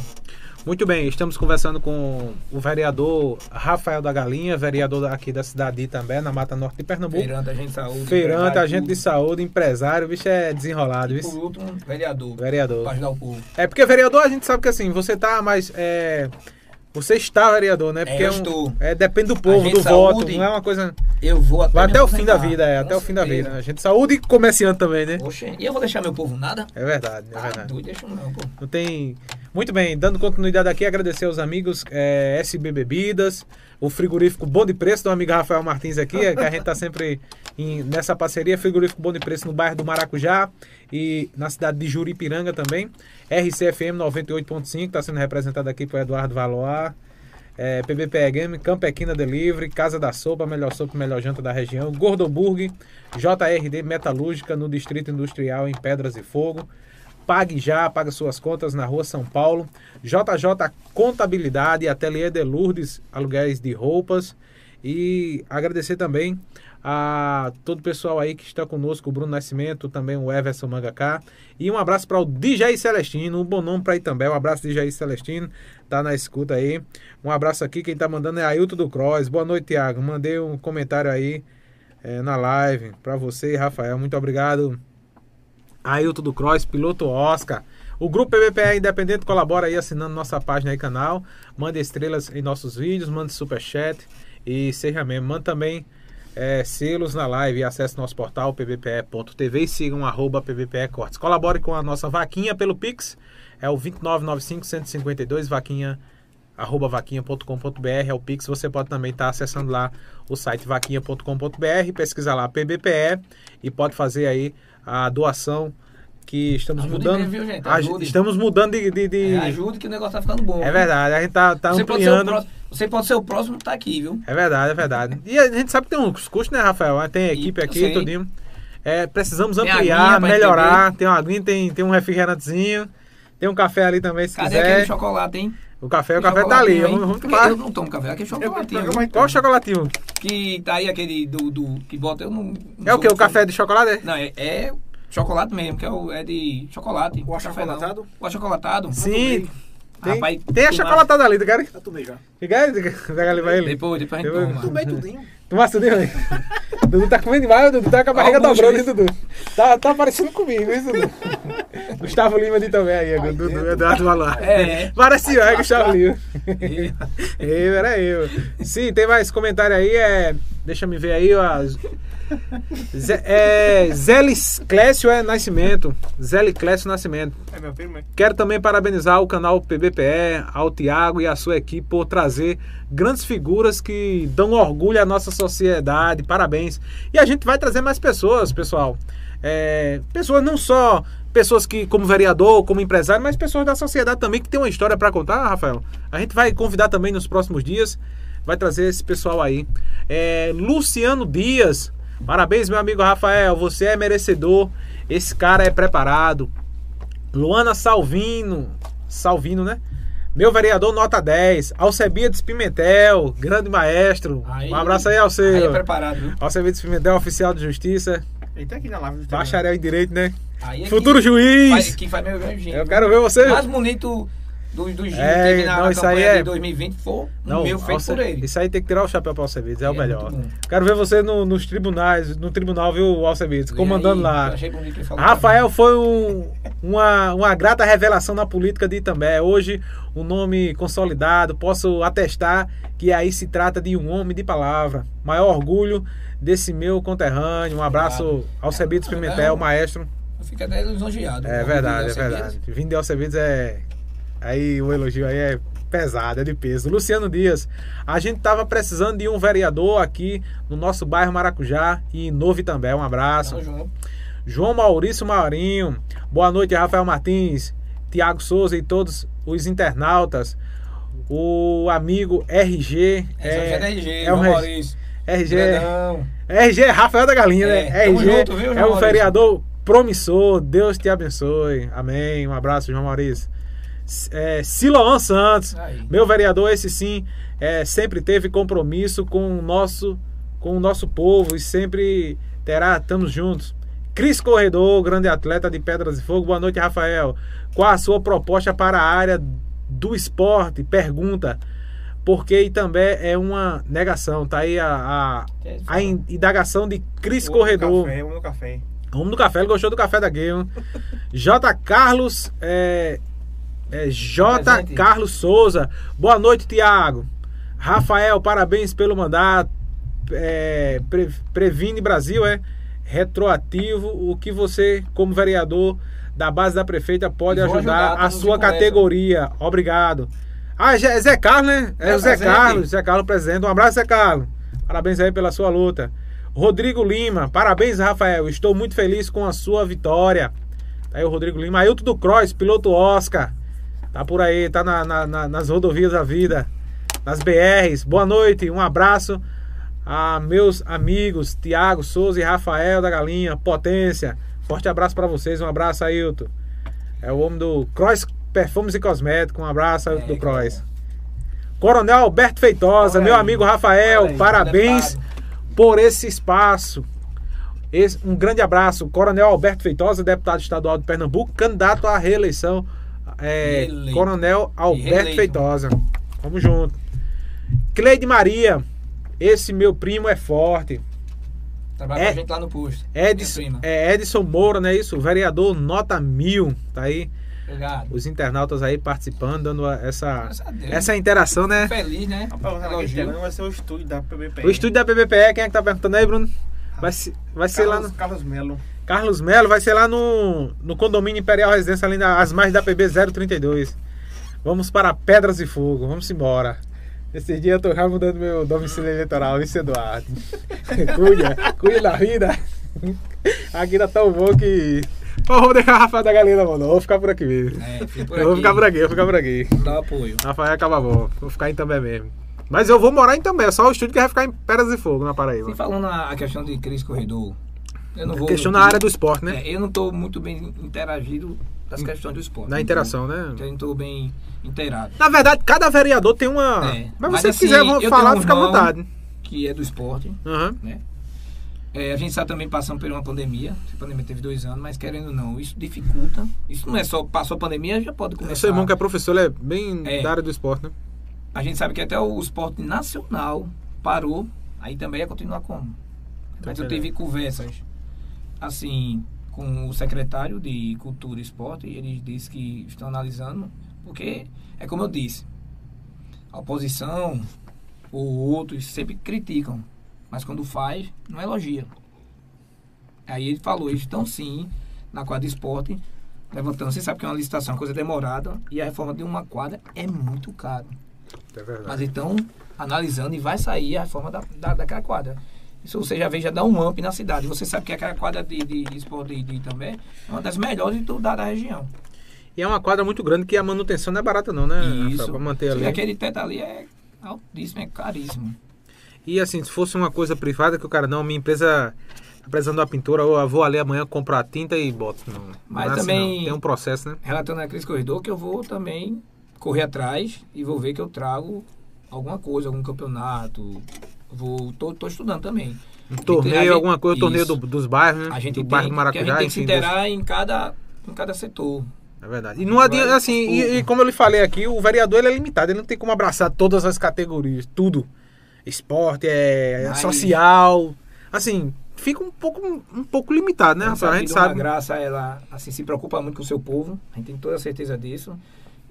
Muito bem, estamos conversando com o vereador Rafael da Galinha, vereador aqui da cidade também, na Mata Norte de Pernambuco. Feirante, agente de saúde. Feirante, agente de saúde, empresário, bicho é desenrolado. E por último, vereador. Vereador. Para ajudar o povo. É porque vereador a gente sabe que assim, você tá mais. É, você está vereador, né? Porque é, eu é um, estou. É, depende do povo, do saúde, voto. Não é uma coisa. Eu vou até, Vai até o fim da vida, é, até o fim da vida. A gente saúde e comerciante também, né? E eu vou deixar meu povo nada? É verdade, é ah, verdade. Doido, deixa não, pô. Não tem. Muito bem, dando continuidade aqui, agradecer aos amigos é, SB Bebidas, o frigorífico Bom de Preço do amigo Rafael Martins aqui, é, que a gente tá sempre em, nessa parceria, frigorífico Bom de Preço no bairro do Maracujá e na cidade de Juripiranga também. RCFM 98.5, está sendo representado aqui por Eduardo Valoar. É, PBPE Game, Campequina Delivery, Casa da Sopa, melhor sopa, melhor janta da região, Gordoburg, JRD Metalúrgica no Distrito Industrial em Pedras e Fogo, Pague Já, paga suas contas na rua São Paulo. JJ Contabilidade, Ateliê de Lourdes, aluguéis de roupas. E agradecer também a todo o pessoal aí que está conosco, o Bruno Nascimento, também o Everson Mangaká. E um abraço para o DJ Celestino, um bom nome para aí também. Um abraço, DJ Celestino, tá na escuta aí. Um abraço aqui, quem tá mandando é Ailton do Cross. Boa noite, Thiago. Mandei um comentário aí é, na live para você, Rafael. Muito obrigado Ailton do Cross, piloto Oscar. O Grupo PBPE Independente colabora aí assinando nossa página e canal. Mande estrelas em nossos vídeos, mande superchat e seja mesmo. Mande também é, selos na live e acesse nosso portal pbpe.tv e sigam arroba pbpe cortes. Colabore com a nossa vaquinha pelo Pix, é o 2995 152 vaquinha arroba vaquinha.com.br é o Pix. Você pode também estar tá acessando lá o site vaquinha.com.br, pesquisar lá PBPE e pode fazer aí a doação que estamos ajude mudando. Mesmo, viu, estamos mudando de. de, de... É, ajude que o negócio tá ficando bom. É viu? verdade, a gente tá, tá você ampliando. Pode você pode ser o próximo que tá aqui, viu? É verdade, é verdade. E a gente sabe que tem uns custos, né, Rafael? Tem equipe aqui, e, tudinho. É, precisamos ampliar, melhorar. Tem uma aguinha, tem, tem um refrigerantezinho. Tem um café ali também, se Cadê quiser. Cadê aquele chocolate, hein? O café, o café tá ali. Vamos, vamos tomar. Eu não tomo café, aquele chocolatinho. Qual o chocolatinho? Que tá aí aquele do, do que bota, eu não... não é o que? O café de chocolate? Não, é, é chocolate mesmo, que é, o, é de chocolate. O achocolatado? O achocolatado. Sim. Tem, Rapaz, tem a chocolatada ali, tu quer? Já tomei já. Quer? Pega ali pra ele. Depois, depois a gente toma. Tomei tudinho. Tomasse tudinho aí. Dudu tá comendo demais, Dudu tá com a barriga dobrando, hein, Dudu? Tá, tá parecendo comigo, isso, Dudu? Gustavo Lima de também aí, Ai, Dudu, Eduardo Valar. É. Parece é Gustavo Lima. eu, era eu. Sim, tem mais comentário aí, é... Deixa me ver aí, ó. Zé, é, Zélis Clécio é Nascimento. Zélis Clécio Nascimento. É meu primo, Quero também parabenizar o canal PBPE, ao Tiago e a sua equipe por trazer grandes figuras que dão orgulho à nossa sociedade. Parabéns. E a gente vai trazer mais pessoas, pessoal. É, pessoas não só pessoas que como vereador, como empresário, mas pessoas da sociedade também que tem uma história para contar, Rafael. A gente vai convidar também nos próximos dias, vai trazer esse pessoal aí. É, Luciano Dias, Parabéns, meu amigo Rafael, você é merecedor. Esse cara é preparado. Luana Salvino, Salvino, né? Meu vereador nota 10. Alcebiades Pimentel, grande maestro. Aí, um abraço aí, Alceu. Aí é preparado, viu? Alcebiades Pimentel, oficial de justiça. Ele tá aqui na live. Bacharel em Direito, né? É Futuro juiz. Faz, que faz meu, meu Eu quero ver você. Mais bonito dos, dos é, teve na não, isso aí é... de 2020 foi não, meu feito por ele. Isso aí tem que tirar o chapéu para o Alcebiades, é, é, o melhor. Quero ver você no, nos tribunais, no tribunal, viu, Alcebiades, comandando aí, lá. Achei bonito que Rafael foi um, uma, uma grata revelação na política de Itambé. Hoje, um nome consolidado, posso atestar que aí se trata de um homem de palavra. Maior orgulho desse meu conterrâneo. Um abraço ao Alcebiades Pimentel, maestro. Fica até lisonjeado. É verdade, é verdade. Vindo de Alcebiades é Aí o elogio aí é pesado, é de peso. Luciano Dias, a gente tava precisando de um vereador aqui no nosso bairro Maracujá e em Novo também. Um abraço. João Maurício Maurinho, boa noite, Rafael Martins, Tiago Souza e todos os internautas. O amigo RG. É, é, é RG, é um Maurício. RG. RG é Rafael da Galinha, né? é, né? RG junto, viu, é um vereador promissor. Deus te abençoe. Amém. Um abraço, João Maurício é, Siloan Santos, Aí. meu vereador, esse sim, é, sempre teve compromisso com o nosso, com o nosso povo e sempre terá, estamos juntos. Cris Corredor, grande atleta de Pedras de Fogo, boa noite, Rafael. Qual a sua proposta para a área do esporte? Pergunta. Porque também é uma negação, tá aí a, a, a indagação de Cris Corredor. Café, no café. Vamos no café, ele gostou do café da Game. J. Carlos é, é, J. Presente. Carlos Souza. Boa noite, Tiago. Rafael, parabéns pelo mandato. É, Pre, Previne Brasil é retroativo. O que você, como vereador da base da prefeita, pode ajudar, ajudar a sua categoria. Obrigado. Ah, é Zé Carlos, né? É, é o Zé presente. Carlos, Zé Carlos presente. Um abraço, Zé Carlos. Parabéns aí pela sua luta. Rodrigo Lima, parabéns, Rafael. Estou muito feliz com a sua vitória. Tá aí o Rodrigo Lima. Ailton do Cross, piloto Oscar. Tá por aí, tá na, na, na, nas rodovias da vida, nas BRs. Boa noite, um abraço a meus amigos Tiago Souza e Rafael da Galinha, potência. Forte abraço para vocês, um abraço, Ailton. É o homem do Cross Perfumes e Cosméticos, um abraço, Ailton é, do Cross. Coronel Alberto Feitosa, meu amigo Rafael, aí, parabéns por esse espaço. Esse, um grande abraço. Coronel Alberto Feitosa, deputado estadual de Pernambuco, candidato à reeleição é, Coronel Alberto Feitosa. Vamos junto. Cleide Maria. Esse meu primo é forte. Trabalha é, com a gente lá no posto. Edson, é Edson Moura, não é isso? Vereador nota mil. Tá aí. Obrigado. Os internautas aí participando, dando essa, essa interação, né? Feliz, né? O vai ser o estúdio da PBPE. O estúdio da PBPE, quem é que tá perguntando aí, Bruno? Vai, vai ser lá no. Carlos Melo. Carlos Melo, vai ser lá no, no condomínio Imperial Residência, ali nas margens da PB 032. Vamos para Pedras de Fogo, vamos embora. Esse dia eu tô já mudando meu domicílio eleitoral, Vice Eduardo. cuida, cuida da vida. Aqui tá tão bom que. Pô, vamos deixar o Rafael da Galera, mano. Eu vou ficar por aqui mesmo. É, por Eu vou aqui. ficar por aqui, eu vou ficar por aqui. Dá apoio. Rafael acaba bom. Vou ficar em També mesmo. Mas eu vou morar em També, é só o estúdio que vai ficar em Pedras de Fogo, na Paraíba. Sim, falando a questão de Cris Corredor, eu não vou. Questão na área do esporte, né? É, eu não estou muito bem interagido das questões do esporte. Na interação, né? Eu não estou bem inteirado. Na verdade, cada vereador tem uma. É, Mas, mas se assim, quiser falar, um fica à vontade. Que é do esporte, Aham. né? É, a gente está também passando por uma pandemia. A pandemia teve dois anos, mas querendo ou não, isso dificulta. Isso não é só passou a pandemia, já pode começar. Seu irmão que é professor, ele é bem É. da área do esporte, né? A gente sabe que até o esporte nacional parou, aí também ia continuar como. Mas eu tive conversas, assim, com o secretário de Cultura e Esporte, e ele disse que estão analisando, porque é como eu disse, a oposição ou outros sempre criticam, mas quando faz, não elogia. Aí ele falou, eles estão sim na quadra de esporte, levantando, você sabe que é uma licitação, é uma coisa demorada, e a reforma de uma quadra é muito caro. É verdade. Mas então, analisando, e vai sair a reforma da, da, daquela quadra. Isso você já vê, já dá um up na cidade. Você sabe que aquela quadra de, de, de esporte de, também é uma das melhores do, da, da região. E é uma quadra muito grande que a manutenção não é barata, não, né? Isso. Manter ali. E aquele teto ali é altíssimo, é caríssimo. E assim, se fosse uma coisa privada que o cara, não, minha empresa tá precisando de uma pintura, eu vou ali amanhã comprar tinta e boto. Não, Mas não é assim, também- não. Tem um processo, né? Relatando a Cris Corredor, que eu vou também correr atrás e vou ver que eu trago alguma coisa, algum campeonato. Vou, tô, tô estudando também. Um a gente- torneio, alguma coisa, isso. torneio do- dos bairros, né? A gente do tem, bairro do que a gente Maracujá, tem que se inteirar em cada, em cada setor. É verdade. E não adianta, assim, e, e como eu lhe falei aqui, o vereador ele é limitado, ele não tem como abraçar todas as categorias, tudo. Esporte, é, Mas- social. Assim, fica um pouco, um pouco limitado, né, Rafael? A gente Dona sabe. Graça, ela assim, se preocupa muito com o seu povo. A gente tem toda a certeza disso.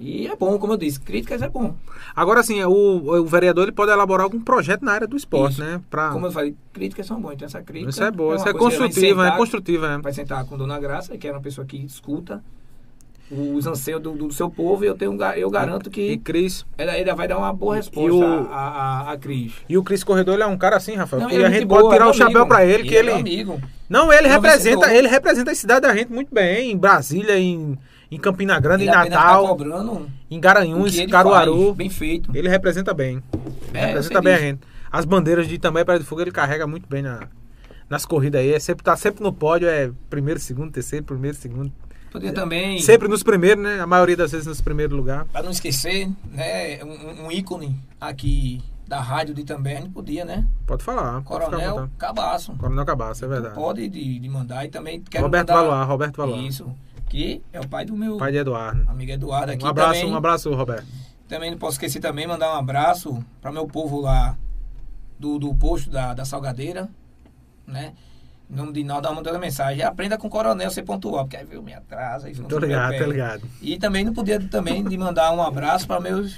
E é bom, como eu disse, críticas é bom. Agora, assim, o, o vereador ele pode elaborar algum projeto na área do esporte, Isso. né? Pra... Como eu falei, críticas são boas. Então essa crítica. Isso é bom, uma isso é vai construtivo, é sentar- construtivo, é. Vai sentar com Dona Graça, que é uma pessoa que escuta os anseios do, do seu povo. E eu, tenho, eu garanto E que Cris. ela, ela vai dar uma boa E resposta o- a, a, a Cris. E o Cris Corredor ele é um cara assim, Rafael. Não, ele é a gente boa, pode tirar é o chapéu pra ele, que é ele. meu amigo. Não, ele representa, ele representa a cidade da gente muito bem, em Brasília, em, em Campina Grande, Ele em tá Natal, cobrando em Garanhuns, Caruaru. faz, bem feito. Ele representa bem. É, representa bem a gente. As bandeiras de também Praia de Fogo ele carrega muito bem na, nas corridas aí. É sempre, tá sempre no pódio, é primeiro, segundo, terceiro, primeiro, segundo. Podia também, Sempre nos primeiros, né? A maioria das vezes nos primeiros lugares. para não esquecer, né, um, um ícone aqui da rádio de também, podia, né? Pode falar. Pode Coronel vontade. Cabaço. Coronel Cabaço, é verdade. Pode de, de mandar e também quero Roberto mandar... Roberto Valoar. Isso, que é o pai do meu Pai de Eduardo. amigo Eduardo aqui Um abraço, também. um abraço, Roberto. Também não posso esquecer também mandar um abraço para meu povo lá do, do posto da, da Salgadeira, né? Em nome de Naldo, mandando mensagem. Aprenda com o coronel ser pontual, porque aí viu, me atrasa. Não Tô ligado, tô ligado. E também não podia também de mandar um abraço para meus,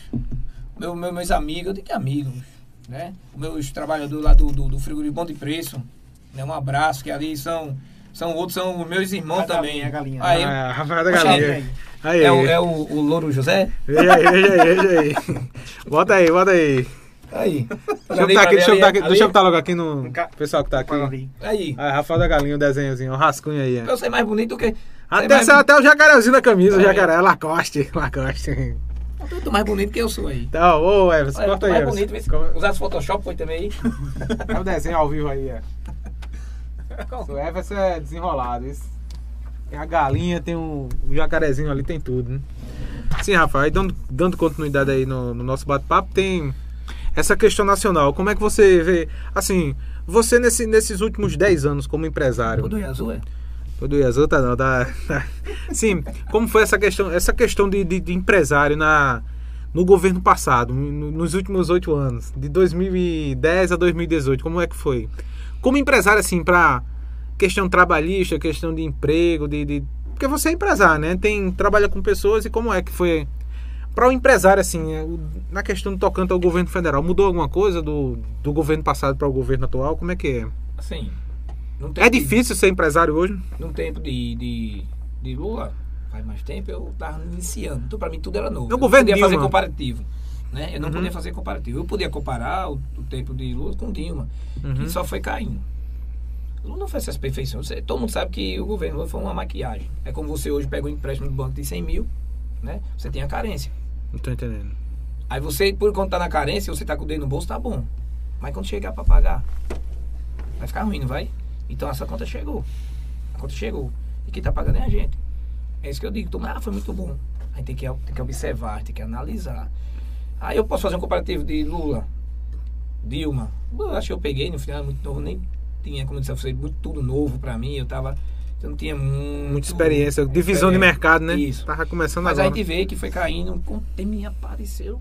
meu, meu- meus amigos, eu digo que amigos, né? Meus trabalhadores lá do, do, do frigorífico Bom de Preço, né? Um abraço, que ali são, são outros, são meus irmãos A também. galinha, a galinha. Aí, Ah, Rafael da Galinha. Aí, é, o, é o, o Louro José? Veja aí, veja aí, veja aí. Bota aí, bota aí. Aí. Deixa eu botar aqui, deixa eu botar aqui, deixa eu botar logo aqui no pessoal que tá aqui. Aí. Ah, Rafael da Galinha, o desenhozinho, o rascunho aí. é. Eu sei mais bonito do que. Até, mais, até o jacarezinho da camisa, o É. jacaré, Lacoste, Lacoste. Eu tô mais bonito que eu sou aí. Então, ô Everson, corta tô aí, mais Everson. bonito. vê se- Como- Usar esse Photoshop foi também aí. É o desenho ao vivo aí, é. O Everson é desenrolado, isso. Tem a galinha, tem o, o jacarezinho ali, tem tudo, né? Sim, Rafael, aí dando, dando continuidade aí no, no nosso bate-papo, tem essa questão nacional. Como é que você vê, assim, você nesse- nesses últimos 10 anos como empresário, Tudo em azul, é? Todo Iazu tá não, tá, tá. Sim, como foi essa questão, essa questão de, de, de empresário na, no governo passado, no- nos últimos oito anos, de 2010 a 2018, como é que foi? Como empresário, assim, para questão trabalhista, questão de emprego, de, de- porque você é empresário, né? Tem, trabalha com pessoas e como é que foi para o empresário, assim, é, na questão do tocante ao governo federal, mudou alguma coisa do, do governo passado para o governo atual? Como é que é? Assim, é difícil ser empresário hoje? No tempo de, de, de Lula, faz mais tempo, eu estava iniciando. Então, para mim, tudo era novo. No eu governo podia Dilma. fazer comparativo. Né? Eu não uhum. podia fazer comparativo. Eu podia comparar o, o tempo de Lula com Dilma, uhum. que só foi caindo. Lula não fez essas perfeições. Todo mundo sabe que o governo foi uma maquiagem. É como você hoje pega um empréstimo do banco de 100 mil, né? Você tem a carência. Não tô entendendo. Aí você, por conta tá na carência, você tá com o dedo no bolso, tá bom. Mas quando chegar para pagar, vai ficar ruim, não vai? Então essa conta chegou. A conta chegou. E quem tá pagando é a gente. É isso que eu digo. Então, ah, foi muito bom. Aí tem que, tem que observar, tem que analisar. Aí eu posso fazer um comparativo de Lula, Dilma. Eu acho que eu peguei no final, muito novo, nem tinha, como eu disse, foi muito tudo novo para mim. Eu tava. Eu não tinha muito, muita experiência, divisão de mercado, né? Isso. Tava começando Mas agora. a gente vê que foi caindo. Quando Temer apareceu,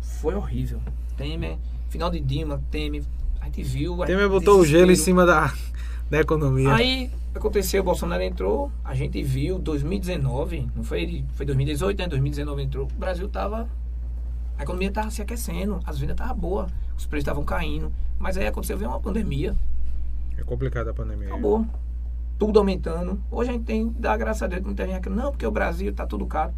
foi horrível. Temer, final de Dilma, Temer, a gente viu. Temer botou o gelo em cima da, da economia. Aí aconteceu, o Bolsonaro entrou, a gente viu 2019, não foi, foi 2018, né? 2019 entrou, o Brasil tava. A economia tava se aquecendo, as vendas estavam boas, os preços estavam caindo. Mas aí aconteceu, veio uma pandemia. É complicada a pandemia. Acabou. Tudo aumentando. Hoje a gente tem, dá graças a Deus, muita gente aqui, não, porque o Brasil tá tudo caro.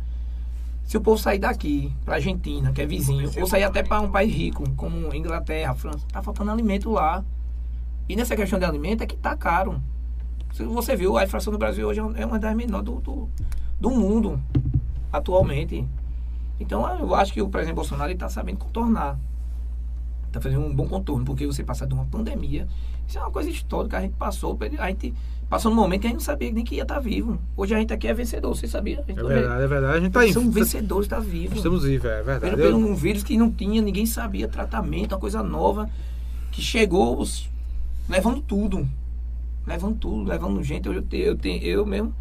Se o povo sair daqui para Argentina, que é vizinho, ou sair até para um país rico, como Inglaterra, França, tá faltando alimento lá. E nessa questão de alimento é que tá caro. Se você viu, a inflação do Brasil hoje é uma das menores do, do, do mundo, atualmente. Então eu acho que o presidente Bolsonaro está sabendo contornar. Está fazendo um bom contorno, porque você passa de uma pandemia. Isso é uma coisa histórica, a gente passou, a gente passou num momento que a gente não sabia nem que ia estar tá vivo. Hoje a gente aqui é vencedor, você sabia? É verdade, é verdade. A gente está aí. Somos vencedores, está vivo. Estamos vivos, é verdade. Pelo, um vírus que não tinha, ninguém sabia, tratamento, uma coisa nova, que chegou levando tudo levando tudo, levando gente. Eu, eu, tenho, eu mesmo,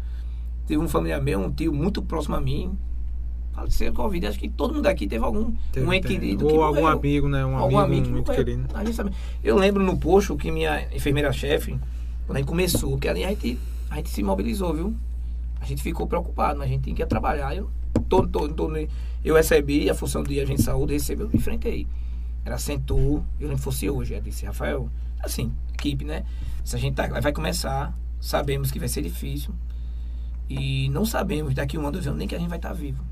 teve um familiar meu, um tio muito próximo a mim, faleceu com Covid. Acho que todo mundo aqui teve algum teve, um querido. Ou algum amigo, né? Um algum amigo, amigo muito querido. A gente sabe. Eu lembro no posto que minha enfermeira-chefe, quando a gente começou, que ali a gente, a gente se mobilizou, viu? A gente ficou preocupado, mas a gente tinha que trabalhar. Eu, todo, todo, todo, eu recebi a função de agente de saúde, recebeu, eu enfrentei. Era sentou, eu não fosse hoje. Eu disse, Rafael, assim, equipe, né? Se a gente tá, vai começar, sabemos que vai ser difícil. E não sabemos daqui um ano, dois anos, nem que a gente vai estar tá vivo.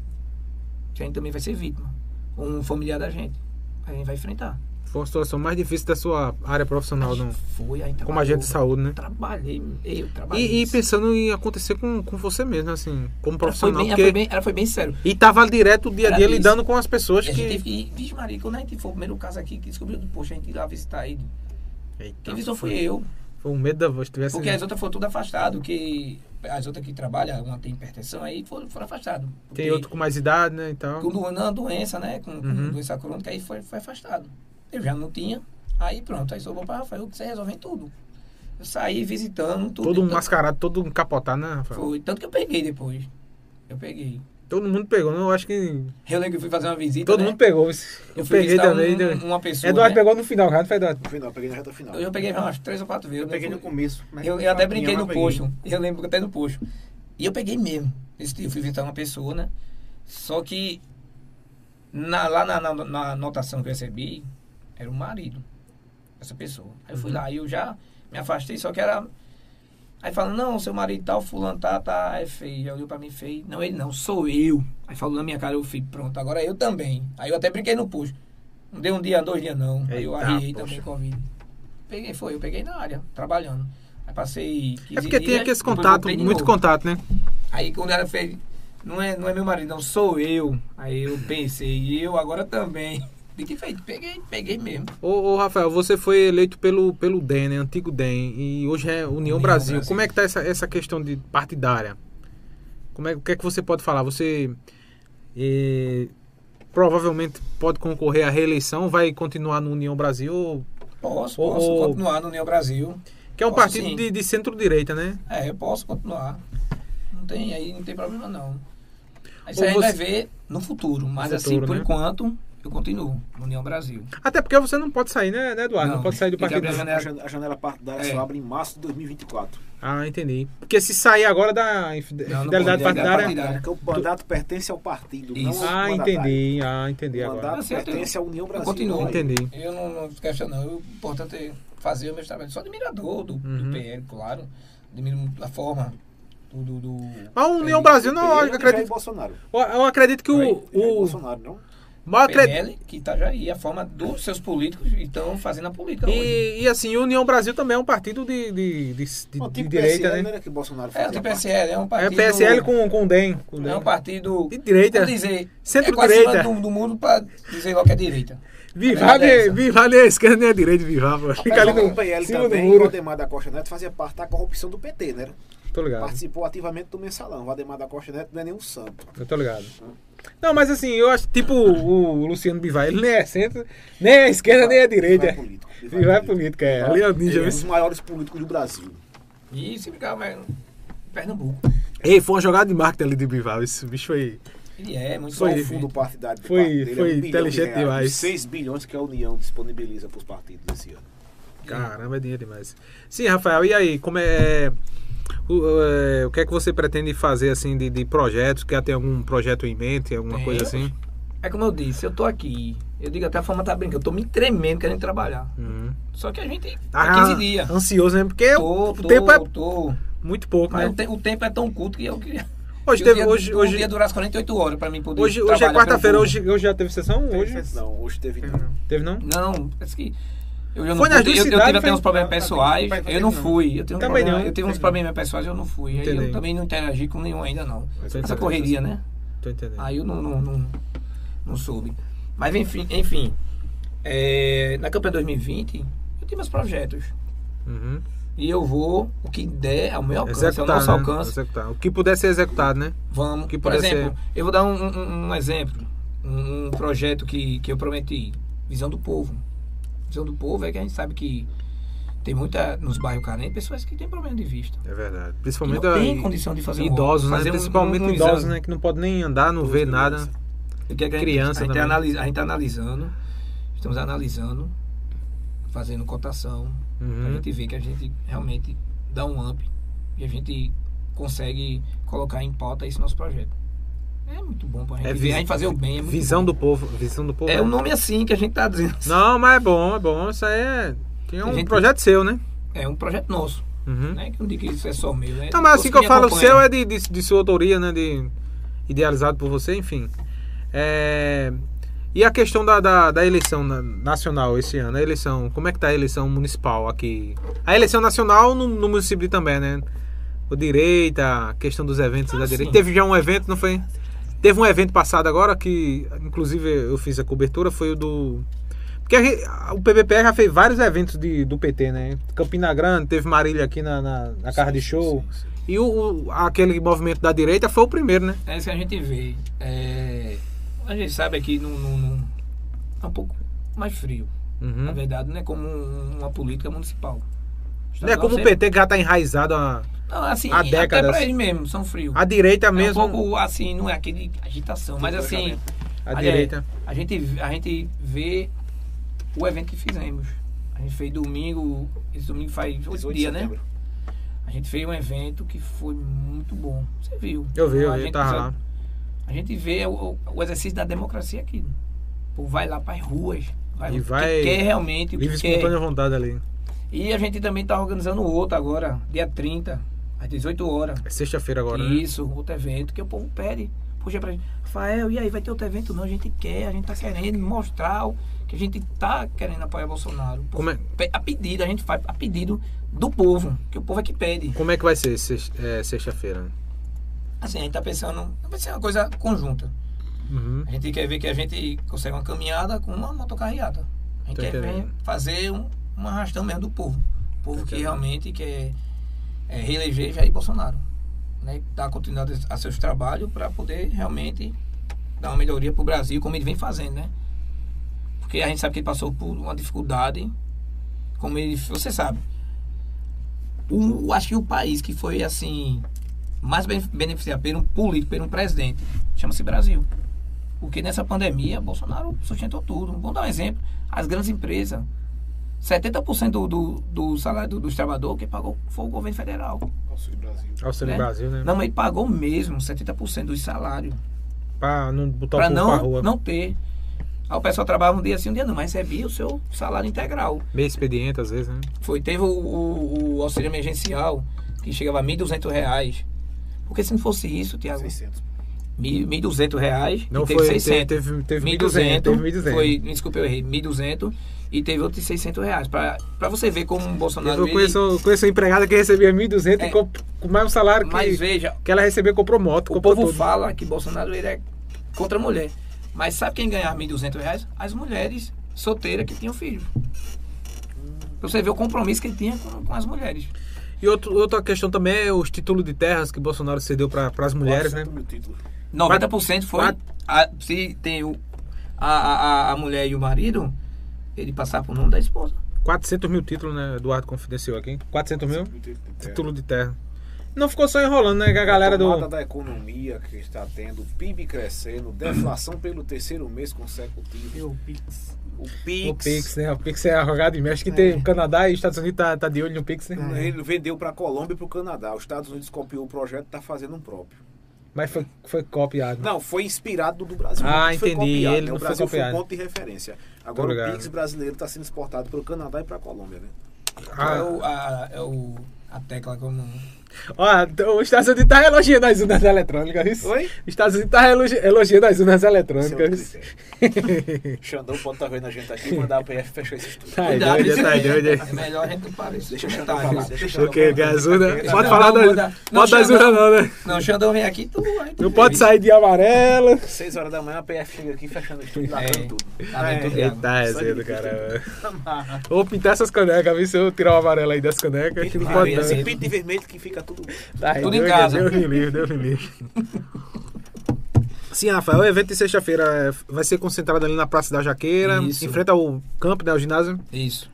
Que a gente também vai ser vítima. Um familiar da gente. A gente vai enfrentar. Foi uma situação mais difícil da sua área profissional, não? Foi, aí Como agente de saúde, né? Trabalhei, eu trabalhei. E, e, pensando em acontecer com, com você mesmo, assim, como profissional. Ela foi bem, porque... ela foi bem, ela foi bem sério. E tava direto o dia a dia lidando com as pessoas e que. Gente teve, vixe, Maria, quando a gente foi o primeiro caso aqui que descobriu, poxa, a gente ir lá visitar ele. Eita, Quem visitou foi eu. Foi um medo da voz. Tivesse... Porque as outras foram tudo afastado, que as outras que trabalham, uma tem hipertensão, aí foram, foram afastados. Tem outro com mais idade, né? Então... Com uma doença, né? Com, com uhum. doença crônica, aí foi, foi afastado. Eu já não tinha, aí pronto, aí sobrou para Rafael que você resolve tudo. Eu saí visitando tudo. Todo então, mascarado, todo encapotado, né, Rafael? Foi, tanto que eu peguei depois. Eu peguei. Todo mundo pegou, não? Eu acho que. Eu lembro que fui fazer uma visita. Todo né? mundo pegou. Eu, eu peguei também. Um, né? uma pessoa. Eduardo né? pegou no final, cara, não foi Eduardo? No final, peguei na reta final. Eu, peguei umas três ou quatro vezes. Eu peguei no começo. Eu, eu até brinquei no posto. Eu lembro até no posto. E eu peguei mesmo. Eu fui visitar uma pessoa, né? Só que na, lá na, na, na, anotação que eu recebi, era o marido dessa pessoa. Aí eu fui uhum. lá e eu já me afastei, só que era Aí fala, não, seu marido tal, fulano tá, tá, é feio. Já olhou pra mim feio. Não, ele não, sou eu. Aí falou na minha cara, eu fui, pronto, agora eu também. Aí eu até brinquei no puxo. Não deu um dia, dois dias não. Aí eu arriei também com a vida. Peguei, foi, eu peguei na área, trabalhando. Aí passei 15 É porque dias, tem aquele contato, muito novo. contato, né? Aí quando ela fez, não é, não é meu marido, não, sou eu. Aí eu pensei, eu agora também. Feito, peguei, peguei mesmo. Ô, ô, Rafael, você foi eleito pelo, pelo DEM, né? Antigo DEM, e hoje é União, União Brasil. Brasil. Como é que tá essa, essa questão de partidária? Como é, o que é que você pode falar? Você eh, provavelmente pode concorrer à reeleição, vai continuar no União Brasil? Posso, ou, posso continuar no União Brasil. Que é um posso, partido de, de centro-direita, né? É, eu posso continuar. Não tem, aí não tem problema não. Aí você... a gente vai ver no futuro, mas no assim, futuro, por né? enquanto, eu continuo no União Brasil. Até porque você não pode sair, né, né Eduardo? Não, não pode sair do partido. A janela, a janela partidária é. só abre em março de 2024. Ah, entendi. Porque se sair agora da fidelidade partidária. partidária. Porque o mandato pertence ao partido, Isso. não Ah, entendi. Ah, entendi agora. O mandato assim, pertence à União Brasil. Eu continuo. Entendi. Eu não, não questiono, não. O importante é fazer o meu trabalho. Sou admirador do, uhum. do PL, claro. Admiro a forma do. do, Mas o União Brasil não, eu acredito. Bolsonaro. Eu acredito que o. o... Bolsonaro, não? Mas PL, que está já aí, a forma dos seus políticos estão fazendo a política e, hoje. E assim, o União Brasil também é um partido de, de, de, de, Bom, tipo de direita, PSL, né? né? que Bolsonaro é, o tipo PSL é um partido... É o PSL com, com o DEM. Com é um partido... De direita. dizer, Centro-direita. É do, do mundo para dizer logo que é direita. Vivar é Vivar nem a esquerda nem a direita, Vivar. Fica ali no PL também, o Valdemar da Costa Neto fazia parte da corrupção do PT, né? Tô ligado. Participou ativamente do mensalão. O Valdemar da Costa Neto não é nenhum santo. Eu tô ligado. Hum. Não, mas assim, eu acho tipo o, Luciano Bivar, ele nem é centro, nem é esquerda, nem é direita. Bivar é político. Bivar é político, é. Ali é o ninja. Ele é um dos maiores políticos do Brasil. E se brigar, mas Pernambuco. Ei, foi uma jogada de marketing ali de Bivar, esse bicho aí. Ele é muito foi, o fundo partidário foi, dele foi é um inteligente de demais. 6 bilhões que a União disponibiliza para os partidos esse ano. Caramba, é dinheiro demais. Sim, Rafael, e aí, como é, o, é, o que é que você pretende fazer assim de, de projetos? Quer ter algum projeto em mente, alguma Tem. coisa assim? É como eu disse, eu tô aqui. Eu digo até a forma tá brincando, eu tô me tremendo querendo trabalhar. Uhum. Só que a gente tá ah, 15 dias. Ansioso, né? Porque tô, o tô, tempo é tô. muito pouco, Mas né? O, te, o, tempo é tão curto que eu queria. Hoje teve, dia, hoje, hoje ia durar as 48 horas para mim poder Hoje, hoje é quarta-feira, hoje, hoje já teve sessão? Teve hoje? Não, hoje teve não. Teve não? Não, parece que eu, eu foi não, nas duas eu, cidades, eu tive até uns problemas pessoais, eu não fui. Eu, tenho também problema, não. eu tive uns problemas pessoais eu não fui. Aí eu também não interagi com nenhum ainda não. Essa correria, né? Tô entendendo. Aí eu não, não, não, não soube. Mas enfim, enfim é, na campanha 2020, eu tive meus projetos. Uhum. E eu vou, o que der ao meu alcance, executar, ao nosso né? alcance. Executar. O que puder ser executado, né? Vamos. O que Por exemplo, ser... eu vou dar um, um, um exemplo. Um, um projeto que, que eu prometi. Visão do povo visão do povo é que a gente sabe que tem muita nos bairros carentes pessoas que têm problema de vista. É verdade. Principalmente não tem condição de fazer idosos, né? Principalmente um, um idosos, né? Que não pode nem andar, não vê nada. Que a criança a gente, a gente está analisando, estamos analisando, fazendo cotação, uhum. a gente vê que a gente realmente dá um up e a gente consegue colocar em pauta esse nosso projeto. É muito bom pra gente, é ver, a gente fazer o bem. É visão bom. do povo. Visão do povo. É, é um nome assim que a gente tá dizendo. Não, mas é bom, é bom. Isso aí é. Tem um gente, projeto seu, né? É um projeto nosso. Uhum. Né? Que não digo que isso é só meu, né? Então, mas assim que eu falo, o seu é de, de, de, sua autoria, né? De, idealizado por você, enfim. É, e a questão da, da, da, eleição nacional esse ano, a eleição, como é que tá a eleição municipal aqui? A eleição nacional no, no município também, né? O direita, a questão dos eventos ah, da direita. Teve já um evento, não foi? Teve um evento passado agora que, inclusive, eu fiz a cobertura, foi o do. Porque a, o PBPR já fez vários eventos de, do PT, né? Campina Grande, teve Marília aqui na, na, na Carra de Show. Sim, sim. E o, o, aquele movimento da direita foi o primeiro, né? É isso que a gente vê. É, a gente sabe que não, não, não, é um pouco mais frio. Uhum. Na verdade, não é como uma política municipal. Não é como o PT que já está enraizado há. Não, assim, há décadas. Até pra eles mesmo, são frios. A direita mesmo. É um pouco assim, não é aquele agitação, mas assim. A direita. A gente, a gente vê o evento que fizemos. A gente fez domingo, esse domingo faz oito dias, né? A gente fez um evento que foi muito bom. Você viu? Eu vi, eu vi, tava lá. A gente vê o, o, exercício da democracia aqui. Pô, vai lá para as ruas. Vai, e vai. quer realmente. Livre espontânea vontade ali. E a gente também está organizando outro agora, dia 30, às 18 horas. É sexta-feira agora, né? Isso, né? outro evento que o povo pede. Puxa pra gente, Rafael, e aí, vai ter outro evento? Não, a gente quer, a gente tá querendo mostrar que a gente tá querendo apoiar Bolsonaro. Como é? A pedido, a gente faz a pedido do povo, que o povo é que pede. Como é que vai ser é, sexta-feira? Assim, a gente tá pensando, vai ser uma coisa conjunta. Uhum. A gente quer ver que a gente consegue uma caminhada com uma motocarreata. A gente Tô quer ver, fazer um, um arrastão mesmo do povo. O povo que realmente quer é, reeleger Jair Bolsonaro. Né? Dar continuidade a seus trabalhos para poder realmente dar uma melhoria para o Brasil, como ele vem fazendo, né? Porque a gente sabe que ele passou por uma dificuldade, como ele. Você sabe. O, acho que o país que foi assim mais beneficiado por um político, por um presidente, chama-se Brasil. Porque nessa pandemia, Bolsonaro sustentou tudo. Vamos dar um exemplo. As grandes empresas. 70% do, do, do salário do, dos trabalhadores que pagou foi o governo federal. Auxílio Brasil. Auxílio né? Brasil, né? Não, mas ele pagou mesmo 70% do salário. Para não botar pra o não, pra rua. não ter. Aí o pessoal trabalhava um dia assim, um dia não, mas recebia o seu salário integral. Meio expediente, às vezes, né? Foi, teve o, o, o auxílio emergencial, que chegava a R$ 1.200. Porque se não fosse isso, Tiago... 600. 1.200 reais Não e teve foi, 600. teve, teve 1.200, 1.200. foi, me desculpe, eu errei, 1.200 e teve outros 600 reais. Pra, pra você ver como o Bolsonaro... Eu conheço, eu conheço uma empregada que recebia 1.200 É. e comp- com mais um salário que, Mas veja, que ela recebeu, comprou moto, o comprou povo tudo. fala que Bolsonaro ele é contra a mulher. Mas sabe quem ganhava 1.200 reais? As mulheres solteiras que tinham filhos. Pra você ver o compromisso que ele tinha com, com as mulheres. E outro, outra questão também é os títulos de terras que Bolsonaro cedeu para as mulheres, né? 400 mil títulos. 90% foi. A- se tem o, a, a, a mulher e o marido, ele passar por nome da esposa. 400 mil títulos, né? Eduardo confidenciou aqui. 400 mil títulos de terra. títulos de terra. Não ficou só enrolando, né? Que a galera Tomada do. da economia que está tendo, PIB crescendo, deflação pelo terceiro mês consecutivo. o Pix. O O Pix. Pix, né? O Pix é arrogado de Acho que tem o Canadá e Estados Unidos tá, tá de olho no Pix, né? Ele vendeu para a Colômbia e para o Canadá. Os Estados Unidos copiou o projeto e está fazendo um próprio. Mas foi, foi copiado. Não, foi inspirado do Brasil. Ah, Foi entendi. copiado, Ele né? não O foi Brasil foi copiado. um ponto de referência. Agora o Pix brasileiro está sendo exportado para o Canadá e para a Colômbia, né? Ah. É, o, a, é o, a tecla como. Ó, os Estados Unidos tá elogiando as urnas eletrônicas? Oi? Os Estados Unidos tá elogi- elogiando as urnas é eletrônicas. Xandão pode estar vendo a gente aqui e mandar a PF fechar esse estúdio. Tá doido, isso tá aí. doido. É melhor a gente não parar isso. Deixa o Xandão falar. Deixa o O que? Pode falar. Não, Pode das urnas, não, né? Não, o Xandão vem aqui, tu Não pode sair de amarelo. 6 horas da manhã a PF chega aqui fechando o estúdio, É. lavando tudo. Tá É. Iago? Eita, resenha do cara. Vou pintar essas canecas, ver se eu tirar o amarelo aí das canecas. Que não pode não. assim, pinto de vermelho que fica tudo. Tá, Tudo em Deus- casa. Deus me livre, Deus me livre. Sim, Rafael, o evento de sexta-feira é, vai ser concentrado ali na Praça da Jaqueira, Isso. em frente ao campo, né, ao ginásio. Isso.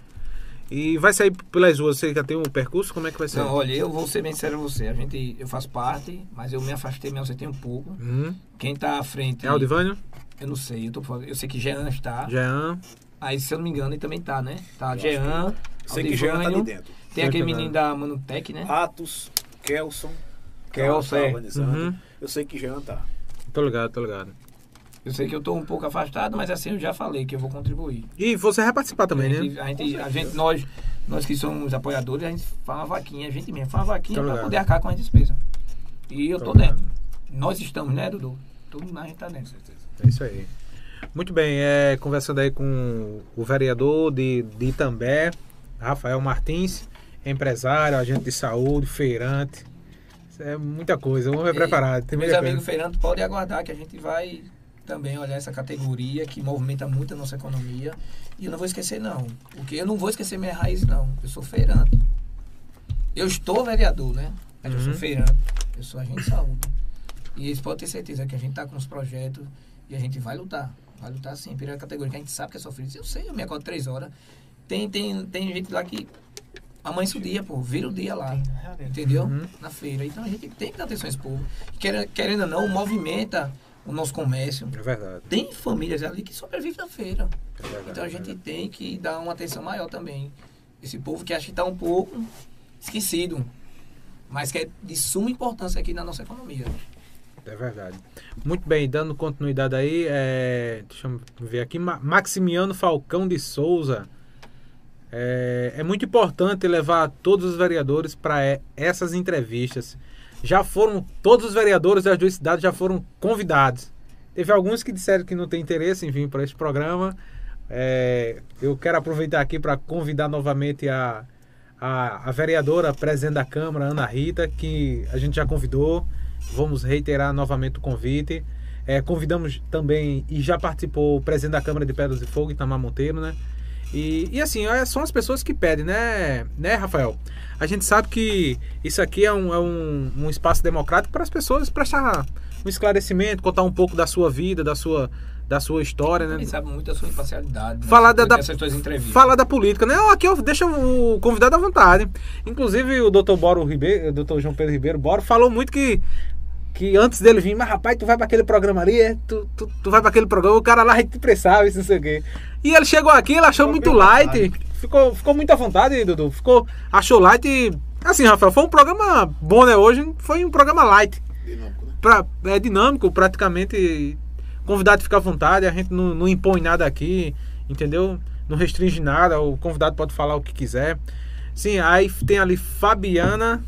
E vai sair pelas ruas. Você já tem um percurso? Como é que vai ser? Não, olha, eu vou ser bem sério com você. A gente, eu faço parte, mas eu me afastei, me ausentei um pouco. Hum. Quem tá à frente. É Aldivânio? Eu não sei, eu, tô, eu sei que Jean está. Jean. Aí, se eu não me engano, ele também tá, né? Tá acho Jean, Sei que já tá ali Aldivânio, dentro. Tem aquele menino da Manutec, né? Atos, Kelson. Kelson, tá é. organizando. Uhum. Eu sei que Jean tá. Tô ligado, tô ligado. Eu sei que eu tô um pouco afastado, mas assim eu já falei que eu vou contribuir. E você vai participar também, a, né? gente, a, gente, a gente- nós, nós que somos apoiadores, a gente faz uma vaquinha, a gente mesmo faz uma vaquinha Tô para ligado. poder arcar com as despesas. E eu tô, Tô ligado. dentro. Nós estamos, né, Dudu? Todo mundo a gente tá dentro. É isso aí. Muito bem, é, conversando aí com o vereador de, de Itambé, Rafael Martins, empresário, agente de saúde, feirante. Isso é muita coisa, o homem é E preparado. Tem Meus amigos. Fernando, podem aguardar que a gente vai também olhar essa categoria que movimenta muito a nossa economia. E eu não vou esquecer, não. Porque eu não vou esquecer minha raiz, não. Eu sou feirante. Eu estou vereador, né? Mas eu sou Uhum. feirante. Eu sou agente de saúde. E eles podem ter certeza que a gente está com os projetos e a gente vai lutar. Vai lutar sim, pela categoria que a gente sabe que é sofrido. Eu sei, eu me acordo três horas. Tem, tem, tem gente lá que amanhece o dia, pô, vira o dia lá. Entendeu? Uhum. Na feira. Então a gente tem que dar atenção a esse povo. Querendo, querendo ou não, movimenta o nosso comércio. É verdade. Tem famílias ali que sobrevivem na feira. É verdade, Então a é gente verdade. tem que dar uma atenção maior também. Esse povo que acha que está um pouco esquecido. Mas que é de suma importância aqui na nossa economia. É verdade. Muito bem, dando continuidade aí, é, deixa eu ver aqui, Ma- Maximiano Falcão de Souza. É, é muito importante levar todos os vereadores para essas entrevistas. Já foram, todos os vereadores das duas cidades já foram convidados. Teve alguns que disseram que não tem interesse em vir para esse programa. É, eu quero aproveitar aqui para convidar novamente a, a, a vereadora presidente da Câmara, Ana Rita, que a gente já convidou. Vamos reiterar novamente o convite. É, convidamos também, e já participou, o presidente da Câmara de Pedras de Fogo, Itamar Monteiro, né? E, e assim, é, são as pessoas que pedem, né, né, Rafael? A gente sabe que isso aqui é um, é um, um espaço democrático para as pessoas prestar um esclarecimento, contar um pouco da sua vida, da sua, da sua história, né? Ele sabe muito da sua imparcialidade. né? Falar da, da, falar da política, né? Aqui eu deixa o convidado à vontade. Inclusive o Dr. Boro Ribeiro, o Dr. João Pedro Ribeiro Boro falou muito que que antes dele vir, mas rapaz, tu vai para aquele programa ali, é? tu, tu, tu vai para aquele programa, o cara lá te pressava, isso não sei o quê. E ele chegou aqui, ele achou muito light, ficou, ficou muito à vontade, Dudu. Ficou, achou light. Assim, Rafael, foi um programa bom, né? Hoje foi um programa light. Dinâmico, né? Pra, é dinâmico, praticamente. Convidado fica à vontade, a gente não, não impõe nada aqui, entendeu? Não restringe nada, o convidado pode falar o que quiser. Sim, aí tem ali Fabiana.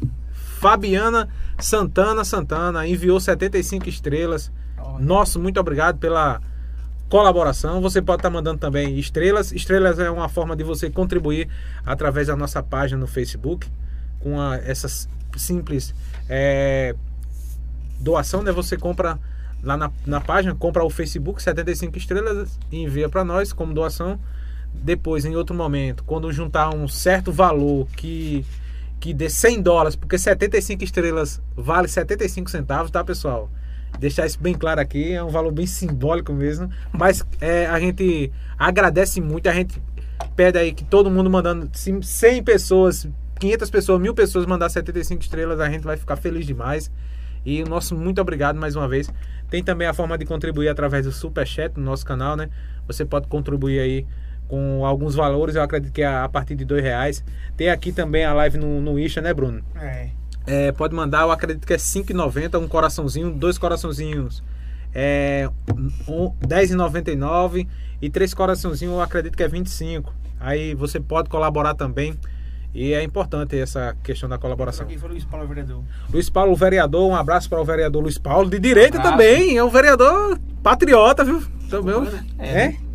Fabiana Santana Santana enviou 75 estrelas. Nosso, muito obrigado pela colaboração. Você pode estar mandando também estrelas. Estrelas é uma forma de você contribuir através da nossa página no Facebook com a, essas simples é, doação, né? Você compra lá na, na página, compra o Facebook 75 estrelas e envia para nós como doação. Depois, em outro momento, quando juntar um certo valor que que dê 100 dólares, porque 75 estrelas vale 75 centavos, tá, pessoal? Deixar isso bem claro aqui, é um valor bem simbólico mesmo, mas é, a gente agradece muito, a gente pede aí que todo mundo mandando 100 pessoas, 500 pessoas, mil pessoas mandar 75 estrelas, a gente vai ficar feliz demais. E o nosso muito obrigado mais uma vez. Tem também a forma de contribuir através do Super Chat no nosso canal, né? Você pode contribuir aí com alguns valores, eu acredito que é a partir de dois reais. Tem aqui também a live no, no Isha, né, Bruno? É. é pode mandar, eu acredito que é 5,90, um coraçãozinho, dois coraçãozinhos. É um, 10,99 e três coraçãozinhos, eu acredito que é 25. Aí você pode colaborar também. E é importante essa questão da colaboração. Foi Luiz Paulo Vereador. Luiz Paulo Vereador, um abraço para o vereador Luiz Paulo, de direita um também, é um vereador patriota, viu? Também. É. é?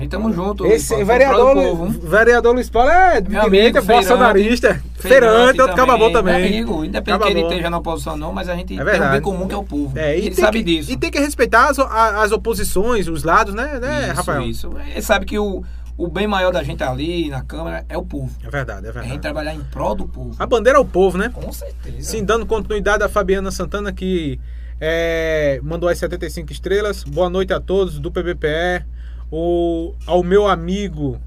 Gente tamo junto. Esse vereador, povo, vereador Luiz Paulo é de direita, bolsonarista, feirante, outro cababão também. Amigo, independente que ele esteja na oposição não, mas a gente é tem um bem comum que é o povo. É, e ele sabe que, disso. E tem que respeitar as, as oposições, os lados, né, né isso, Rafael? Isso, Ele sabe que o o bem maior da gente ali na Câmara é o povo. É verdade, é verdade. É a gente trabalhar em prol do povo. A bandeira é o povo, né? Com certeza. Sim, dando continuidade a Fabiana Santana que é, mandou as 75 estrelas. Boa noite a todos do PBPE o, ao meu amigo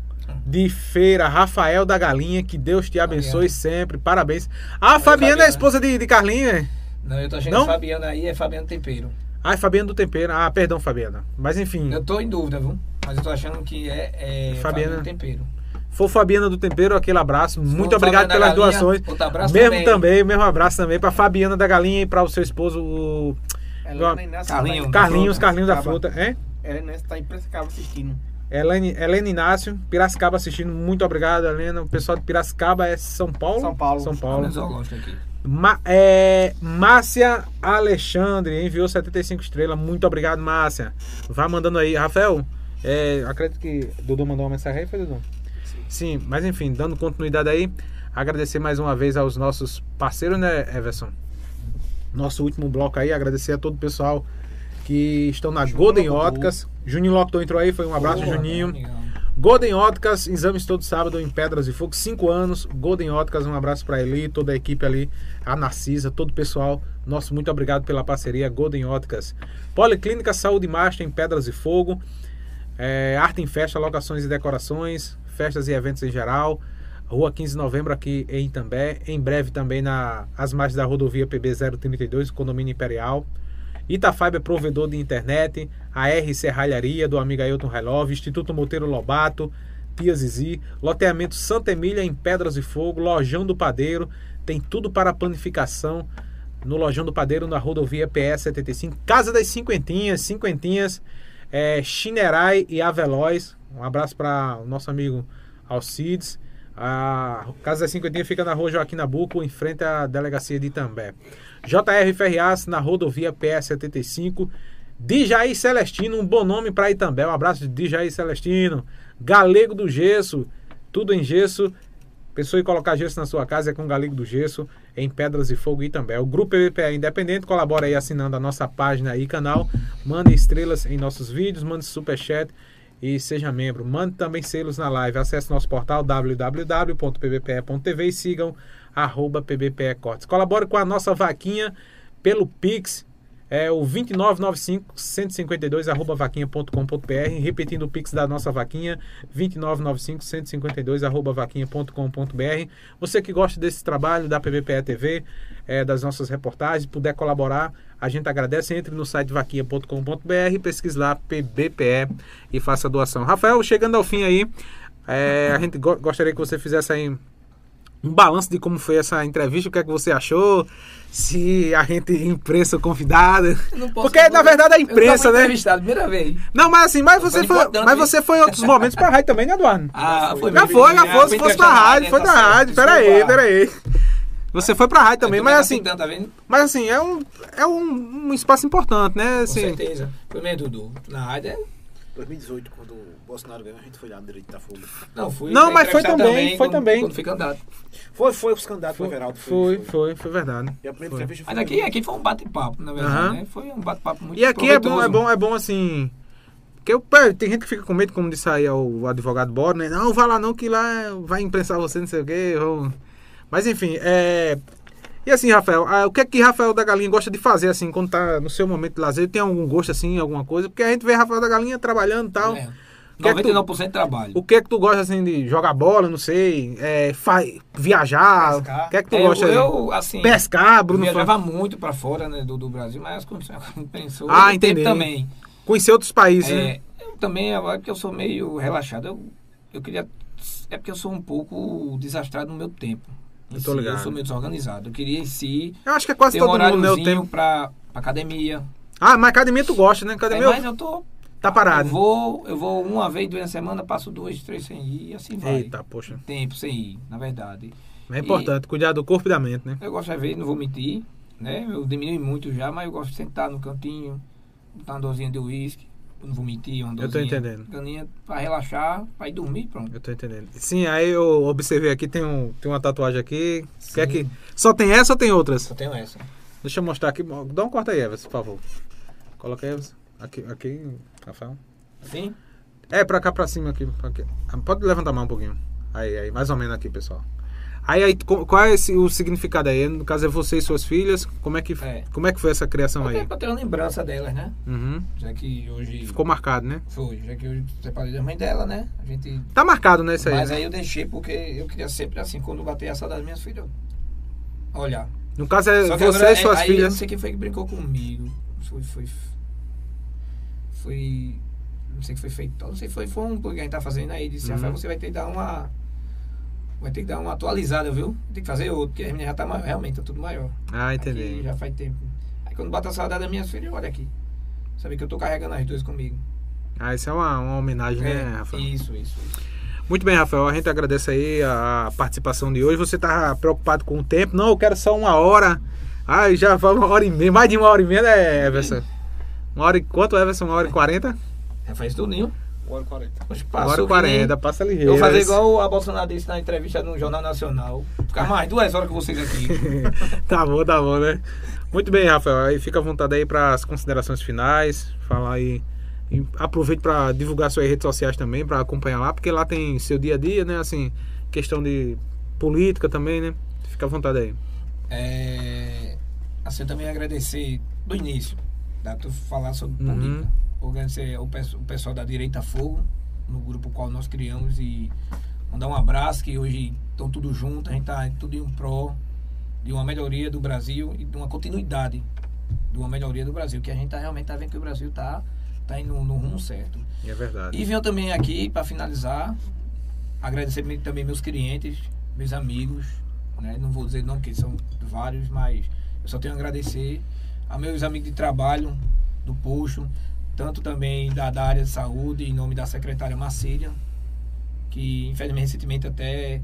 de feira, Rafael da Galinha, que Deus te abençoe sempre. Parabéns. Ah, a Fabiana é a esposa de, de Carlinha? Não, eu tô achando Não? que Fabiana aí é Fabiano Tempero. Ah, é Fabiana do Tempero. Ah, perdão, Fabiana. Mas enfim. Eu tô em dúvida, viu? Mas eu tô achando que é, é Fabiana do Tempero. For Fabiana do Tempero, aquele abraço. Muito obrigado pelas Galinha, doações. abraço mesmo também. também, mesmo abraço também para Fabiana da Galinha e para o seu esposo, o Carlinhos, Carlinhos, Carlinhos da Fruta, é? Helena está em Piracicaba assistindo. Helene, Helena Inácio, Piracicaba assistindo. Muito obrigado, Helena. O pessoal de Piracicaba é São Paulo? São Paulo. São Paulo. Ma, é, Márcia Alexandre enviou 75 estrelas. Muito obrigado, Márcia. Vá mandando aí. Rafael, é, acredito que Dudu mandou uma mensagem aí, foi Dudu? Sim. Sim, mas enfim, dando continuidade aí, agradecer mais uma vez aos nossos parceiros, né, Everson? Nosso último bloco aí, agradecer a todo o pessoal que estão na Juninho Golden Óticas. Juninho Lockton entrou aí, foi um abraço, Boa, Juninho. Golden Óticas, exames todo sábado em Pedras e Fogo, 5 anos. Golden Óticas, um abraço para ele, toda a equipe ali, a Narcisa, todo o pessoal. Nosso muito obrigado pela parceria, Golden Óticas. Policlínica Saúde Master em Pedras e Fogo. É, arte em festa, locações e decorações, festas e eventos em geral. Rua 15 de novembro aqui em Itambé. Em breve também na as margens da rodovia PB 032, condomínio Imperial. Itafiber é provedor de internet, a R Serralharia do amigo Ailton Relov, Instituto Monteiro Lobato, Tia Zizi, loteamento Santa Emília em Pedras de Fogo, Lojão do Padeiro, tem tudo para panificação no Lojão do Padeiro na rodovia PS 75, Casa das Cinquentinhas, Cinquentinhas, é, Chinerai e Aveloz. Um abraço para o nosso amigo Alcides. A Casa das Cinquentinhas fica na rua Joaquim Nabuco, em frente à delegacia de Itambé. JR Ferrias na rodovia PS75. Dijaí Celestino, um bom nome para Itambé. Um abraço de Dijaí Celestino. Galego do Gesso, tudo em gesso. Pensou em colocar gesso na sua casa é com Galego do Gesso, em Pedras e Fogo Itambé. O Grupo PVPA Independente colabora aí assinando a nossa página e canal. Mande estrelas em nossos vídeos, mande superchat e seja membro. Mande também selos na live. Acesse nosso portal www.pbpe.tv e sigam arroba PBPE Cortes. Colabore com a nossa vaquinha pelo Pix, é o 2995 152 arroba vaquinha.com.br, repetindo o Pix da nossa vaquinha, 2995 152 arroba vaquinha.com.br. Você que gosta desse trabalho da PBPE TV, é, das nossas reportagens, puder colaborar, A gente agradece. Entre no site vaquinha.com.br, pesquise lá PBPE e faça a doação. Rafael, chegando ao fim aí, é, a gente go gostaria que você fizesse aí um balanço de como foi essa entrevista, o que é que você achou, se a gente imprensa convidada. Porque na verdade a imprensa, né? primeira vez. Não, mas assim, mas você foi, mas você foi em outros momentos pra rádio também, né, Eduardo? Ah, foi. Já foi, já foi, se fosse pra rádio, foi da rádio. Pera aí, pera aí. Você foi pra rádio também, mas assim. Tá mas assim, é um, é um, um espaço importante, né? Assim, Com certeza. Primeiro, Dudu, na rádio é 2018, quando o Bolsonaro ganhou, a gente foi lá no direito da Folha. Não, fui. Não, mas foi também, também foi quando, também. Quando fui candidato. Foi, foi os candidatos foi, do Everaldo. Foi, foi, foi, foi verdade. E a primeira Foi. entrevista foi. Mas aqui, aqui foi um bate-papo, na verdade, Aham. né? Foi um bate-papo muito E aqui é bom, é bom, é bom assim. Porque eu, tem gente que fica com medo, como disse aí o advogado Bora, né? Não, vai lá não, que lá vai imprensar você, não sei o quê. Mas enfim, é. E assim, Rafael, ah, o que é que Rafael da Galinha gosta de fazer, assim, quando tá no seu momento de lazer? Tem algum gosto, assim, alguma coisa? Porque a gente vê Rafael da Galinha trabalhando e tal. É. que é que tu- 99% de trabalho. O que é que tu gosta, assim, de jogar bola, não sei, é, fa- viajar? Pescar. O que é que tu É, gosta eu, assim, Pescar, Bruno. viajava muito pra fora né, do, do Brasil, mas as condições pensou. Ah, entendi. também. Conhecer outros países, né? É, eu também, é porque eu sou meio relaxado. Eu, eu queria. É porque eu sou um pouco desastrado no meu tempo. Eu tô si, ligado. eu sou meio desorganizado. Eu queria em si Eu acho que é quase ter um todo mundo horáriozinho tempo. pra, pra academia. Ah, mas academia tu gosta, né? É, Academia mas eu tô. tá parado. Eu vou, eu vou uma vez durante a semana, passo duas, três sem ir e assim vai. Eita, poxa. Tempo sem ir, na verdade. É importante cuidar do corpo e da mente, né? Eu gosto de ver, não vou mentir, né? Eu diminui muito já, mas eu gosto de sentar no cantinho, botar uma dosinha de uísque, eu não vou mentir, uma Eu tô entendendo. Caninha pra relaxar, pra ir dormir, pronto. Eu tô entendendo. Sim, aí eu observei aqui, tem, um, tem uma tatuagem aqui. Sim. Quer que. Só tem essa ou tem outras? Só tenho essa. Deixa eu mostrar aqui. Dá um corta aí, Everson, por favor. Coloca aí, Everson. Aqui, aqui, Rafael. Assim? É, pra cá, pra cima aqui. pra aqui. Ah, Pode levantar a mão um pouquinho. Aí, aí, mais ou menos aqui, pessoal. Aí, aí qual é esse- o significado aí? No caso é você e suas filhas. Como é que, É. como é que foi essa criação aí? Até pra ter uma lembrança delas, né? Uhum. Já que hoje. Ficou marcado, né? Foi, já que hoje separei da mãe dela, né? A gente. Tá marcado, né, isso aí? Mas né? aí eu deixei porque eu queria sempre assim, quando bater a saudade das minhas filhas. Olhar. No caso é você agora, e suas aí, Eu filhas. não sei quem foi que brincou comigo. Foi. Foi. Foi. Não sei que foi feito. Não sei, foi, foi um que a gente tá fazendo aí. Disse, Uhum. Rafael, você vai ter que dar uma. Vai ter que dar uma atualizada, viu? Tem que fazer outro, porque a minha já tá maior, realmente, tá tudo maior. Ah, entendi. Aqui já faz tempo. Aí quando bota a saudade da minha filha olha aqui. Sabe que eu tô carregando as duas comigo. Ah, isso é uma, uma homenagem, né, é, né, Rafael? Isso, isso, isso. Muito bem, Rafael, a gente agradece aí a participação de hoje. Você tá preocupado com o tempo? Não, eu quero só uma hora. Ah, já vai uma hora e meia, mais de uma hora e meia, né, Everson? Uma hora e quanto, Everson? Uma hora e quarenta? Já faz tudo, 1 40 1 40 passa ali Eu vou fazer igual a Bolsonaro disse na entrevista no Jornal Nacional. Ficar mais duas horas com vocês aqui. tá bom, tá bom, né? Muito bem, Rafael. Aí fica à vontade aí para as considerações finais. Falar aí. Aproveite para divulgar suas redes sociais também, para acompanhar lá, porque lá tem seu dia a dia, né? Assim, questão de política também, né? Fica à vontade aí. É, assim, eu também agradecer do início, dá para falar sobre uhum. política Agradecer ao pe- o pessoal da Direita Fogo, no grupo qual nós criamos, e mandar um abraço, que hoje estão tudo junto, a gente está tudo em um pró de uma melhoria do Brasil e de uma continuidade de uma melhoria do Brasil, que a gente tá, realmente está vendo que o Brasil está tá indo no rumo certo. É verdade. E venho também aqui, para finalizar, agradecer também meus clientes, meus amigos, né? não vou dizer não, porque são vários, mas eu só tenho a agradecer a meus amigos de trabalho do posto, tanto também da, da área de saúde, em nome da secretária Marcília, que infelizmente recentemente até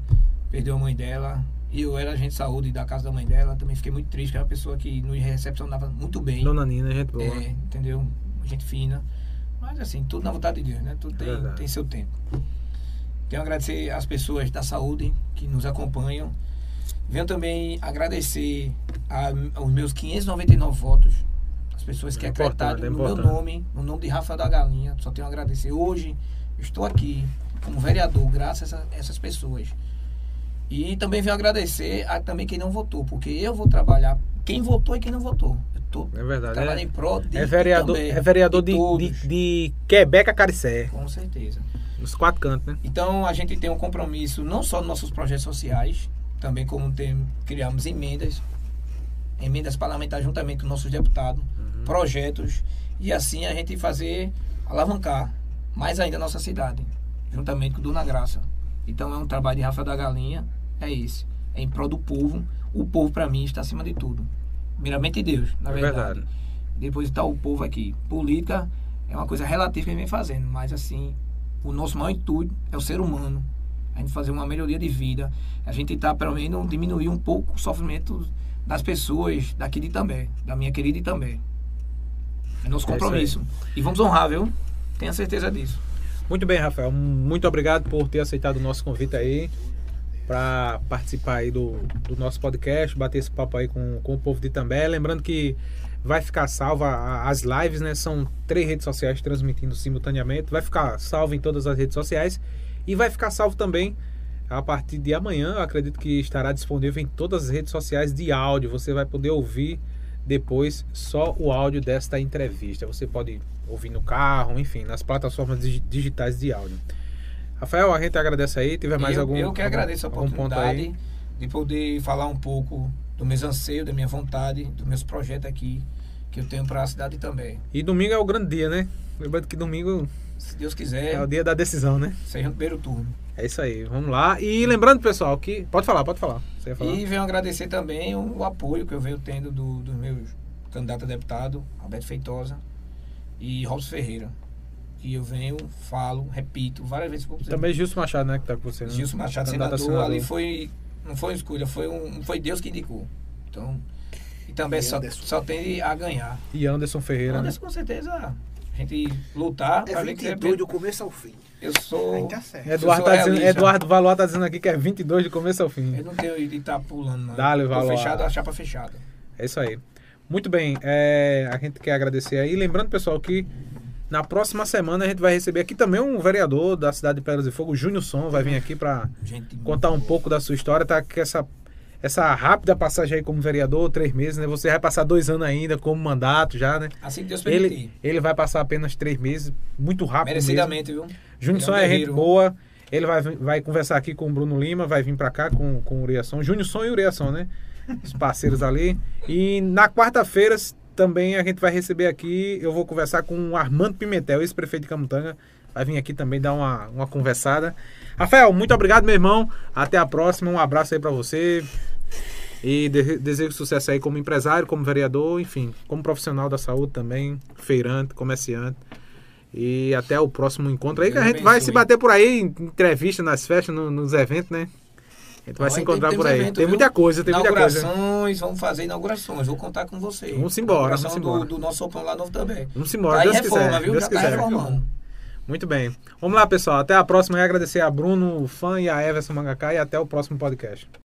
perdeu a mãe dela. E eu era agente de saúde da casa da mãe dela, também fiquei muito triste, que era uma pessoa que nos recepcionava muito bem. Dona Nina, gente boa. É, entendeu? Gente fina. Mas assim, tudo na vontade de Deus, né? Tudo tem, Verdade. tem seu tempo. A agradecer às pessoas da saúde que nos acompanham. Venho também agradecer a- aos meus 599 votos. As pessoas que É acreditaram é no meu nome, no nome de Rafael da Galinha. Só tenho a agradecer. Hoje estou aqui como vereador, graças a essas pessoas. E também venho agradecer a também quem não votou, porque eu vou trabalhar. Quem votou e quem não votou. Eu tô É verdade. trabalhando É, em prol de é vereador, também, é vereador de, todos, de, de Quebec a Caricé. Com certeza. Nos quatro cantos, né? Então a gente tem um compromisso não só nos nossos projetos sociais, também como tem, criamos emendas emendas parlamentares juntamente com nossos deputados, uhum. projetos, e assim a gente fazer alavancar mais ainda a nossa cidade, juntamente com Dona Graça. Então é um trabalho de Rafa da Galinha, é esse. É em prol do povo. O povo, para mim, está acima de tudo. Primeiramente Deus, na é verdade. verdade. Depois está o povo aqui. Política é uma coisa relativa que a gente vem fazendo, mas assim, o nosso maior intuito é o ser humano. A gente fazer uma melhoria de vida. A gente tentar, pelo menos, diminuir um pouco o sofrimento das pessoas daqui de Itambé, da minha querida Itambé. É nosso é compromisso. É e vamos honrar, viu? Tenha certeza disso. Muito bem, Rafael. Muito obrigado por ter aceitado o nosso convite aí para participar aí do, do nosso podcast, bater esse papo aí com, com o povo de Itambé. Lembrando que vai ficar salva as lives, né? São três redes sociais transmitindo simultaneamente. Vai ficar salvo em todas as redes sociais e vai ficar salvo também a partir de amanhã. Eu acredito que estará disponível em todas as redes sociais de áudio. Você vai poder ouvir depois só o áudio desta entrevista. Você pode ouvir no carro, enfim, nas plataformas digitais de áudio. Rafael, a gente agradece aí. Tiver mais eu, algum Eu que agradeço a oportunidade de poder falar um pouco do meus anseios, da minha vontade, dos meus projetos aqui que eu tenho para a cidade também. E domingo é o grande dia, né? Lembrando que domingo, se Deus quiser, é o dia da decisão, né? Seja no primeiro turno. É isso aí, vamos lá. E lembrando, pessoal, que. Pode falar, pode falar. falar. E venho agradecer também o, o, apoio que eu venho tendo do, dos meus candidatos a deputado, Alberto Feitosa e Robson Ferreira. E eu venho, falo, repito várias vezes. Também Gilson Machado, né? Que tá com você. Né? Gilson Machado, senador, senador, ali foi não foi uma escolha, foi, um, foi Deus que indicou. Então, e também e só, só tem a ganhar. E Anderson Ferreira. Anderson, né? com certeza, gente lutar é para ver que é do começo ao fim. Eu sou. Tá Eduardo, tá dizendo, Eduardo Valor tá dizendo aqui que é 22 de começo ao fim. Eu não tenho de estar tá pulando, não. Dá-lhe, Valor. fechado, a chapa fechada. É isso aí. Muito bem, é, a gente quer agradecer aí. Lembrando, pessoal, que na próxima semana a gente vai receber aqui também um vereador da cidade de Pedras e Fogo, Júnior Som, vai vir aqui para contar um pouco da sua história, tá? Que essa essa rápida passagem aí como vereador, três meses, né? Você vai passar dois anos ainda como mandato já, né? Assim que Deus permitir. Ele, ele vai passar apenas três meses, muito rápido Merecidamente, mesmo. viu? Júnior Som é, é gente boa. Ele vai, vai conversar aqui com o Bruno Lima, vai vir para cá com, com o Uriação. Júnior Som e Uriação, né? Os parceiros ali. E na quarta-feira também a gente vai receber aqui, eu vou conversar com o Armando Pimentel, ex-prefeito de Camutanga. Vai vir aqui também dar uma, uma conversada. Rafael, muito obrigado, meu irmão. Até a próxima. Um abraço aí para você. E de desejo sucesso aí como empresário, como vereador, enfim, como profissional da saúde também, feirante, comerciante. E até o próximo encontro aí, que a gente vai se bater por aí, em entrevista nas festas, no, nos eventos, né? A gente vai se encontrar por aí. Evento, tem muita coisa, tem muita coisa. Inaugurações, vamos fazer inaugurações. Vou contar com você. Vamos embora, vamos embora. Do, do nosso Open lá novo também. Vamos embora, tá Deus reforma, quiser. Viu? Deus Já tá quiser. Tá reformando. Muito bem. Vamos lá, pessoal. Até a próxima. E agradecer a Bruno, o fã e a Everson Mangacá. E até o próximo podcast.